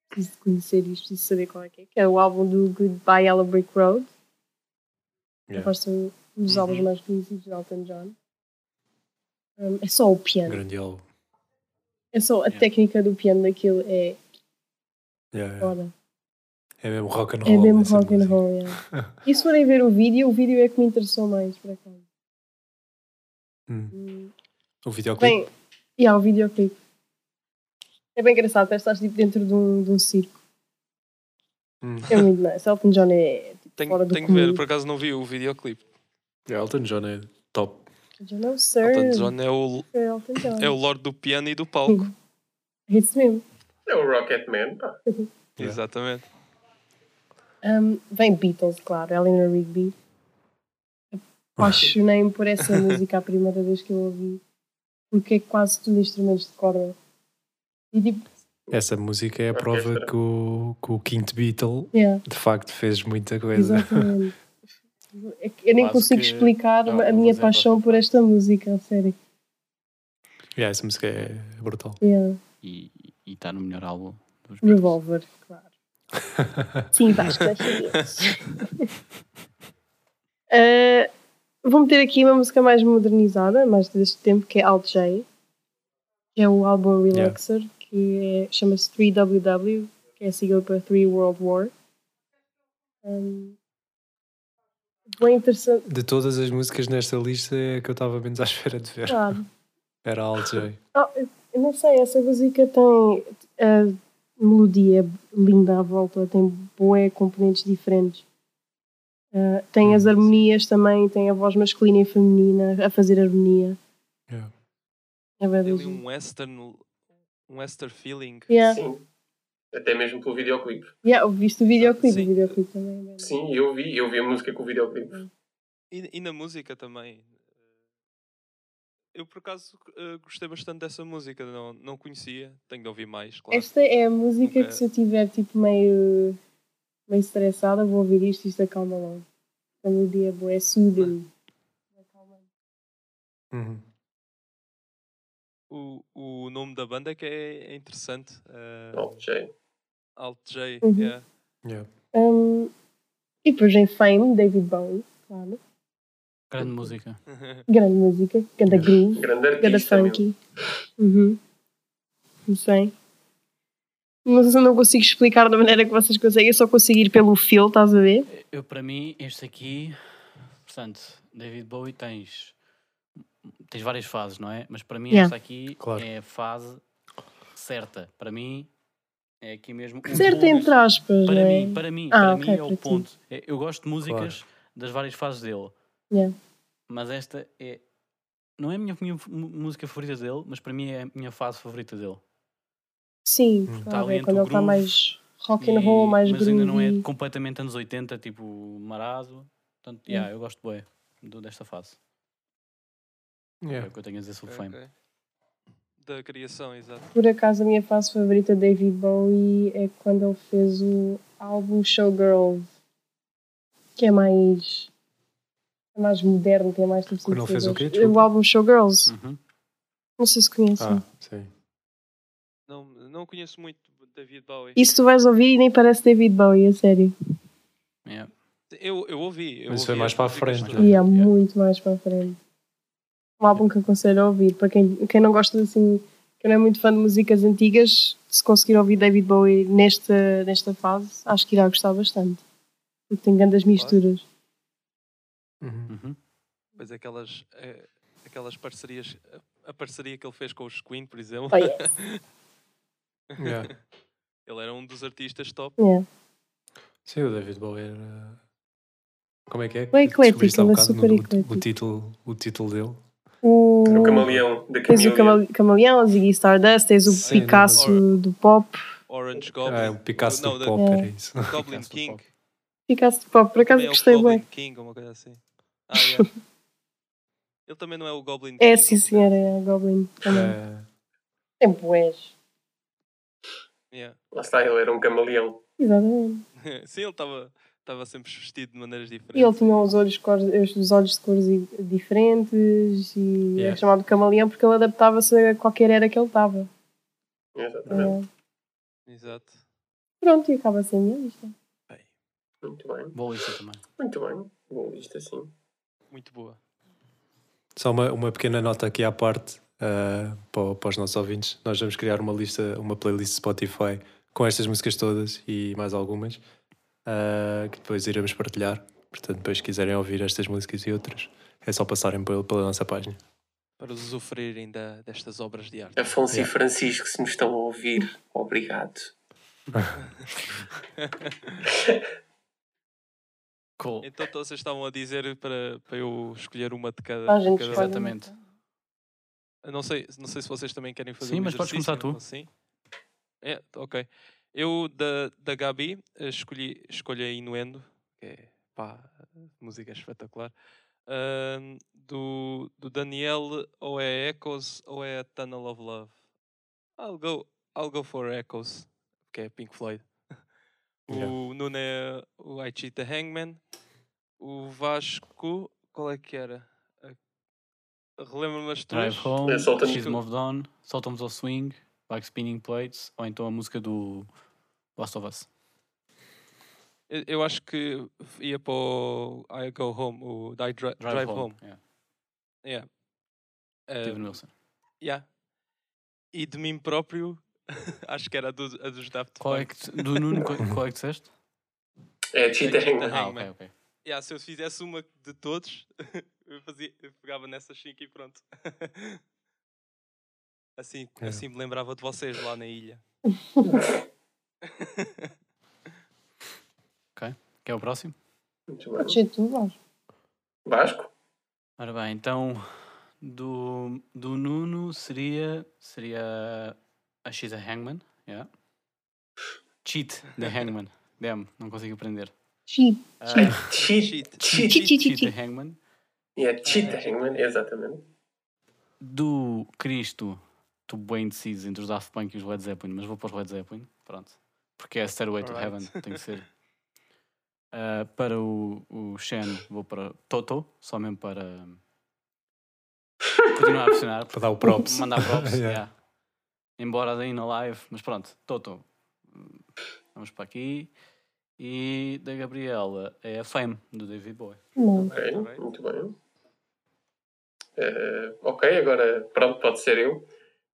Speaker 4: preciso de conhecer isto, preciso saber qual é que é. Que é o álbum do Goodbye Yellow Brick Road.
Speaker 2: Yeah.
Speaker 4: gosto um dos
Speaker 5: Uhum.
Speaker 4: álbuns mais conhecidos de Elton John. Um, é só o piano.
Speaker 2: Grande álbum.
Speaker 4: É só a
Speaker 3: Yeah.
Speaker 4: técnica do piano daquilo é
Speaker 2: Yeah, yeah.
Speaker 4: foda.
Speaker 2: É mesmo rock and
Speaker 4: É
Speaker 2: roll.
Speaker 4: mesmo
Speaker 2: essa
Speaker 4: rock and roll, yeah. E se forem ver o vídeo, o vídeo é que me interessou mais, por acaso.
Speaker 2: Hum.
Speaker 4: Hum.
Speaker 2: O videoclipe.
Speaker 4: Bem, e há o videoclipe. É bem engraçado, parece que estás tipo, dentro de um, de um circo.
Speaker 2: Hum.
Speaker 4: É muito nice. Elton John é tipo,
Speaker 5: Tenho,
Speaker 4: fora do
Speaker 5: tenho que ver, por acaso não vi o videoclipe.
Speaker 2: Yeah, Elton John é top.
Speaker 4: Elton John é o Sir.
Speaker 5: Elton John é o,
Speaker 4: É
Speaker 5: é o Lord do piano e do palco.
Speaker 4: É isso mesmo.
Speaker 1: É o Rocketman. pá.
Speaker 2: Yeah.
Speaker 5: Exatamente.
Speaker 4: Um, vem Beatles, claro. Eleanor Rigby. Apaixonei-me por essa música a primeira vez que eu ouvi. Porque é quase tudo instrumentos de corda. E tipo,
Speaker 2: Essa música é a prova que o, que o quinto Beatle
Speaker 4: yeah.
Speaker 2: de facto fez muita coisa.
Speaker 4: Exatamente. É Eu nem
Speaker 3: Quase
Speaker 4: consigo
Speaker 3: que
Speaker 4: explicar
Speaker 3: é
Speaker 4: a minha paixão por esta música, a sério.
Speaker 2: Yeah, essa música é brutal.
Speaker 4: Yeah.
Speaker 3: E está no melhor álbum dos Beatles.
Speaker 4: Revolver, claro. Sim, Vasco. Uh, vou meter aqui uma música mais modernizada, mais deste tempo, que é Alt J. Que é o álbum Relaxer, que é- chama-se 3WW, que é a sigla para 3 World War. Um, bem interessante.
Speaker 2: De todas as músicas nesta lista é a que eu estava menos à espera de ver.
Speaker 4: Claro.
Speaker 2: Era Alt J.
Speaker 4: Oh, eu não sei, essa música tem a melodia linda à volta, tem boé componentes diferentes. Uh, tem as
Speaker 2: Hum,
Speaker 4: harmonias também, tem a voz masculina e feminina a fazer harmonia.
Speaker 2: Yeah.
Speaker 4: É bem
Speaker 5: Tem um western, um western feeling.
Speaker 4: Yeah.
Speaker 1: Sim. Até mesmo pelo videoclipe.
Speaker 4: Yeah, viste o videoclipe,
Speaker 5: Sim.
Speaker 4: o videoclipe também. é
Speaker 1: Sim, eu vi, eu vi a música com o videoclipe.
Speaker 5: E, e na música também. Eu por acaso eh, gostei bastante dessa música, não, não conhecia, tenho de ouvir mais, claro.
Speaker 4: Esta é a música
Speaker 5: Nunca-
Speaker 4: que se eu estiver tipo meio, meio estressada, vou ouvir isto e isto acalma logo. A melodia é boa, é soothing.
Speaker 2: Uhum.
Speaker 5: O, o nome da banda é que é, é interessante. eh,
Speaker 1: Alt J.
Speaker 5: Alt J.
Speaker 4: Uhum.
Speaker 5: yeah.
Speaker 2: Yeah.
Speaker 4: Um, e depois em Fame, David Bowie, claro.
Speaker 3: Grande música.
Speaker 4: Grande música, grande groove.
Speaker 1: Grande
Speaker 4: Ganda
Speaker 1: artista. meu.
Speaker 4: funky. Uhum. Não sei. Mas eu não consigo explicar da maneira que vocês conseguem, eu só consigo ir pelo feel, estás a ver?
Speaker 3: Eu, para mim, este aqui, portanto, David Bowie tens, tens várias fases, não é? Mas para mim,
Speaker 4: Yeah.
Speaker 3: esta aqui
Speaker 2: Claro.
Speaker 3: é a fase certa. Para mim, é aqui mesmo. um
Speaker 4: Certo,
Speaker 3: ponto-
Speaker 4: entre aspas,
Speaker 3: Para
Speaker 4: é?
Speaker 3: mim, para mim,
Speaker 4: Ah,
Speaker 3: para
Speaker 4: ok,
Speaker 3: mim é
Speaker 4: para
Speaker 3: o
Speaker 4: ti.
Speaker 3: ponto. É, Eu gosto de músicas das várias fases dele.
Speaker 4: Yeah.
Speaker 3: Mas esta é. Não é a minha, minha música favorita dele, mas para mim é a minha fase favorita dele.
Speaker 4: Sim,
Speaker 2: Hum.
Speaker 4: está
Speaker 3: Tá ali entre
Speaker 4: quando ele está mais rock and
Speaker 3: E-
Speaker 4: roll, mais
Speaker 3: mas ainda não é
Speaker 4: groovy.
Speaker 3: completamente anos 80, tipo marado. Portanto,
Speaker 4: Yeah.
Speaker 3: yeah, eu gosto bem desta fase. É
Speaker 2: Yeah.
Speaker 3: o que eu tenho a dizer sobre
Speaker 5: Ok,
Speaker 3: Fame.
Speaker 5: Da criação, exato.
Speaker 4: Por acaso, a minha fase favorita de David Bowie é quando ele fez o álbum Showgirls, que é mais. é mais moderno, tem mais tipo
Speaker 2: Quando ele fez o quê? Desculpa.
Speaker 4: O álbum Showgirls,
Speaker 3: Uhum.
Speaker 4: não sei se conhecem.
Speaker 2: Ah, sim.
Speaker 5: Não, não conheço muito David Bowie.
Speaker 4: Isso tu vais ouvir e nem parece David Bowie, a sério.
Speaker 3: Yeah.
Speaker 5: Eu, eu ouvi. Eu
Speaker 2: Mas foi
Speaker 5: ouvi
Speaker 2: mais
Speaker 5: as
Speaker 2: para a frente,
Speaker 5: todas.
Speaker 4: E é
Speaker 5: Yeah.
Speaker 4: muito mais para a frente. Um álbum que aconselho a ouvir. Para quem, quem não gosta assim, quem não é muito fã de músicas antigas, se conseguir ouvir David Bowie nesta, nesta fase, acho que irá gostar bastante. Porque tem grandes misturas.
Speaker 2: Uhum.
Speaker 3: Uhum.
Speaker 5: Pois aquelas, eh, aquelas parcerias, a- parceria que ele fez com os Queen, por exemplo.
Speaker 4: Oh, yes.
Speaker 2: Yeah.
Speaker 5: ele era um dos artistas top.
Speaker 4: Yeah.
Speaker 2: Sim, o David Bowie era. Como é que é?
Speaker 4: Bem eclético,
Speaker 2: bocado
Speaker 4: super
Speaker 2: no- o-
Speaker 4: eclético.
Speaker 2: O, título, o título dele.
Speaker 4: O...
Speaker 1: O camaleão da
Speaker 4: Tens o
Speaker 1: Camaleão.
Speaker 4: Camale- Camaleão, o Ziggy Stardust, tens o
Speaker 2: Sim,
Speaker 4: Picasso
Speaker 5: não,
Speaker 4: do pop.
Speaker 5: Orange Goblin.
Speaker 2: Ah, é o Picasso
Speaker 5: não,
Speaker 2: do pop,
Speaker 4: É.
Speaker 2: era isso.
Speaker 5: Goblin King.
Speaker 4: Picasso do pop, por acaso
Speaker 5: Também é o
Speaker 4: gostei
Speaker 5: Goblin
Speaker 4: bem.
Speaker 5: King, ou uma coisa assim. Ah, yeah. Ele também não é o Goblin King.
Speaker 4: É, sim, senhora, é a Goblin também.
Speaker 2: É,
Speaker 4: Tem boés.
Speaker 5: Yeah.
Speaker 1: Lá está, ele era um camaleão.
Speaker 4: Exatamente.
Speaker 5: Sim, ele estava estava sempre vestido de maneiras
Speaker 4: E
Speaker 5: diferentes.
Speaker 4: ele tinha os olhos, cores, os olhos de cores diferentes e
Speaker 2: Yeah.
Speaker 4: é chamado camaleão porque ele adaptava-se a qualquer era que ele estava.
Speaker 1: Exatamente.
Speaker 4: É.
Speaker 5: Exato.
Speaker 4: Pronto, e acaba assim a minha lista.
Speaker 1: Muito bem.
Speaker 3: Boa lista também.
Speaker 1: Muito bem. Boa lista, sim.
Speaker 5: Muito boa.
Speaker 2: Só uma, uma pequena nota aqui à parte ah, para, para os nossos ouvintes. Nós vamos criar uma lista, uma playlist Spotify com estas músicas todas e mais algumas ah, que depois iremos partilhar. Portanto, depois se quiserem ouvir estas músicas e outras, é só passarem pela, pela nossa página.
Speaker 5: Para usufruírem da, destas obras de arte.
Speaker 1: Afonso
Speaker 2: Yeah.
Speaker 1: e Francisco, se nos estão a ouvir, obrigado.
Speaker 3: Cool.
Speaker 5: Então todos vocês estavam a dizer para, para eu escolher uma de cada.
Speaker 4: Ah, a gente
Speaker 5: cada-.
Speaker 3: Exatamente.
Speaker 5: Não sei, não sei se vocês também querem fazer
Speaker 3: Sim,
Speaker 5: um
Speaker 3: mas podes começar tu.
Speaker 5: Sim. É, ok. Eu, da, da Gabi, eh, escolhi, escolhi a Inuendo, que é, pá, música espetacular. Ahm, do, do Daniel, ou é Echoes ou é Tunnel of Love. I'll go, I'll go for Echoes, que é Pink Floyd.
Speaker 2: Yeah.
Speaker 5: O Nuno é o I Cheat the Hangman. O Vasco, qual é que era? A- Relembra-me as tuas?
Speaker 3: Drive Home,
Speaker 1: É,
Speaker 3: She's. Moved On, Soltamos ao Swing, Like Spinning Plates, ou então a música do Last of Us.
Speaker 5: Eu, eu acho que ia para o I Go Home, o I Dri- Drive, Home.
Speaker 3: yeah.
Speaker 5: Yeah.
Speaker 3: Steven
Speaker 5: Um,
Speaker 3: Wilson.
Speaker 5: yeah. E de mim próprio, acho que era a, do, a dos Daft
Speaker 3: Qual é
Speaker 5: Punk.
Speaker 3: que, do Nuno, qual, qual é que disseste?
Speaker 1: É Cheetah
Speaker 5: Cheetah
Speaker 1: Hangman.
Speaker 3: Ah,
Speaker 5: Hangman.
Speaker 3: ok, ok.
Speaker 5: Yeah, se eu fizesse uma de todos, eu, fazia, eu pegava nessas 5 e pronto. assim,
Speaker 2: É.
Speaker 5: assim me lembrava de vocês lá na ilha.
Speaker 3: Quer o próximo?
Speaker 1: Muito bem.
Speaker 4: Pode ser tu, Vasco.
Speaker 1: Vasco?
Speaker 3: Ora bem, então do, do Nuno seria, seria a She's a Hangman. Yeah. Cheat the Hangman. Damn, não consigo aprender.
Speaker 4: Cheat.
Speaker 3: Ah,
Speaker 1: Cheat.
Speaker 5: Cheat.
Speaker 1: Cheat.
Speaker 4: Cheat, cheat,
Speaker 3: Cheat
Speaker 4: cheat.
Speaker 3: the Hangman.
Speaker 1: Yeah, Cheetah Hangman, exatamente.
Speaker 3: Do Cristo, estou bem indeciso entre os Daft Punk e os Led Zeppelin, mas vou para os Led Zeppelin. Pronto. Porque é Stairway to. Heaven, tem que ser. Ah, para o, o Shen, vou para Toto, só mesmo para continuar a pressionar.
Speaker 2: Para dar o props.
Speaker 3: Mandar props,
Speaker 2: Yeah.
Speaker 3: yeah. Embora daí na live, mas pronto, Toto. Vamos para aqui. E da Gabriela é a Fame, do David Bowie.
Speaker 4: Não.
Speaker 1: Ok,
Speaker 5: Muito bem.
Speaker 1: muito bem. Eh, ok, agora pronto, pode ser eu.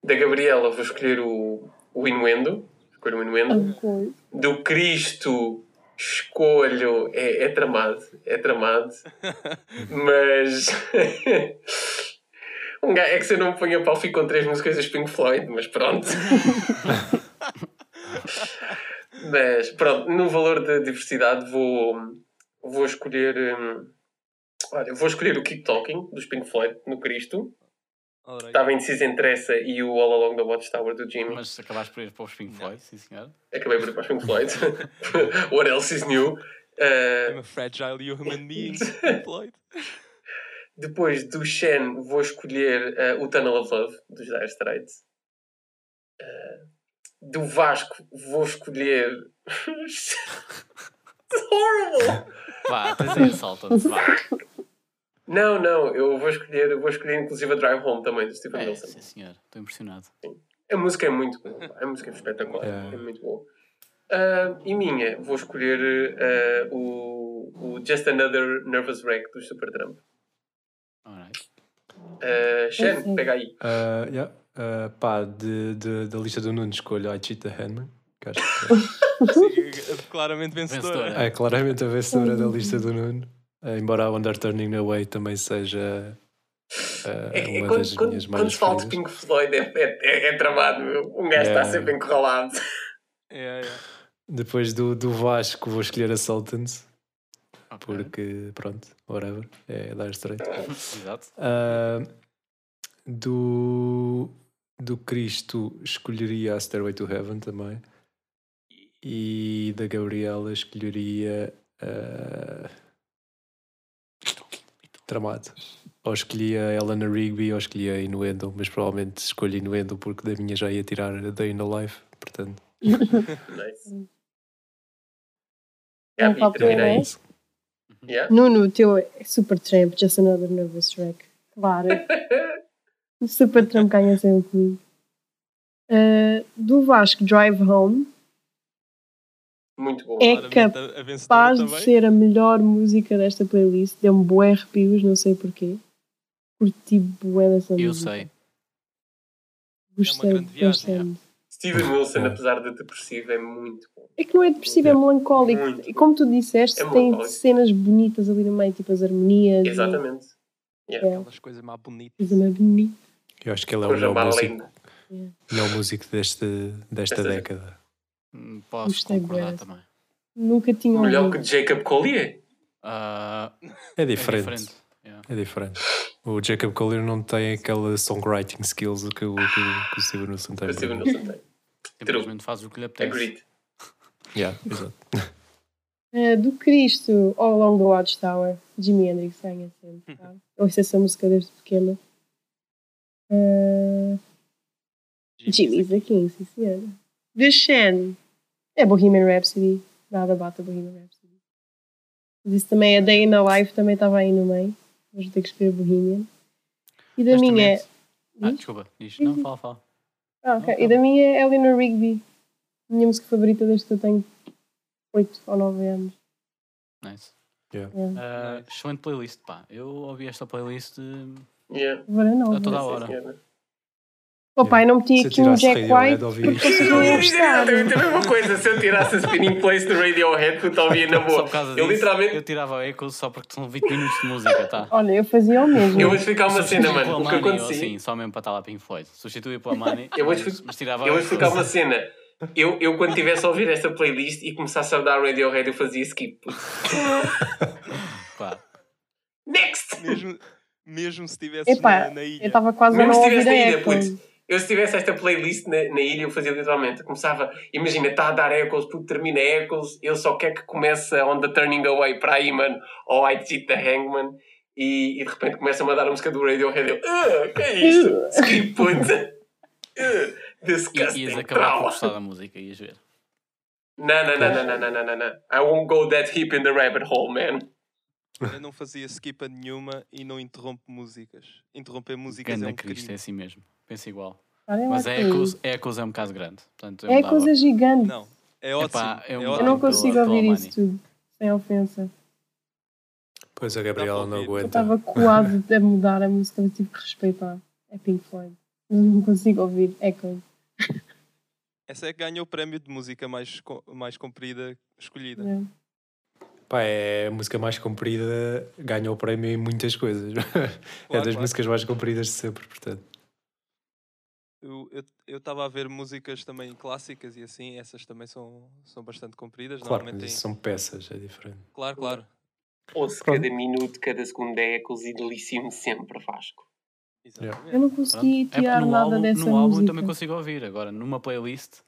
Speaker 1: Da Gabriela vou escolher o, o Inuendo. Escolho o Inuendo.
Speaker 4: Ok.
Speaker 1: Do Cristo escolho. É, é tramado, é tramado. mas. um gajo, é que se eu não me ponho a pau, fico com três músicas dos Pink Floyd, mas pronto. mas pronto, no valor de diversidade vou, vou escolher. hum, olha, vou escolher o Keep Talking dos Pink Floyd no Cristo.
Speaker 5: Alright.
Speaker 1: Estava indeciso entre essa e o All Along the Watchtower do Jimmy.
Speaker 3: Mas acabaste por ir para os Pink Floyd, sim senhor.
Speaker 1: Acabei por ir para os Pink Floyd. What else is new? Uh,
Speaker 5: I'm a fragile human being. Pink Floyd.
Speaker 1: depois do Shen, vou escolher uh, o Tunnel of Love dos Dire Straits. Uh, do Vasco, vou escolher. horrible!
Speaker 3: Vá, tens aí, salta-te, vá.
Speaker 1: Não, não, eu vou escolher, eu vou escolher inclusive a Drive Home também do Stephen
Speaker 3: É,
Speaker 1: Wilson.
Speaker 3: sim senhor, estou impressionado.
Speaker 1: A música é muito boa, a música é espetacular,
Speaker 2: É.
Speaker 1: é muito boa. Ah, e minha, vou escolher ah, o, o Just Another Nervous Wreck do Supertramp.
Speaker 3: Alright.
Speaker 1: Uh, Shen,
Speaker 4: Sim.
Speaker 1: pega aí.
Speaker 2: Ah, yeah. Ah, pá, de, de- da lista do Nuno escolho I Cheat the Handman. Que acho que
Speaker 5: Sim, claramente vencedora.
Speaker 3: Vencedora.
Speaker 2: é claramente a vencedora da lista do Nuno. Ah, embora a Wonder Turning Away também seja ah,
Speaker 1: É, é
Speaker 2: uma
Speaker 1: quando,
Speaker 2: das
Speaker 1: quando,
Speaker 2: minhas
Speaker 1: quando
Speaker 2: mais
Speaker 1: se fala de. Pink Floyd é, é, é, é um gajo está
Speaker 2: É.
Speaker 1: sempre encurralado.
Speaker 5: Yeah, yeah.
Speaker 2: Depois do, do Vasco vou escolher a Sultans.
Speaker 3: Ok.
Speaker 2: Porque, pronto, whatever. É Dire Straits.
Speaker 3: Exato.
Speaker 2: Ah, do, do Cristo escolheria a Stairway to Heaven também. E da Gabriela escolheria ah, Tramado. Ou escolhia a Eleanor Rigby ou escolhia a Inuendo, mas provavelmente escolho Inuendo porque da minha já ia tirar a Day in the Life. Portanto,
Speaker 1: Nice.
Speaker 4: Não
Speaker 1: Yeah,
Speaker 4: falta
Speaker 1: e terminei. Yeah.
Speaker 4: Nuno, o teu é Super Tramp, Just Another Nervous Wreck. Claro. o Super Tramp ganha sempre comigo. Uh, do Vasco, Drive Home,
Speaker 1: Muito bom.
Speaker 4: É capaz de ser a melhor música desta playlist. Deu-me bué arrepios, não sei porquê. Curti bué dessa
Speaker 3: Eu
Speaker 4: música.
Speaker 3: sei.
Speaker 4: Gostei
Speaker 5: grande viagem, é.
Speaker 4: bastante.
Speaker 1: Steven Wilson,
Speaker 2: É.
Speaker 1: apesar de depressivo, é muito bom.
Speaker 4: É que não é depressivo, é melancólico.
Speaker 1: Muito.
Speaker 4: E como tu disseste,
Speaker 1: É
Speaker 4: tem
Speaker 1: melancólico.
Speaker 4: cenas bonitas ali no meio, tipo as harmonias. e-
Speaker 1: Exatamente.
Speaker 5: Aquelas coisas mais bonitas.
Speaker 4: Coisa mais bonita.
Speaker 2: eu acho que ele é o melhor
Speaker 1: mais
Speaker 2: músico,
Speaker 1: linda.
Speaker 2: melhor músico deste, desta
Speaker 1: Desta
Speaker 2: década.
Speaker 3: Hum, Posso
Speaker 4: Gostei
Speaker 3: concordar
Speaker 4: bué.
Speaker 3: também.
Speaker 4: Nunca tinha
Speaker 1: Melhor
Speaker 4: ouvido.
Speaker 1: que Jacob Collier.
Speaker 3: Ah,
Speaker 2: É
Speaker 3: é
Speaker 2: diferente.
Speaker 3: diferente. yeah.
Speaker 2: É diferente. O Jacob Collier não tem aquela songwriting skills que o, que, o- que o Steven Wilson tem.
Speaker 1: O Steven
Speaker 2: por exemplo.
Speaker 1: Wilson tem.
Speaker 3: Simplesmente faz o que lhe apetece.
Speaker 1: Agreed.
Speaker 2: Yeah, exato.
Speaker 4: Uh, do Cristo, All Along the Watchtower, Jimi Hendrix ganha sempre. Tá? Ouço essa música desde pequena. Uh, Jimmy's the King, sim senhora. The Shen é Bohemian Rhapsody. Nada bate a Bohemian Rhapsody. Isso também é Day in the Life, também estava aí no meio. Mas vou ter que escolher Bohemian. E da
Speaker 3: Mas
Speaker 4: minha é.
Speaker 3: Ah, desculpa, diz. Não, fala, fala.
Speaker 4: Ah, ok.
Speaker 3: Não,
Speaker 4: E da minha é Eleanor Rigby. Minha música favorita desde que eu tenho 8 ou 9 anos.
Speaker 3: Nice.
Speaker 2: Yeah.
Speaker 3: Ah, excelente playlist, pá. Eu ouvi esta playlist eh,
Speaker 1: Yeah.
Speaker 4: Agora não.
Speaker 3: a toda a hora.
Speaker 4: O pai não meti
Speaker 2: Se
Speaker 4: aqui um Jack White porque vocês
Speaker 1: Eu
Speaker 4: não
Speaker 1: ia
Speaker 4: iam
Speaker 1: dizer
Speaker 4: gostar.
Speaker 1: exatamente a mesma coisa. Se eu tirasse a spinning place do Radiohead, puta, ouvia na
Speaker 3: Só
Speaker 1: boa.
Speaker 3: por causa
Speaker 1: Eu
Speaker 3: disso,
Speaker 1: literalmente.
Speaker 3: eu tirava Echoes só porque são 20 minutos de música, tá?
Speaker 4: Olha, eu fazia o mesmo.
Speaker 1: Eu vou explicar uma cena, mano. O que acontecia.
Speaker 3: assim, só mesmo para estar lá Pink Floyd. Substituía pela Money,
Speaker 1: Eu vou
Speaker 3: mas,
Speaker 1: explicar- Eu vou explicar uma cena. Eu, eu quando estivesse a ouvir esta playlist e começasse a dar Radiohead, eu fazia skip.
Speaker 3: Pá,
Speaker 1: Next!
Speaker 5: Mesmo, mesmo se estivesses
Speaker 4: Epá,
Speaker 5: na, na ilha.
Speaker 4: eu estava quase a
Speaker 1: Mesmo
Speaker 4: não ouvir
Speaker 1: estivesse
Speaker 4: a
Speaker 1: na ilha,
Speaker 4: Echoes.
Speaker 1: Eu, se tivesse esta playlist na, na ilha, eu fazia literalmente. Começava, imagina, está a dar Echoes, tudo termina Echoes, ele só quer que comece On the Turning Away para aí, mano, ou I Cheat the Hangman, e, e de repente começa a mandar a música do Radiohead. Eu, que é isto? Skip puta.
Speaker 3: Uh,
Speaker 1: disgusting.
Speaker 3: Ias acabar por gostar da música, ias ver.
Speaker 1: Não, não, não, não, não, não, não, não. I won't go that deep in the rabbit hole, man.
Speaker 5: Eu não fazia skip a nenhuma e não interrompo músicas. Interromper músicas
Speaker 3: Ganda
Speaker 5: é um
Speaker 3: Cristo, é assim mesmo. Pensa igual.
Speaker 4: Lá
Speaker 3: Mas
Speaker 4: que
Speaker 3: Echoes, Echoes é um bocado grande. Portanto, eu
Speaker 4: É
Speaker 3: mudava.
Speaker 4: coisa gigante.
Speaker 5: Não, é ótimo.
Speaker 3: Epá, eu
Speaker 5: é
Speaker 3: mudava
Speaker 4: Eu
Speaker 5: ótimo.
Speaker 4: não consigo ouvir isso tudo. Sem ofensa.
Speaker 2: Pois a Gabriela não
Speaker 5: ouvir.
Speaker 4: Eu
Speaker 2: aguenta.
Speaker 4: estava quase a mudar a música, mas tive que respeitar. É Pink Floyd. Mas não consigo ouvir Echoes.
Speaker 5: Essa é que ganha o prémio de música mais, mais comprida escolhida.
Speaker 4: É.
Speaker 2: Pá, é a música mais comprida, ganha o prémio em muitas coisas. é
Speaker 5: Claro,
Speaker 2: das
Speaker 5: claro.
Speaker 2: músicas mais compridas de sempre, portanto.
Speaker 5: Eu eu estava a ver músicas também clássicas e assim, essas também são, são bastante compridas.
Speaker 2: Claro, mas
Speaker 5: têm-
Speaker 2: são peças, é diferente.
Speaker 5: Claro, claro.
Speaker 1: Ouço
Speaker 2: Pronto.
Speaker 1: cada minuto, cada segundo é e delício-me sempre, Vasco.
Speaker 5: Exatamente.
Speaker 4: Eu não
Speaker 3: Pronto.
Speaker 4: consegui
Speaker 3: É,
Speaker 4: tirar
Speaker 3: no
Speaker 4: nada
Speaker 3: álbum,
Speaker 4: dessa
Speaker 3: no álbum
Speaker 4: música.
Speaker 3: eu também consigo ouvir. Agora, numa playlist,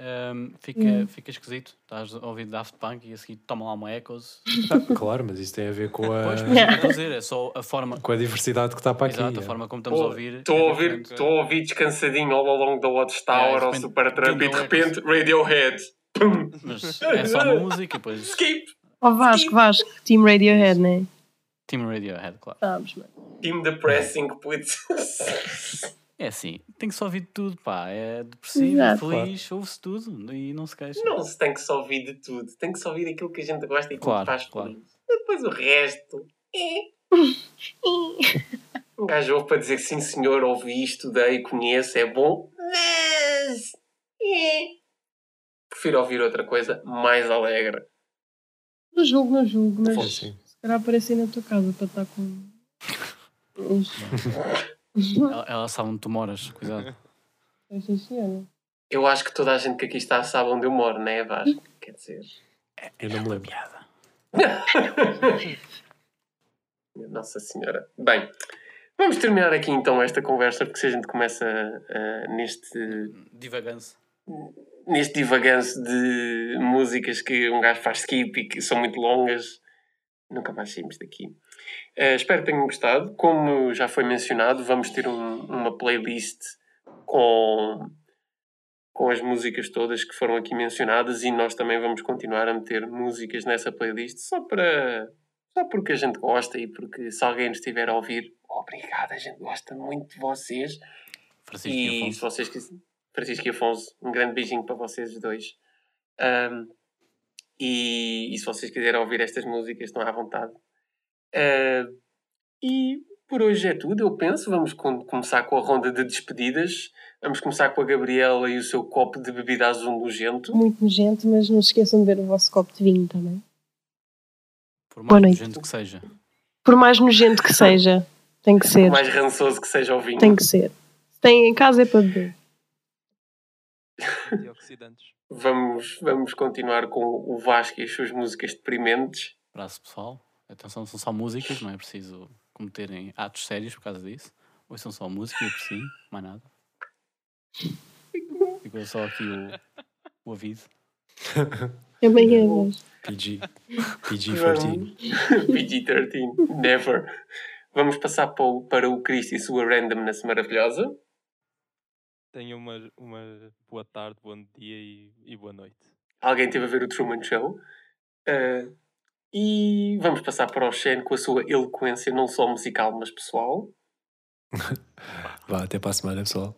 Speaker 3: ehm, fica,
Speaker 4: Hum.
Speaker 3: fica esquisito. Estás a ouvir Daft Punk e a seguir toma lá uma Echoes.
Speaker 2: Ah, claro, mas isso tem a ver com a,
Speaker 3: Pois, mas é dizer, é só a forma,
Speaker 2: com a diversidade que está para aqui.
Speaker 3: exato, a
Speaker 2: é.
Speaker 3: forma como estamos a ouvir.
Speaker 1: Estou
Speaker 3: é
Speaker 1: a ouvir, estou a ouvir descansadinho all along the Watchtower
Speaker 3: Yeah,
Speaker 1: ou Supertramp e de repente Radiohead. Pum.
Speaker 3: Mas é só uma música e depois
Speaker 1: Skip.
Speaker 4: Oh Vasco, Vasco, Team Radiohead, né?
Speaker 3: Team Radiohead, claro.
Speaker 4: Mano.
Speaker 1: Team Depressing, putz.
Speaker 3: É assim, tem que só ouvir de tudo, pá. É depressivo,
Speaker 4: Exato.
Speaker 3: feliz, ouve-se tudo e não se queixa.
Speaker 1: Não se tem que só ouvir de tudo. Tem que só ouvir aquilo que a gente gosta e que
Speaker 3: Claro,
Speaker 1: faz
Speaker 3: claro.
Speaker 1: feliz. Depois o resto. é. Um gajo ouve para dizer sim senhor, ouvi, estudei, conheço, é bom. Mas. é. Prefiro ouvir outra coisa mais alegre.
Speaker 4: Não julgo, não julgo, mas se calhar apareci na tua casa para estar com.
Speaker 3: Ela, ela sabe onde tu moras, cuidado.
Speaker 4: Senhora.
Speaker 1: Eu acho que toda a gente que aqui está sabe onde eu moro, não é, Vasco? Quer dizer.
Speaker 2: Eu não me lembro.
Speaker 1: Nossa Senhora. Bem, vamos terminar aqui então esta conversa, porque se a gente começa ah, neste,
Speaker 3: Divagância.
Speaker 1: neste divaganço de músicas que um gajo faz skip e que são muito longas, nunca mais saímos daqui. Ah, espero que tenham gostado. Como já foi mencionado, vamos ter um- uma playlist com, com as músicas todas que foram aqui mencionadas e nós também vamos continuar a meter músicas nessa playlist só para só porque a gente gosta e porque se alguém nos estiver a ouvir, obrigado, a gente gosta muito de vocês.
Speaker 3: Francisco e
Speaker 1: se
Speaker 3: Afonso.
Speaker 1: vocês quiserem, Francisco e Afonso, um grande beijinho para vocês dois. Ahm, e, e se vocês quiserem ouvir estas músicas, estão à vontade. Ah, e por hoje é tudo, eu penso. Vamos com- começar com a ronda de despedidas. Vamos começar com a Gabriela e o seu copo de bebida azul nojento.
Speaker 4: Muito nojento, mas não se esqueçam de ver o vosso copo de vinho também.
Speaker 3: Por
Speaker 4: Boa
Speaker 3: mais
Speaker 4: noite.
Speaker 3: gente que seja.
Speaker 4: Por mais nojento que seja, tem que ser.
Speaker 1: Por mais rançoso que seja o vinho.
Speaker 4: Tem que ser. Se tem em casa é para beber.
Speaker 5: Antioxidantes.
Speaker 1: Vamos, vamos continuar com o Vasco e as suas músicas deprimentes.
Speaker 3: Abraço pessoal. Atenção, são só músicas, não é preciso cometerem atos sérios por causa disso. Ou são só música e por si, mais nada. Ficou só aqui o, o aviso.
Speaker 4: É vez.
Speaker 2: PG. PG-13.
Speaker 1: PG-13. Never. Vamos passar para o, para o Cristo e sua randomness maravilhosa.
Speaker 5: Tenham uma, uma boa tarde, bom dia e, e boa noite.
Speaker 1: Alguém teve a ver o Truman Show. Ah, e vamos passar para o Shen com a sua eloquência, não só musical, mas pessoal.
Speaker 2: Vá, até para a semana, pessoal.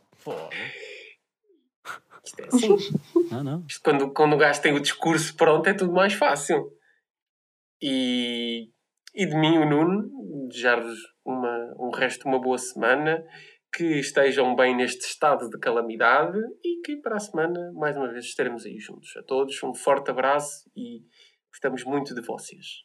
Speaker 1: Isto é assim.
Speaker 3: Não, não.
Speaker 1: Isto quando, quando o gajo tem o discurso pronto é tudo mais fácil. E, e de mim, o Nuno, desejar-vos uma, um resto de uma boa semana, que estejam bem neste estado de calamidade e que para a semana, mais uma vez, estaremos aí juntos. A todos, um forte abraço e gostamos muito de vocês.